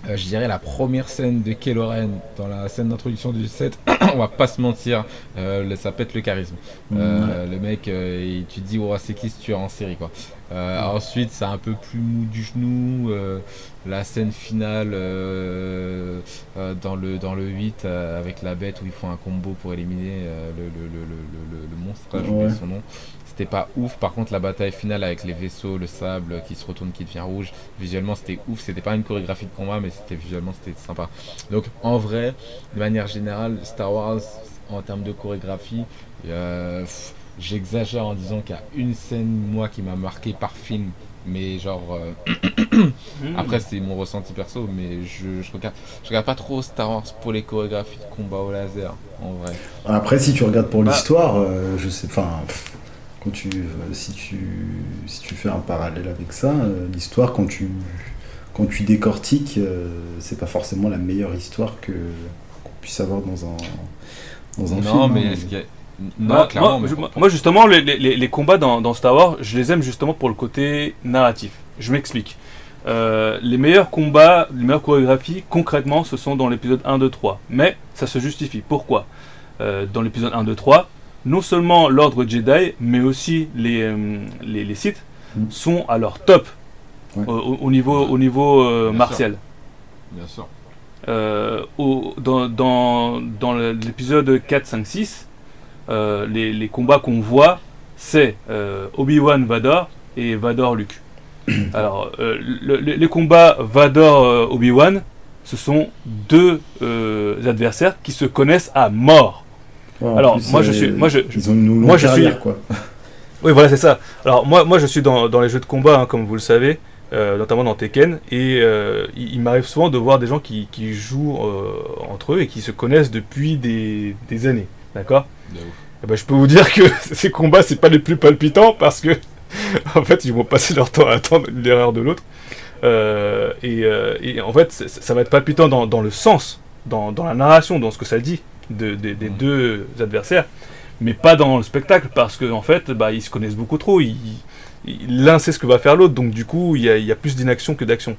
je dirais la première scène de Kylo Ren dans la scène d'introduction du 7, [COUGHS] on va pas se mentir, ça pète le charisme. Le mec, il- tu te dis, oh, c'est qui ce tueur en série quoi. Euh, Ensuite, c'est un peu plus mou du genou. euh, la scène finale euh, euh, dans, le, dans le 8 euh, avec la bête où ils font un combo pour éliminer euh, le, le, le, le, le- le monstre, son nom. C'était pas ouf. Par contre, la bataille finale avec les vaisseaux, le sable qui se retourne, qui devient rouge, visuellement c'était ouf. C'était pas une chorégraphie de combat, mais c'était visuellement c'était sympa. Donc en vrai, de manière générale, Star Wars en termes de chorégraphie, euh, pff, j'exagère en disant qu'il y a une scène moi qui m'a marqué par film. Mais genre euh, [COUGHS] après c'est mon ressenti perso, mais je, je regarde je regarde pas trop Star Wars pour les chorégraphies de combat au laser en vrai. Après, si tu regardes pour Bah. l'histoire, euh, je sais, enfin, quand tu, euh, si tu, si tu fais un parallèle avec ça, euh, l'histoire quand tu, quand tu décortiques, euh, c'est pas forcément la meilleure histoire que qu'on puisse avoir dans un, dans un film. non mais hein. est-ce qu'il y a- non Moi- clairement moi, je- moi, justement, les, les- les combats dans, dans Star Wars, je les aime justement pour le côté narratif. Je m'explique. euh, les meilleurs combats, les meilleures chorégraphies, concrètement, ce sont dans l'épisode 1, 2, 3. Mais ça se justifie. Pourquoi? Euh, Dans l'épisode 1, 2, 3, non seulement l'ordre Jedi, mais aussi les, euh, les, les Sith Mm. sont à leur top Ouais. au, au- au niveau, au niveau Bien martial. Bien sûr. Euh, au- dans dans, dans l'épisode 4, 5, 6, euh, les, les combats qu'on voit, c'est euh, Obi-Wan Vador et Vador Luke. [CLEARS THROAT] Alors, euh, le- le- les combats Vador euh, Obi-Wan, ce sont deux euh, adversaires qui se connaissent à mort. Ouais, Alors, plus, moi, je suis, moi, je, je- Ils ont une longue moi, je carrière, suis- quoi. [LAUGHS] oui, voilà, c'est ça. Alors, moi, moi je suis dans, dans les jeux de combat, hein, comme vous le savez, euh, notamment dans Tekken, et euh, il, il m'arrive souvent de voir des gens qui, qui jouent euh, entre eux et qui se connaissent depuis des, des années. D'accord? Ouf. Eh ben, Je peux vous dire que [LAUGHS] ces combats, c'est pas les plus palpitants parce que, [LAUGHS] en fait, ils vont passer leur temps à attendre l'erreur de l'autre. Euh, et, euh, et en fait, ça va être palpitant dans, dans le sens, dans, dans la narration, dans ce que ça dit de- de- des deux adversaires, mais pas dans le spectacle parce qu'en en fait, bah, ils se connaissent beaucoup trop. L'un sait ce que va faire l'autre, donc du coup, il y a, il y a plus d'inaction que d'action.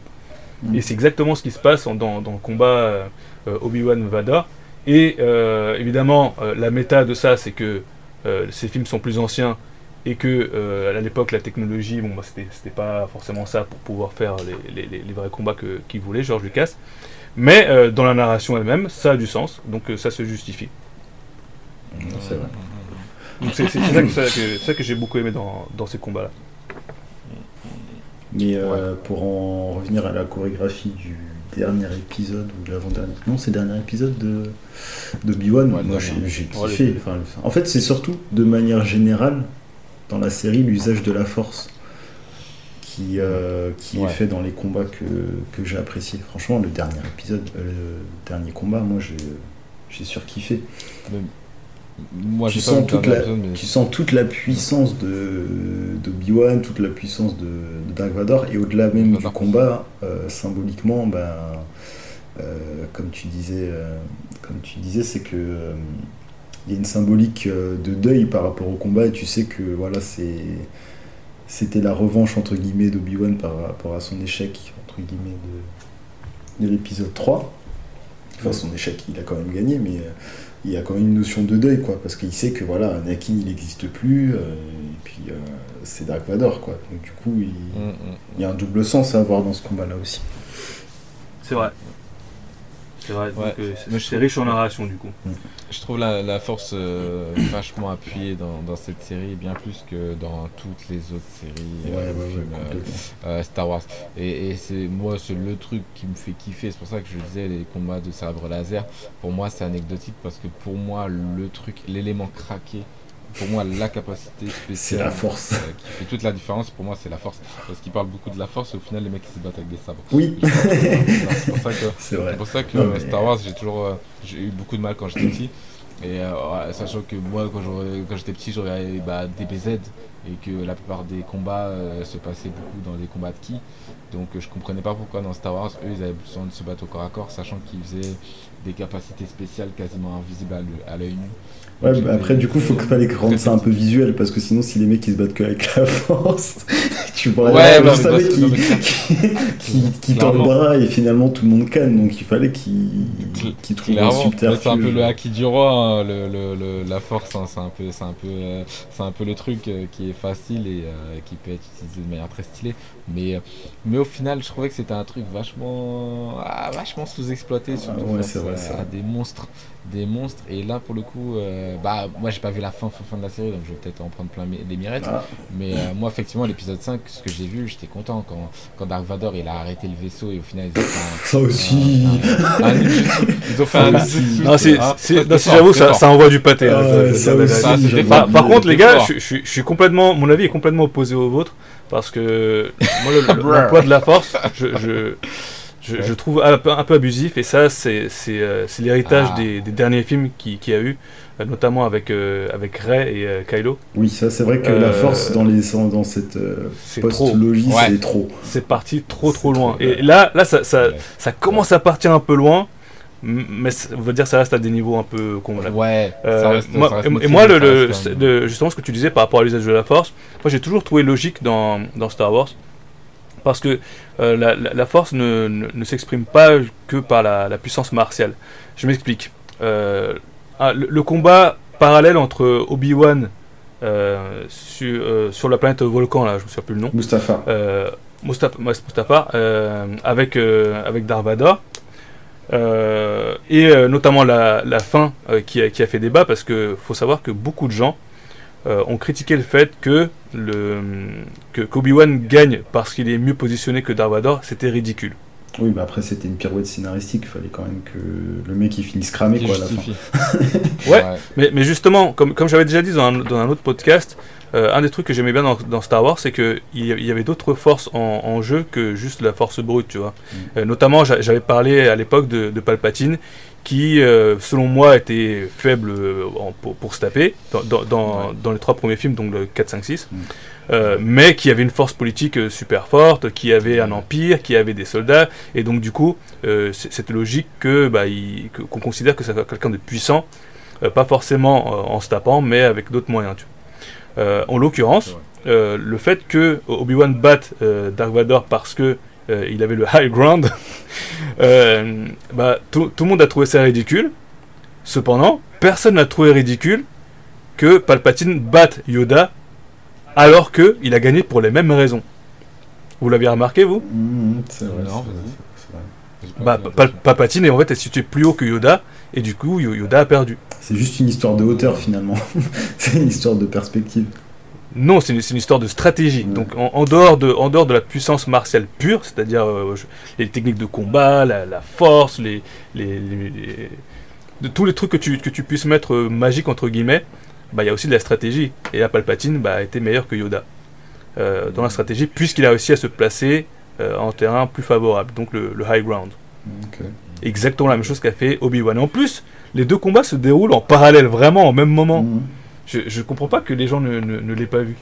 Mhm. Et c'est exactement ce qui se passe en- dans, dans le combat euh, Obi-Wan Vador. Et euh, évidemment, euh, la méta de ça, c'est que euh, ces films sont plus anciens et que à l'époque, la technologie, bon, bah, c'était pas forcément ça pour pouvoir faire les, les- les- les vrais combats qu'il voulait, George Lucas. Mais dans la narration elle-même, ça a du sens, donc ça se justifie. C'est vrai. Donc c'est ça que, j'ai beaucoup aimé dans, dans ces combats-là. Mais pour en revenir à la chorégraphie du dernier épisode ou de l'avant-dernier, non, c'est le dernier épisode de de Obi-Wan. Ouais, Moi, le j'ai kiffé. Enfin, en fait, c'est surtout de manière générale dans la série l'usage de la Force qui euh, qui Ouais. est fait dans les combats que que j'ai apprécié. Franchement, le dernier épisode, euh, le dernier combat, moi, j'ai j'ai surkiffé. Moi, tu sens toute la, mais tu sens toute la puissance de d'Obi-Wan, toute la puissance de, de Dark Vador, et au-delà même du combat, euh, symboliquement, ben, euh, comme tu disais, euh, comme tu disais, c'est que il y a une symbolique de deuil par rapport au combat, et tu sais que voilà, c'est c'était la revanche entre guillemets d'Obi-Wan par rapport à son échec entre guillemets de, de l'épisode 3. Enfin, son échec, il a quand même gagné, mais il y a quand même une notion de deuil, quoi, parce qu'il sait que voilà, Anakin il n'existe plus, euh, et puis euh, c'est Dark Vador, quoi. Donc du coup, il, Mm, mm. il y a un double sens à avoir dans ce combat-là aussi. C'est vrai. C'est vrai, Ouais. euh, c'est- riche en narration du coup. Je trouve la, la force euh, [COUGHS] vachement appuyée dans, dans cette série, bien plus que dans toutes les autres séries, Ouais, euh, ouais, films, euh, euh, Star Wars. Et, et c'est moi, c'est le truc qui me fait kiffer. C'est pour ça que je disais les combats de sabre laser. Pour moi, c'est anecdotique parce que pour moi, le truc, l'élément craqué, pour moi, la capacité spéciale C'est la force. euh, qui fait toute la différence. Pour moi, c'est la force parce qu'ils parlent beaucoup de la force. Et au final, les mecs ils se battent avec des sabres. Oui, C'est pour ça que [LAUGHS] c'est pour ça que Non, mais- Star Wars, j'ai toujours euh, j'ai eu beaucoup de mal quand j'étais petit. Et euh, sachant que moi, quand j'étais petit, j'aurais bah, DBZ et que la plupart des combats euh, se passaient beaucoup dans des combats de ki. Donc euh, je comprenais pas pourquoi dans Star Wars, eux, ils avaient besoin de se battre au corps à corps, sachant qu'ils faisaient des capacités spéciales quasiment invisibles à l'œil nu. Ouais, bah, après, du coup, faut étaient qu'il fallait rendre ça un peu visuel parce que sinon, si les mecs ils se battent que avec la force, [LAUGHS] tu vois Ouais, non, juste un mec qui, qui, qui, qui tend le bras et finalement tout le monde canne donc il fallait qu'il qu'il trouve un subterfuge. c'est un peu le haki du roi, hein, le, le- le- la force, hein, c'est un peu, un peu, euh, un peu le truc euh, qui est facile et euh, qui peut être utilisé de manière très stylée. Mais, euh, mais au final, je trouvais que c'était un truc vachement, ah, vachement sous-exploité, surtout ouais, face c'est vrai, à- à des monstres, des monstres. Et là, pour le coup, euh, bah, moi, j'ai pas vu la fin, fin, fin de la série, donc je vais peut-être en prendre plein les mirettes. Ah, Mais euh, moi, effectivement, l'épisode 5, ce que j'ai vu, j'étais content quand, quand Dark Vador il a arrêté le vaisseau et au final ils ont fait ça aussi. un, un, un. Ils ont fait Ça un. Non, c'est, Ah, c'est- ça, non, c'était si fort, j'avoue, ça, envoie du pâté. hein, Ah ouais, ça aussi. Par, par contre, les gars, je suis complètement, mon avis est complètement opposé au vôtre parce que moi, le- [LAUGHS] le- l'emploi de la force, je, je, je, je trouve un peu, un peu abusif et ça, c'est, c'est, euh, c'est l'héritage Ah. des, des derniers films qui, qui a eu, euh, notamment avec, euh, avec Rey et euh, Kylo. Oui, ça c'est vrai que Euh, la force dans, les, dans cette C'est trop. post-logie, Ouais. c'est trop. C'est parti trop trop loin. trop, Et là, là, ça, ça, Ouais. ça commence à partir un peu loin, mais ça- on va dire que ça reste à des niveaux un peu convenables. Ouais, Euh, ça reste- moi, ça reste et- moi, le, le- reste, euh, justement, ce que tu disais par rapport à l'usage de la force, moi j'ai toujours trouvé logique dans, dans Star Wars Parce que euh, la, la- la force ne, ne- ne s'exprime pas que par la, la puissance martiale. Je m'explique. Euh, ah, le, le combat parallèle entre Obi-Wan euh, sur, euh, sur la planète Volcan, là, je me souviens plus le nom, Mustapha. euh, Mustapha, euh, avec, euh, avec Darth Vader. Euh, et euh, notamment la, la fin euh, qui, a, qui a fait débat parce que faut savoir que beaucoup de gens euh, ont critiqué le fait que le que qu'Obi-Wan gagne parce qu'il est mieux positionné que Darth Vader, c'était ridicule. Oui, mais après, c'était une pirouette scénaristique. Il fallait quand même que le mec il finisse cramé quoi, à la fin. [LAUGHS] Ouais. Mais, mais justement, comme, comme j'avais déjà dit dans un, dans un autre podcast, euh, un des trucs que j'aimais bien dans, dans Star Wars, c'est qu'il y, a- il y avait d'autres forces en, en jeu que juste la force brute, tu vois. Mm. Euh, notamment, j'a- j'avais parlé à l'époque de, de Palpatine, qui, euh, selon moi, était faible en- pour, pour se taper dans, dans, dans, Ouais. dans les trois premiers films, donc le 4, 5, 6. Mm. Euh, mais qui avait une force politique euh, super forte, qui avait un empire, qui avait des soldats, et donc du coup, euh, c'est- c'était logique que bah, que- qu'on considère que c'est quelqu'un de puissant, pas forcément en se tapant, mais avec d'autres moyens. Tu vois. En l'occurrence, euh, le fait que Obi-Wan batte euh, Dark Vador parce que euh, il avait le [LAUGHS] high ground, euh, bah, tout, tout le monde a trouvé ça ridicule. Cependant, personne n'a trouvé ridicule que Palpatine batte Yoda alors que il a gagné pour les mêmes raisons. Vous l'aviez remarqué, vous? Mmh, c'est vrai. Pas bah, attention. Palpatine est en fait est situé plus haut que Yoda, et du coup Yo- Yoda a perdu. C'est juste une histoire de hauteur finalement. [LAUGHS] c'est une histoire de perspective. Non, c'est une, c'est une histoire de stratégie. Ouais. Donc en, en dehors de, en dehors de la puissance martiale pure, c'est-à-dire euh, les techniques de combat, la, la force, les, les, les- les- de tous les trucs que tu, que tu puisses mettre euh, magique entre guillemets, bah, il y a aussi de la stratégie. Et là, Palpatine bah, a été meilleur que Yoda euh, dans la stratégie, puisqu'il a réussi à se placer euh, en terrain plus favorable, donc le, le high ground. Exactement la même chose qu'a fait Obi-Wan. En plus, les deux combats se déroulent en parallèle, vraiment au même moment. Mmh. Je, je comprends pas que les gens ne, ne, ne l'aient pas vu.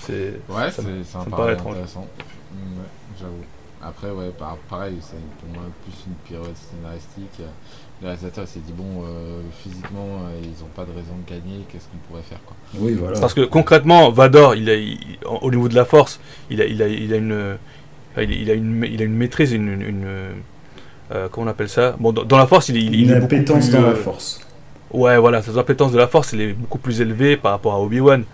C'est Ouais, ça me paraît intéressant. Mm, ouais, j'avoue. Après, ouais, par- pareil, c'est pour moi plus une pirouette scénaristique. Le réalisateur il s'est dit, bon, euh, physiquement, euh, ils ont pas de raison de gagner, qu'est-ce qu'on pourrait faire quoi? Oui, voilà. Parce que concrètement, Vador, il a, il- au niveau de la force, il a, il a, il a une, il, a une, ma- il a une maîtrise, une, une- une, euh, comment on appelle ça? Bon, dans, dans la force, il, il, il est beaucoup plus, dans la euh, force. Ouais, voilà, sa appétence de la force, elle est beaucoup plus élevée par rapport à Obi-Wan.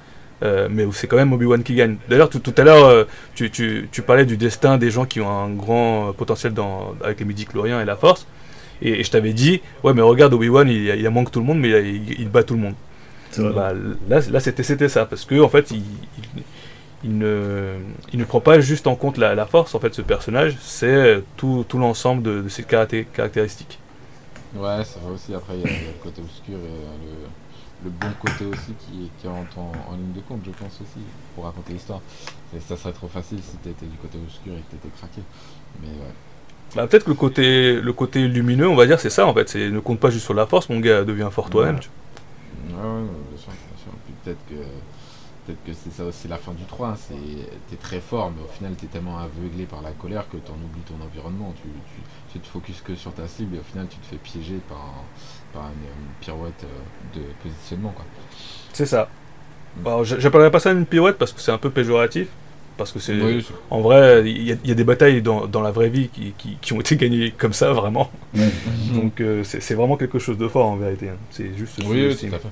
Euh, mais c'est quand même Obi-Wan qui gagne. D'ailleurs, tout, tout à l'heure, euh, tu, tu, tu parlais du destin des gens qui ont un grand potentiel dans, avec les midi-chloriens et la force. Et, et je t'avais dit, ouais, mais regarde, Obi-Wan, il, il a moins que tout le monde, mais il, a- il- il bat tout le monde. Bah, là, c'était ça, parce que en fait, il, il, ne, il ne prend pas juste en compte la, la force, en fait, ce personnage, c'est tout, tout l'ensemble de, de ses caracté- caractéristiques. Ouais, ça va aussi. Après, il y, a il y a le côté obscur et euh, le, le bon côté aussi qui, qui rentre en, en ligne de compte, je pense aussi, pour raconter l'histoire. Et Ça serait trop facile si t'étais du côté obscur et que t'étais craqué. Mais ouais. Bah, peut-être que le côté, le côté lumineux, on va dire, c'est ça, en fait, c'est ne compte pas juste sur la force, mon gars, deviens fort toi-même. Ouais. tu Ouais, ouais, bien sûr, bien sûr. Puis peut-être que, peut-être que c'est ça aussi la fin du 3. hein, t'es très fort, mais au final, t'es tellement aveuglé par la colère que t'en oublies ton environnement. Tu, tu, tu te focuses que sur ta cible et au final, tu te fais piéger par, un- par une, une pirouette euh, de positionnement. C'est ça. Mm. Alors, j'appellerais pas ça une pirouette parce que c'est un peu péjoratif. Parce que c'est. Oui, En vrai, il y, a- il y a des batailles dans, dans la vraie vie qui, qui, qui ont été gagnées comme ça, vraiment. [LAUGHS] Donc euh, c'est vraiment quelque chose de fort en vérité. hein. C'est juste. oui, tout à fait.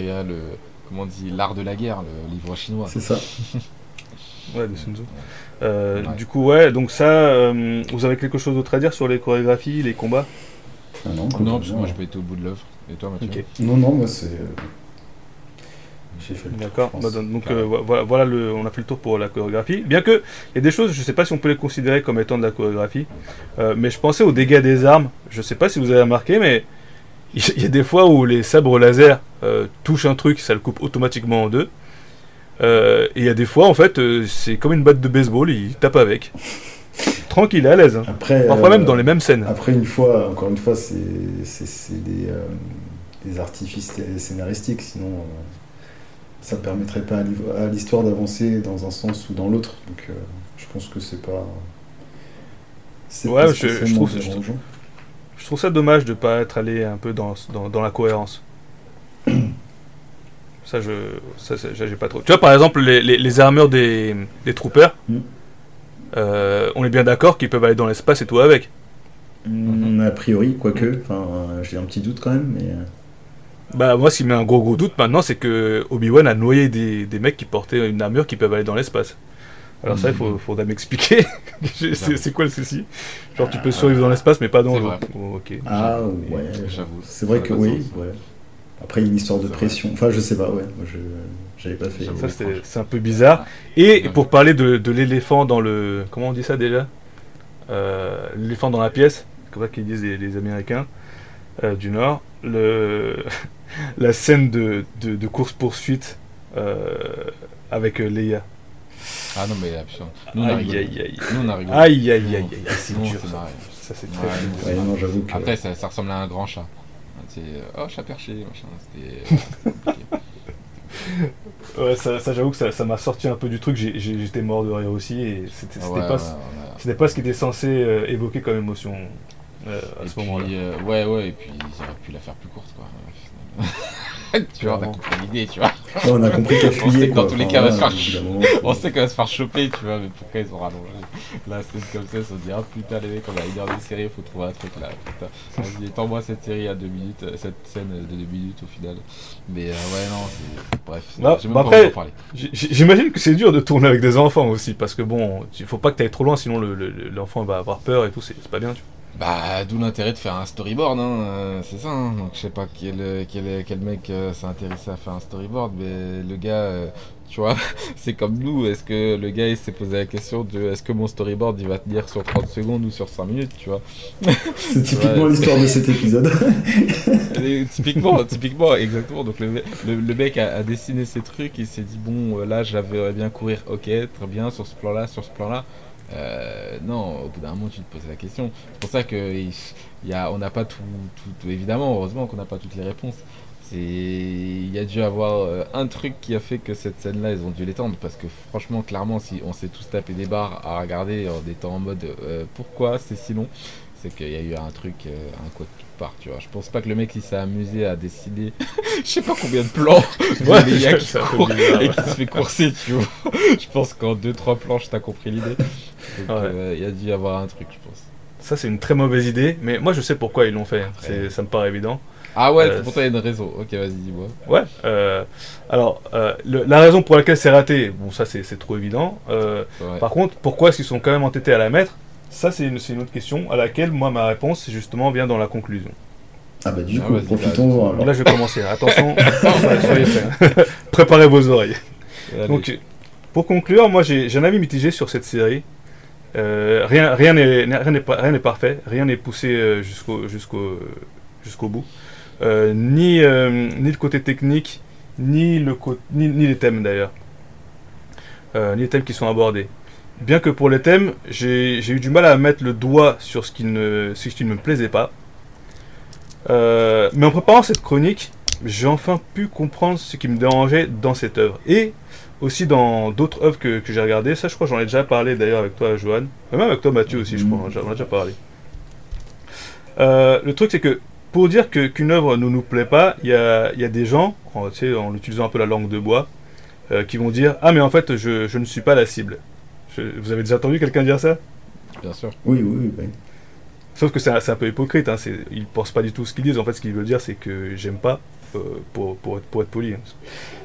Il y a le, comment on dit, l'art de la guerre, le livre chinois. C'est ça. [LAUGHS] Ouais, de Sun Tzu. Euh, Ouais. Du coup, ouais, donc ça, euh, vous avez quelque chose d'autre à dire sur les chorégraphies, les combats? Ah non, Non, parce que moi, j'ai pas été au bout de l'œuvre. Et toi, Mathieu? Non, non, moi c'est. euh, D'accord. Bah, donc euh, vo- voilà, voilà le, on a fait le tour pour la chorégraphie. Bien que il y a des choses, je sais pas si on peut les considérer comme étant de la chorégraphie, euh, mais je pensais aux dégâts des armes. Je sais pas si vous avez remarqué, mais il y, a des fois où les sabres laser euh, touchent un truc, ça le coupe automatiquement en deux. Euh, et il y a des fois, en fait, euh, c'est comme une batte de baseball, il tape avec. [LAUGHS] Tranquille, à l'aise. hein. Après, Parfois même dans les mêmes scènes. Après, une fois, encore une fois, c'est des, des artifices scé- scénaristiques, sinon ça permettrait pas à l'histoire d'avancer dans un sens ou dans l'autre. Donc je pense que c'est pas. Ouais, pas je- je trouve- je. Je trouve ça dommage de pas être allé un peu dans, dans, dans la cohérence. [COUGHS] ça, je, ça, ça, j'ai pas trop. Tu vois, par exemple, les, les, les armures des, des troopers, Mm. euh, on est bien d'accord qu'ils peuvent aller dans l'espace et tout avec. Hmm, a priori, quoique. Enfin, euh, j'ai un petit doute quand même, mais. euh, Bah moi, ce qui met un gros gros doute maintenant, c'est que Obi-Wan a noyé des, des mecs qui portaient une armure qui peuvent aller dans l'espace. Alors ça, il faut, faudrait m'expliquer. [LAUGHS] c'est c'est quoi le souci? Genre, tu peux survivre dans l'espace, mais pas dans C'est l'eau. vrai. Oh, ok. Ah, ouais. J'avoue. C'est vrai que oui, ouais. Après, il y a une histoire de C'est vrai. pression. Enfin, je sais pas, ouais. Moi, je j'avais pas fait. Ça, c'est c'est un peu bizarre. Et Ouais. pour parler de, de l'éléphant dans le... Comment on dit ça déjà? Euh, L'éléphant dans la pièce, comme ça qu'ils disent les, les Américains euh, du Nord. Le... [LAUGHS] la scène de, de, de course-poursuite euh, avec euh, Leia. Ah non, mais absolument. Nous, on a Aïe, rigolé. aïe, aïe. Nous, on a rigolé. Aïe, aïe, aïe, aïe. C'est dur, ça. Ça, c'est Ouais, très nous, dur. on Ouais, non, j'avoue que. Après, ça, ça ressemblait à un grand chat. C'est oh chat perché, machin. C'était. euh, compliqué. [LAUGHS] Ouais, ça, ça, j'avoue que ça ça m'a sorti un peu du truc. J'ai- j'ai- J'étais mort de rire aussi. Et c'était Ah c'était ouais, pas, ouais, ouais. c'était pas ce qui était censé euh, évoquer comme émotion euh, à Et ce puis, moment-là. euh, ouais, ouais, et puis ils auraient pu la faire plus courte, quoi. [LAUGHS] tu vois, on a compris l'idée, tu vois. Ouais, on a compris qu'elle [LAUGHS] On sait que dans quoi. tous les Enfin, cas, elle va se faire [LAUGHS] On sait qu'elle va se faire choper, tu vois, mais pourquoi ils ont rallongé Là, c'est comme ça, ils se sont dit, ah putain, les mecs, on a une heure de série, faut trouver un truc là, putain. Vas-y, étends-moi cette série à deux minutes, euh, cette scène de deux minutes au final. Mais euh, ouais, non, c'est. Bref, Bah, j'ai même bah pas après- parler. J'imagine que c'est dur de tourner avec des enfants aussi, parce que bon, il faut pas que tu ailles trop loin, sinon le- le- l'enfant va avoir peur et tout, c'est c'est pas bien. Tu vois. Bah, d'où l'intérêt de faire un storyboard, hein, euh, c'est ça. hein. Donc, je sais pas quel, quel, quel mec euh, s'est intéressé à faire un storyboard, mais le gars, euh, tu vois, [LAUGHS] c'est comme nous. Est-ce que le gars il s'est posé la question de est-ce que mon storyboard il va tenir sur 30 secondes ou sur 5 minutes, tu vois? [LAUGHS] C'est typiquement l'histoire de cet épisode. [LAUGHS] Typiquement, typiquement, exactement. Donc le, le, le mec a, a dessiné ses trucs, il s'est dit bon, là, j'avais bien courir, ok, très bien, sur ce plan-là, sur ce plan-là. Euh, non, au bout d'un moment, tu te poses la question. C'est pour ça que y a, on n'a pas tout, tout, évidemment, heureusement qu'on n'a pas toutes les réponses. C'est, il y a dû avoir euh, un truc qui a fait que cette scène-là, ils ont dû l'étendre parce que franchement, clairement, si on s'est tous tapé des barres à regarder en étant en mode euh, pourquoi c'est si long, c'est qu'il y a eu un truc, euh, un quoi de toute part, tu vois. Je pense pas que le mec il s'est amusé à décider, [LAUGHS] je sais pas combien de plans, [LAUGHS] Ouais, de Leia qui court bizarre, et qui se fait courser, tu vois. [LAUGHS] Je pense qu'en 2-3 planches, t'as compris l'idée. Ouais. euh, il y a dû y avoir un truc, je pense. Ça, c'est une très mauvaise idée, mais moi je sais pourquoi ils l'ont fait, Après. ça me paraît évident. Ah ouais, Euh, pour toi, il y a une raison. Ok, vas-y, dis-moi. Ouais, euh, alors euh, le- la raison pour laquelle c'est raté, bon, ça c'est c'est trop évident. Euh, Ouais. Par contre, pourquoi est-ce qu'ils sont quand même entêtés à la mettre? Ça, c'est une, autre question à laquelle moi ma réponse justement vient dans la conclusion. Ah bah du Ah, coup, profitons-en alors. Là, je vais commencer. [LAUGHS] Attention, soyez prêts. Préparez vos oreilles. Allez. Donc, pour conclure, moi j'ai un avis mitigé sur cette série. Euh, rien rien n'est rien n'est pas- rien n'est parfait, rien n'est poussé euh, jusqu'au jusqu'au jusqu'au bout. Euh, ni euh, ni le côté technique, ni le ni, ni les thèmes d'ailleurs, Euh, ni les thèmes qui sont abordés. Bien que pour les thèmes, j'ai eu du mal à mettre le doigt sur ce qui ne ce qui ne me plaisait pas. Euh, mais en préparant cette chronique, j'ai enfin pu comprendre ce qui me dérangeait dans cette œuvre. Et aussi dans d'autres œuvres que, j'ai regardées. Ça, je crois, j'en ai déjà parlé d'ailleurs avec toi, Johan. Et même avec toi, Mathieu aussi, je crois. J'en ai déjà parlé. Euh, le truc, c'est que pour dire qu'une œuvre ne nous plaît pas, il y a, des gens, en, utilisant un peu la langue de bois, euh, qui vont dire Ah, mais en fait, je ne suis pas la cible. Je- vous avez déjà entendu quelqu'un dire ça? Bien sûr. Oui, oui, oui. Sauf que c'est un, peu hypocrite, hein, ils pensent pas du tout ce qu'ils disent. En fait, ce qu'ils veulent dire, c'est que j'aime pas, euh, pour, pour, être, pour être poli. hein.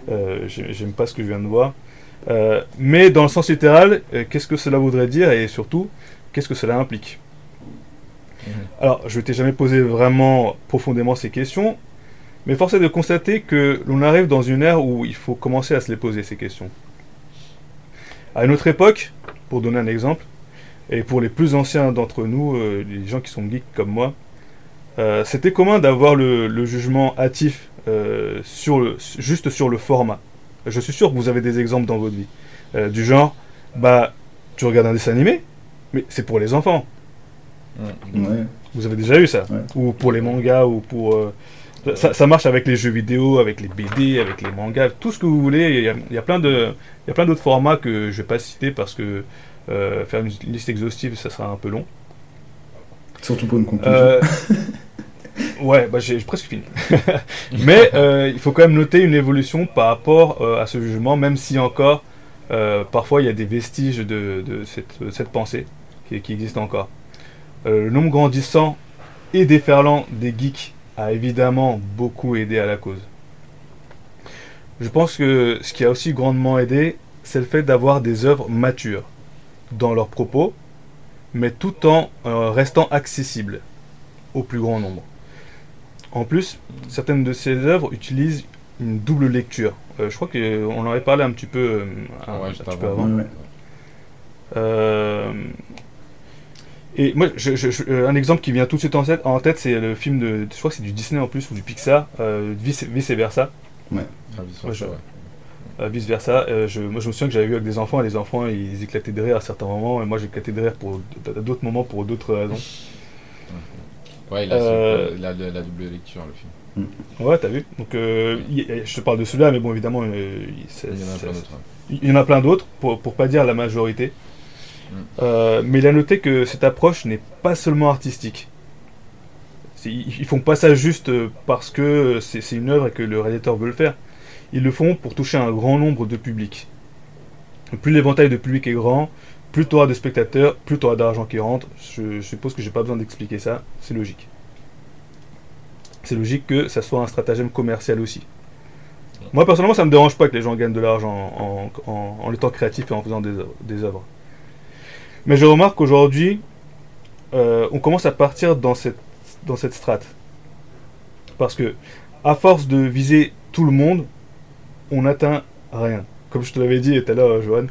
Euh, j'ai- j'aime pas ce que je viens de voir. Euh, mais dans le sens littéral, euh, qu'est-ce que cela voudrait dire et surtout, qu'est-ce que cela implique? Mhm. Alors, je ne t'ai jamais posé vraiment profondément ces questions, mais force est de constater que l'on arrive dans une ère où il faut commencer à se les poser, ces questions. À une autre époque, pour donner un exemple, et pour les plus anciens d'entre nous, euh, les gens qui sont geeks comme moi, euh, c'était commun d'avoir le, le jugement hâtif euh, sur le, juste sur le format. Je suis sûr que vous avez des exemples dans votre vie. Euh, du genre, bah, tu regardes un dessin animé, mais c'est pour les enfants. Ouais. Vous avez déjà eu ça Ouais. Ou pour les mangas, ou pour... ça, ça marche avec les jeux vidéo, avec les BD, avec les mangas, tout ce que vous voulez. Il y a, il y a plein de, il y a plein d'autres formats que je vais pas citer parce que euh, faire une liste exhaustive, ça sera un peu long. Surtout pour une conclusion. Euh, [LAUGHS] ouais, bah j'ai presque fini. [LAUGHS] Mais euh, il faut quand même noter une évolution par rapport à ce jugement, même si encore parfois il y a des vestiges de, de cette, pensée qui, qui existe encore. Le nombre grandissant et déferlant des geeks a évidemment beaucoup aidé à la cause. Je pense que ce qui a aussi grandement aidé, c'est le fait d'avoir des œuvres matures dans leurs propos, mais tout en euh, restant accessibles au plus grand nombre. En plus, certaines de ces œuvres utilisent une double lecture. Euh, je crois qu'on en avait parlé un petit peu, euh, un, Ouais, un juste petit peu avant. avant. Ouais, ouais. Et moi, je- je- je- euh, un exemple qui vient tout de suite en tête, en tête, c'est le film de, je crois que c'est du Disney en plus ou du Pixar, euh, vice, vice versa, Ah, vice Ouais, versa, ouais. euh, vice versa. Euh, je, moi, je me souviens que j'avais vu avec des enfants, et les enfants, ils éclataient de rire à certains moments, et moi, j'éclatais de rire pour à d'autres moments pour d'autres raisons. Ouais, il a, Euh, la double lecture, le film. Ouais, t'as vu. Donc, euh, je te parle de celui-là, mais bon, évidemment, euh, il- y en a plein d'autres. Il y en a plein d'autres, pour, pour pas dire la majorité. Euh, mais il a noté que cette approche n'est pas seulement artistique. Ils font pas ça juste euh, parce que c'est une œuvre et que le réalisateur veut le faire. Ils le font pour toucher un grand nombre de publics. Plus l'éventail de public est grand, plus tu auras de spectateurs, plus tu auras d'argent qui rentre. Je, suppose que j'ai pas besoin d'expliquer ça, c'est logique. C'est logique que ça soit un stratagème commercial aussi. Moi personnellement, ça me dérange pas que les gens gagnent de l'argent en, en, en- étant créatifs et en faisant. Des œuvres. Mais je remarque qu'aujourd'hui, euh, on commence à partir dans cette, dans cette strate. Parce que, à force de viser tout le monde, on n'atteint rien. Comme je te l'avais dit tout à l'heure, Johan.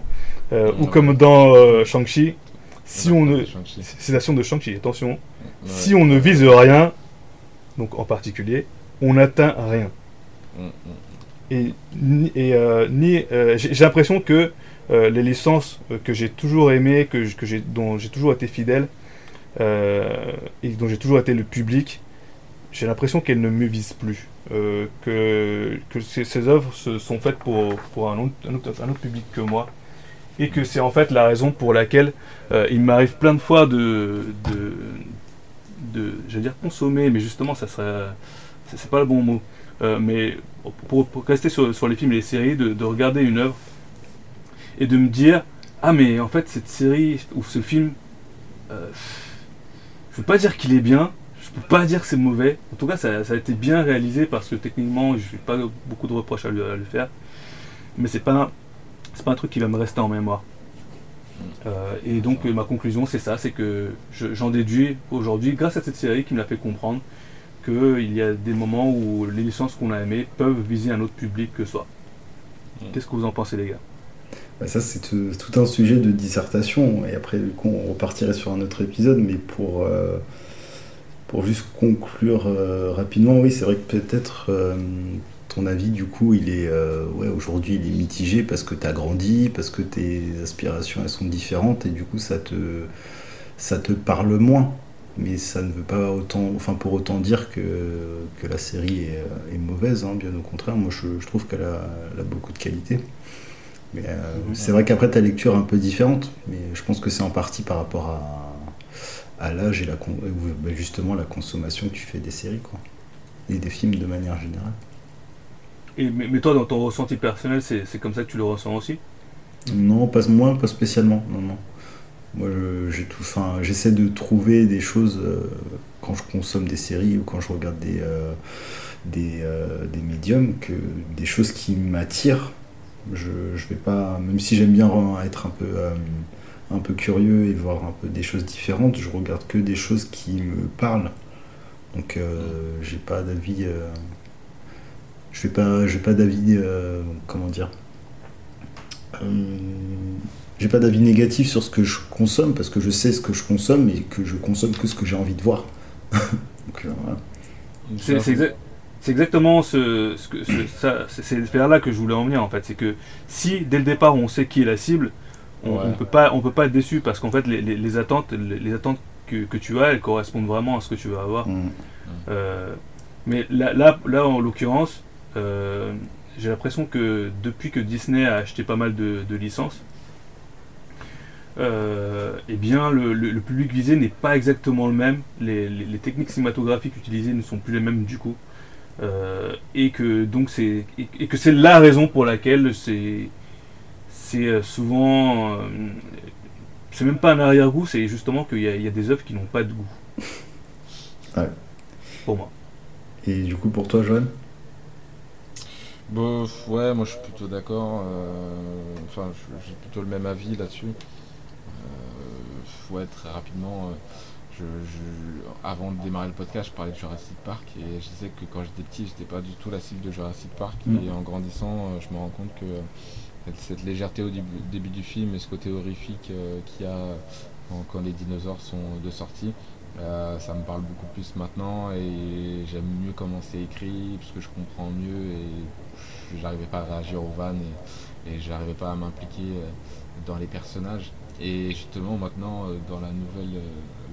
Euh, ou comme dans euh, Shang-Chi, si on ne. Citation de Shang-Chi, attention. Ouais. Si on ne vise rien, donc en particulier, on n'atteint rien. Mm, mm. Et, ni- et, euh, ni euh, j'ai l'impression que euh, les licences euh, que j'ai toujours aimées, que, que j'ai dont j'ai toujours été fidèle euh, et dont j'ai toujours été le public, j'ai l'impression qu'elles ne me visent plus. Que que ces, œuvres se- sont faites pour, pour un, autre, un, autre, public que moi. Et que c'est en fait la raison pour laquelle il m'arrive plein de fois de, de, de j'allais dire consommer, mais justement ça serait, c'est pas le bon mot. Mais pour, pour rester sur, sur les films et les séries, de, de regarder une œuvre et de me dire ah mais en fait cette série ou ce film, euh, je veux pas dire qu'il est bien, je peux pas dire que c'est mauvais. En tout cas ça, ça a été bien réalisé parce que techniquement je n'ai pas beaucoup de reproches à, le faire, mais c'est pas c'est pas un truc qui va me rester en mémoire. Euh, et donc ma conclusion c'est ça, c'est que je- j'en déduis aujourd'hui grâce à cette série qui me l'a fait comprendre qu'il y a des moments où les licences qu'on a aimées peuvent viser un autre public que soi. Mm. Qu'est-ce que vous en pensez les gars? Bah, ça, c'est tout, un sujet de dissertation. Et après, du coup, on repartirait sur un autre épisode. Mais pour, euh, pour juste conclure euh, rapidement, oui, c'est vrai que peut-être euh, ton avis, du coup, il est. ouais, aujourd'hui, il est mitigé parce que tu as grandi, parce que tes aspirations, elles sont différentes. Et du coup, ça te, ça te parle moins. Mais ça ne veut pas autant, enfin pour autant dire que, que la série est, mauvaise, hein, bien au contraire. Moi, je, trouve qu'elle a, a beaucoup de qualité. Mais euh, c'est vrai qu'après, ta lecture est un peu différente, mais je pense que c'est en partie par rapport à, à l'âge et la con- bah, justement la consommation que tu fais des séries, quoi. Et des films de manière générale. Et, mais, mais toi, dans ton ressenti personnel, c'est comme ça que tu le ressens aussi? Non, pas moi, pas spécialement. Non, non. Moi, je- j'ai tout. Enfin, j'essaie de trouver des choses euh, quand je consomme des séries ou quand je regarde des euh, des, euh, des médiums, que des choses qui m'attirent. Je, vais pas, même si j'aime bien être un peu euh, un peu curieux et voir un peu des choses différentes, je regarde que des choses qui me parlent. Donc, euh, j'ai pas d'avis. euh, pas, pas d'avis. euh, comment dire j'ai pas d'avis négatif sur ce que je consomme parce que je sais ce que je consomme et que je consomme que ce que j'ai envie de voir. [LAUGHS] Donc, voilà. C'est c'est exa- c'est exactement ce, ce que, ce- ça- c'est- c'est vers là que je voulais en venir en fait. C'est que si dès le départ on sait qui est la cible, on, Ouais. on peut pas, on peut pas être déçu parce qu'en fait les, les- les attentes, les, les attentes que, que tu as, elles correspondent vraiment à ce que tu vas avoir. Mm. Euh, mais là, là, là, en l'occurrence, euh, j'ai l'impression que depuis que Disney a acheté pas mal de, de licences, euh, eh bien, le, le- le public visé n'est pas exactement le même. Les, les- les techniques cinématographiques utilisées ne sont plus les mêmes du coup. Euh, et que donc c'est et, que c'est la raison pour laquelle c'est c'est euh, souvent. euh, c'est même pas un arrière-goût, c'est justement qu'il y, a- il y a des œuvres qui n'ont pas de goût. [LAUGHS] Ouais. Pour moi. Et du coup, pour toi, Joanne Bon, ouais, moi je suis plutôt d'accord. euh, Enfin, j'ai plutôt le même avis là-dessus. Euh, ouais, très rapidement. euh, je, je- avant de démarrer le podcast, je parlais de Jurassic Park et je disais que quand j'étais petit, j'étais pas du tout la cible de Jurassic Park. Et en grandissant, euh, je me rends compte que euh, cette légèreté au début, début du film et ce côté horrifique euh, qu'il y a quand, quand les dinosaures sont de sortie, euh, ça me parle beaucoup plus maintenant et j'aime mieux comment c'est écrit parce que je comprends mieux et j'arrivais pas à réagir aux vannes et, et j'arrivais pas à m'impliquer dans les personnages. Et justement maintenant dans la nouvelle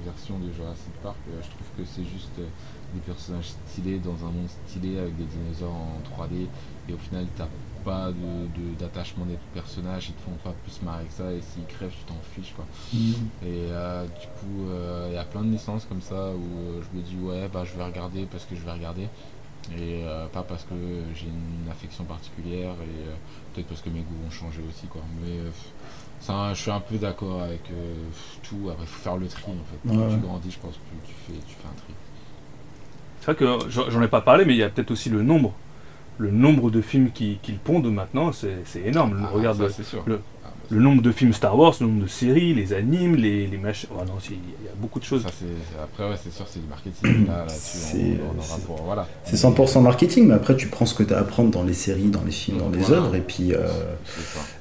version de Jurassic Park, euh, je trouve que c'est juste euh, des personnages stylés dans un monde stylé avec des dinosaures en 3D et au final t'as pas de- de- d'attachement des personnages, ils te font pas plus marrer que ça et s'ils crèvent tu t'en fiches quoi. Et euh, du coup, euh, il y a plein de naissances comme ça où euh, je me dis ouais, bah je vais regarder parce que je vais regarder et pas parce que j'ai une affection particulière et peut-être parce que mes goûts vont changer aussi quoi. Mais ça, je suis un peu d'accord avec euh, tout. Après, il faut faire le tri en fait. Plus Ouais, tu grandis, je pense, plus tu fais, tu fais un tri. C'est vrai que j'en ai pas parlé, mais il y a peut-être aussi le nombre. Le nombre de films qui, qu'ils pondent maintenant, c'est c'est énorme. Ah, Regarde ça, le, c'est sûr. le- le nombre de films Star Wars, le nombre de séries, les animes, les, les machins. Oh non, il y a beaucoup de choses. ça, c'est après ouais, c'est sûr, c'est du marketing là, là-dessus. C'est- on, on aura c'est- pour voilà. C'est 100% marketing, mais après, tu prends ce que tu as à prendre dans les séries, dans les films, dans les Voilà. œuvres, et puis, euh,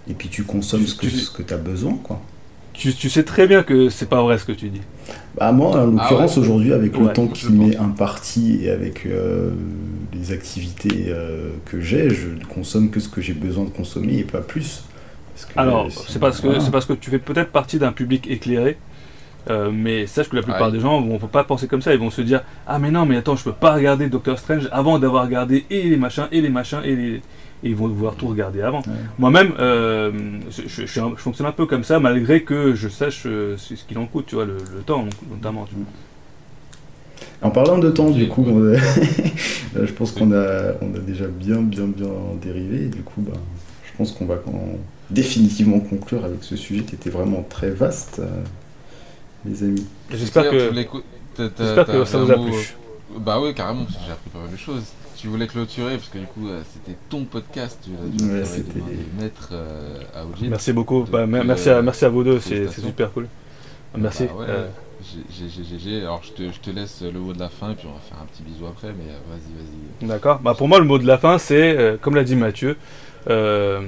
et puis tu consommes ce que, Tu- ce que as besoin, quoi. Tu, tu sais très bien que c'est pas vrai ce que tu dis. Bah moi, en l'occurrence, Ah ouais. aujourd'hui, avec le Ouais, temps qui m'est imparti et avec euh, les activités euh, que j'ai, je ne consomme que ce que j'ai besoin de consommer et pas plus. Parce que, Alors, c'est parce que c'est parce que tu fais peut-être partie d'un public éclairé. euh, mais sache que la plupart Ouais. des gens vont pas penser comme ça, ils vont se dire Ah, mais non, mais attends, je peux pas regarder Doctor Strange avant d'avoir regardé et les machins, et les machins, et les. Et ils vont devoir tout regarder avant. Ouais. Moi-même, euh, je, je- je suis un- je fonctionne un peu comme ça, malgré que je sache euh, ce qu'il en coûte, tu vois, le, le temps notamment. tu vois. En parlant de temps, du coup, [LAUGHS] je pense qu'on a, on a déjà bien, bien, bien dérivé. Et du coup, bah, je pense qu'on va con- définitivement conclure avec ce sujet qui était vraiment très vaste, euh, les amis. J'espère que, j'espère ça vous a plu. Bah oui, carrément, parce que j'ai appris pas mal de choses. Tu voulais clôturer, parce que du coup, euh, c'était ton podcast. Tu l'as Ouais, c'était- de mettre euh, à. Merci beaucoup. Bah, euh, merci, à, merci à vous deux, c'est super cool. Merci. Bah ouais, Euh. Alors, je te, je te laisse le mot de la fin, et puis on va faire un petit bisou après, mais vas-y, vas-y. D'accord. Bah, pour moi, le mot de la fin, c'est, euh, comme l'a dit Mathieu, euh,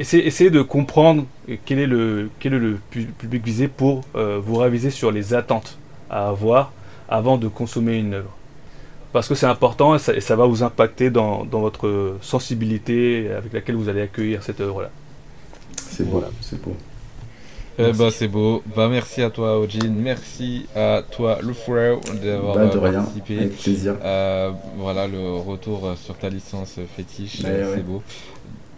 essayer de comprendre quel est le, quel est le pu- public visé pour euh, vous raviser sur les attentes à avoir avant de consommer une œuvre. Parce que c'est important et ça, et ça va vous impacter dans, dans votre sensibilité avec laquelle vous allez accueillir cette œuvre-là. C'est beau, Voilà. c'est beau. Eh Merci. bah, c'est beau. Bah, merci à toi, Ojin. Merci à toi, frère, d'avoir Bah, de rien, participé. avec plaisir. Euh, voilà le retour sur ta licence fétiche, ouais. c'est beau.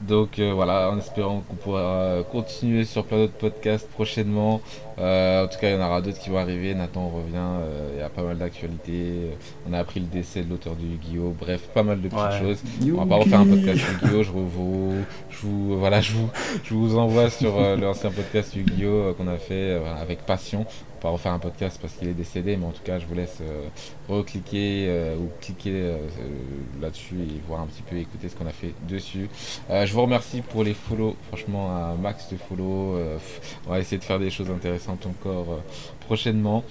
Donc euh, voilà, en espérant qu'on pourra continuer sur plein d'autres podcasts prochainement. Euh, en tout cas, il y en aura d'autres qui vont arriver. Nathan revient, euh, il y a pas mal d'actualités. On a appris le décès de l'auteur du Yu-Gi-Oh! Bref, pas mal de petites Ouais. choses. On va pas refaire un podcast Yu-Gi-Oh! Je vous, je vous, voilà, je vous, je vous envoie sur euh, l'ancien podcast Yu-Gi-Oh! euh, qu'on a fait euh, voilà, avec passion. On va pas refaire un podcast parce qu'il est décédé, mais en tout cas, je vous laisse euh, recliquer euh, ou cliquer euh, euh, là-dessus et voir un petit peu, écouter ce qu'on a fait dessus. Euh, je vous remercie pour les follow, franchement, un max de follow. euh, on va essayer de faire des choses intéressantes encore euh, prochainement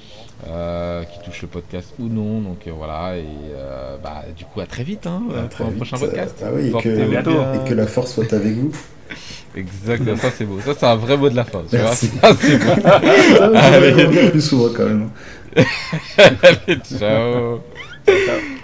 euh, qui touchent le podcast ou non. Donc euh, voilà, et bah, du coup, à très vite hein, À pour un prochain podcast. Ah oui, et que, et la force soit avec vous. Exactement, ça c'est beau. Ça c'est un vrai mot de la fin. Merci. Ça, c'est beau. [LAUGHS] Plus souvent quand même. [LAUGHS] Allez, ciao. Ciao.